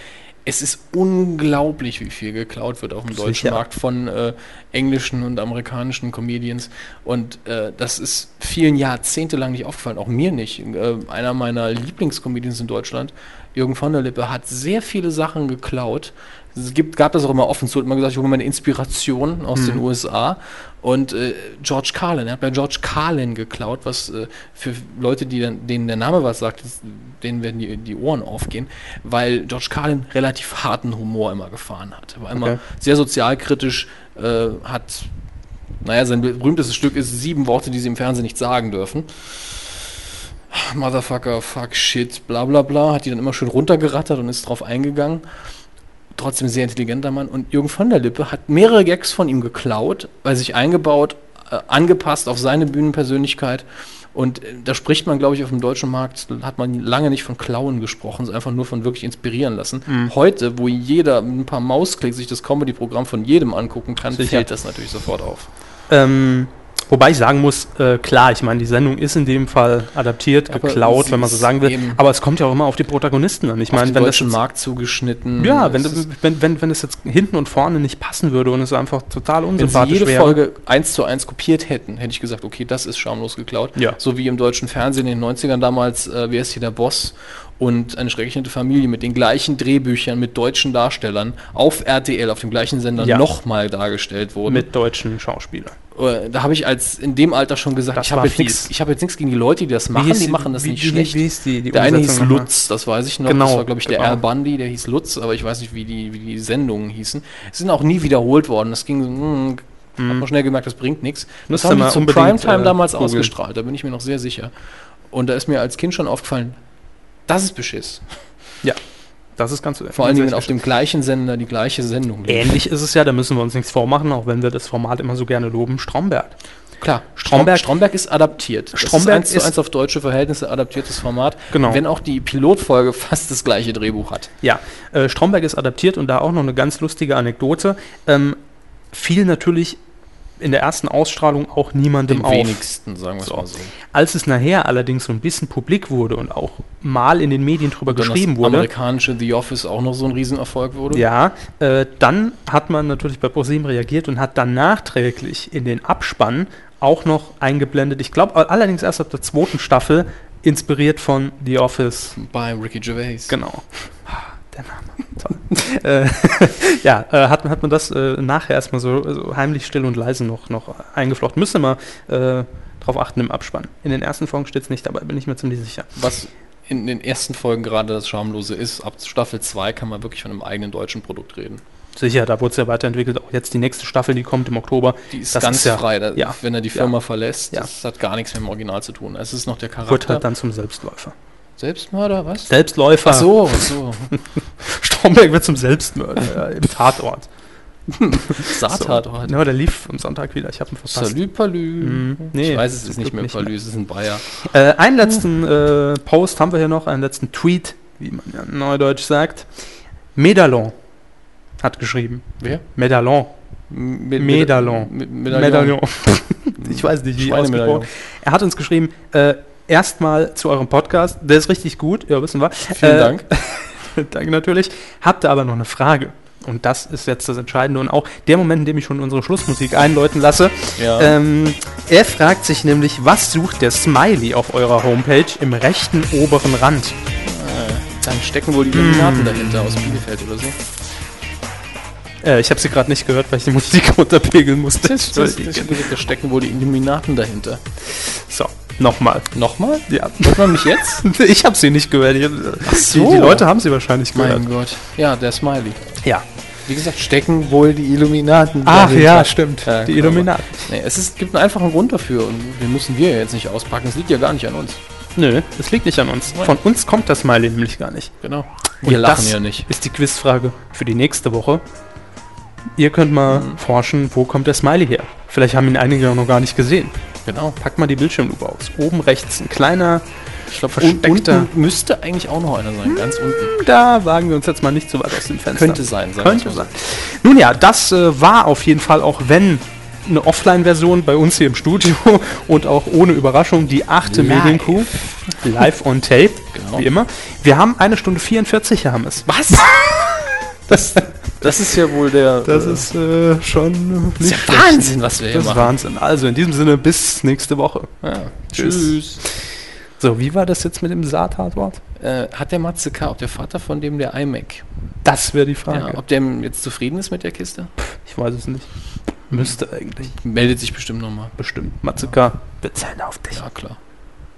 Es ist unglaublich, wie viel geklaut wird auf dem deutschen Sicher. Markt von äh, englischen und amerikanischen Comedians. Und äh, das ist vielen jahrzehntelang nicht aufgefallen, auch mir nicht. Äh, einer meiner Lieblingscomedians in Deutschland, Jürgen von der Lippe, hat sehr viele Sachen geklaut. Es gibt, gab das auch immer offen zu, hat immer gesagt, ich hole meine Inspiration aus Mhm. den USA. Und äh, George Carlin, er hat bei George Carlin geklaut, was äh, für Leute, die dann, denen der Name was sagt, das, denen werden die, die Ohren aufgehen, weil George Carlin relativ harten Humor immer gefahren hat. Er war immer Okay. sehr sozialkritisch, äh, hat, naja, sein berühmtestes Stück ist sieben Worte, die sie im Fernsehen nicht sagen dürfen. Motherfucker, fuck, shit, bla bla bla, hat die dann immer schön runtergerattert und ist drauf eingegangen. Trotzdem sehr intelligenter Mann. Und Jürgen von der Lippe hat mehrere Gags von ihm geklaut, bei sich eingebaut, äh, angepasst auf seine Bühnenpersönlichkeit. Und äh, da spricht man, glaube ich, auf dem deutschen Markt, hat man lange nicht von Klauen gesprochen, sondern einfach nur von wirklich inspirieren lassen. Mhm. Heute, wo jeder mit ein paar Mausklicks sich das Comedy-Programm von jedem angucken kann, Sicher. fällt das natürlich sofort auf. Ähm, wobei ich sagen muss, äh, klar, ich meine, die Sendung ist in dem Fall adaptiert, Aber geklaut, wenn man so sagen will. eben Aber es kommt ja auch immer auf die Protagonisten an. Ich auf meine, wenn das jetzt, Markt zugeschnitten. ja, wenn, wenn, wenn, wenn es jetzt hinten und vorne nicht passen würde und es einfach total Wenn sie unsympathisch jede wäre. Folge eins zu eins kopiert hätten, hätte ich gesagt, okay, das ist schamlos geklaut. Ja. So wie im deutschen Fernsehen in den 90ern damals, äh, wer ist hier der Boss? Und eine schrecklich nette Familie mit den gleichen Drehbüchern, mit deutschen Darstellern auf RTL, auf dem gleichen Sender Ja. nochmal dargestellt wurden. mit deutschen Schauspielern. Äh, da habe ich als in dem Alter schon gesagt, Das ich habe jetzt nichts nichts gegen die Leute, die das machen, hieß die machen das wie- nicht wie- schlecht. wie hieß die- die der eine hieß? Lutz, das weiß ich noch, Genau, das war glaube ich der genau. Al Bundy, der hieß Lutz, aber ich weiß nicht, wie die, wie die Sendungen hießen. Es sind auch nie wiederholt worden, das ging, mm, hat man schnell gemerkt, das bringt nichts. Das Müsst haben die unbedingt, Primetime äh, damals googeln. ausgestrahlt, da bin ich mir noch sehr sicher. Und da ist mir als Kind schon aufgefallen, das ist Beschiss. Ja, das ist ganz Vor allen Dingen, wenn auf dem gleichen Sender die gleiche Sendung. Ähnlich ist es ja, da müssen wir uns nichts vormachen, auch wenn wir das Format immer so gerne loben, Stromberg. Klar, Stromberg- Stromberg, ist adaptiert. Das Stromberg ist eins zu ist- eins auf deutsche Verhältnisse adaptiertes Format. Genau. Wenn auch die Pilotfolge *laughs* fast das gleiche Drehbuch hat. Ja, äh, Stromberg ist adaptiert und da auch noch eine ganz lustige Anekdote. Ähm, fiel natürlich in der ersten Ausstrahlung auch niemandem Dem auf. wenigsten, sagen wir So. mal so. Als es nachher allerdings so ein bisschen publik wurde und auch mal in den Medien drüber geschrieben das wurde, amerikanische The Office auch noch so ein Riesenerfolg wurde. ja, äh, dann hat man natürlich bei ProSieben reagiert und hat dann nachträglich in den Abspann auch noch eingeblendet. Ich glaube allerdings erst ab der zweiten Staffel, inspiriert von The Office. Bei Ricky Gervais. Genau. Der Name. Toll. *laughs* äh, *laughs* ja, äh, hat, hat man das äh, nachher erstmal so, so heimlich still und leise noch, noch eingeflochten. Müsste mal äh, drauf achten im Abspann. In den ersten Folgen steht es nicht dabei, bin ich mir ziemlich sicher. Was in den ersten Folgen gerade das Schamlose ist, ab Staffel 2 kann man wirklich von einem eigenen deutschen Produkt reden. Sicher, da wurde es ja weiterentwickelt. Auch jetzt die nächste Staffel, die kommt im Oktober. Die ist Das ganz ja, frei, da, ja, wenn er die ja. Firma verlässt. Ja. Das hat gar nichts mit dem Original zu tun. Es ist noch der Charakter. Wird halt dann zum Selbstläufer. Selbstmörder, was? Selbstläufer. Ach so, ach so. *laughs* Stromberg wird zum Selbstmörder ja, im Tatort. *laughs* Saartatort. So. Ja, der lief am Sonntag wieder. Ich habe ihn verpasst. Salü Palü. Mhm. Nee, ich weiß, es ist nicht mehr nicht Palü, es ist ein Bayer. Äh, einen letzten äh, Post haben wir hier noch, einen letzten Tweet, wie man ja neudeutsch sagt. Medallon hat geschrieben. Wer? Medallon. Med- Medallon. Med- Medaillon. *laughs* ich weiß nicht, wie ausgesprochen. Er hat uns geschrieben, äh, erstmal zu eurem Podcast. Der ist richtig gut, ja, wissen wir. Vielen Dank. *laughs* Danke natürlich. Habt ihr aber noch eine Frage? Und das ist jetzt das Entscheidende und auch der Moment, in dem ich schon unsere Schlussmusik einläuten lasse. Ja. Ähm, er fragt sich nämlich, was sucht der Smiley auf eurer Homepage im rechten oberen Rand? Äh, dann stecken wohl die Illuminaten dahinter aus Bielefeld oder so. Äh, ich habe sie gerade nicht gehört, weil ich die Musik *laughs* runterpegeln musste. Das, das, das, da stecken wohl die Illuminaten dahinter. So, nochmal. Nochmal? Ja. Hört man mich jetzt? *laughs* Ich habe sie nicht gehört. Ich, Ach so. die, die Leute haben sie wahrscheinlich gehört. Mein Gott. Ja, der Smiley. Ja. Wie gesagt, stecken wohl die Illuminaten Ach ja, stimmt. Ja, die. Illuminaten. Nee, es ist, gibt einen einfachen Grund dafür und den müssen wir jetzt nicht auspacken. Es liegt ja gar nicht an uns. Nö, es liegt nicht an uns. Von uns kommt das Smiley nämlich gar nicht. Genau. Und Wir lachen das ja nicht. ist die Quizfrage für die nächste Woche. Ihr könnt mal Mhm. forschen, wo kommt der Smiley her? Vielleicht haben ihn einige noch gar nicht gesehen. Genau. Packt mal die Bildschirmlupe aus. Oben rechts ein kleiner, Ich glaube, versteckter. unten müsste eigentlich auch noch einer sein, ganz unten. Da wagen wir uns jetzt mal nicht so weit aus dem Fenster. Könnte sein, sagen Könnte sein. Nun ja, das äh, war auf jeden Fall, auch wenn eine Offline-Version bei uns hier im Studio *laughs* und auch ohne Überraschung die achte. Medienkuh. Live on Tape, Genau. wie immer. Wir haben eine Stunde 44, Herr Hammes. Was? *laughs* Das, Das ist ja wohl der. das äh, ist äh, schon ist ja. Wahnsinn, was wir hier Das ist machen. Wahnsinn. Also in diesem Sinne, bis nächste Woche. Ja. Tschüss. Tschüss. So, wie war das jetzt mit dem Saattatwort? Äh, hat der Matze K., ob der Vater von dem der iMac, Das wäre die Frage. ja, ob der jetzt zufrieden ist mit der Kiste? ich weiß es nicht. Müsste eigentlich. Meldet sich bestimmt nochmal. Bestimmt. Matsuka, wir zählen auf dich. Ja, klar.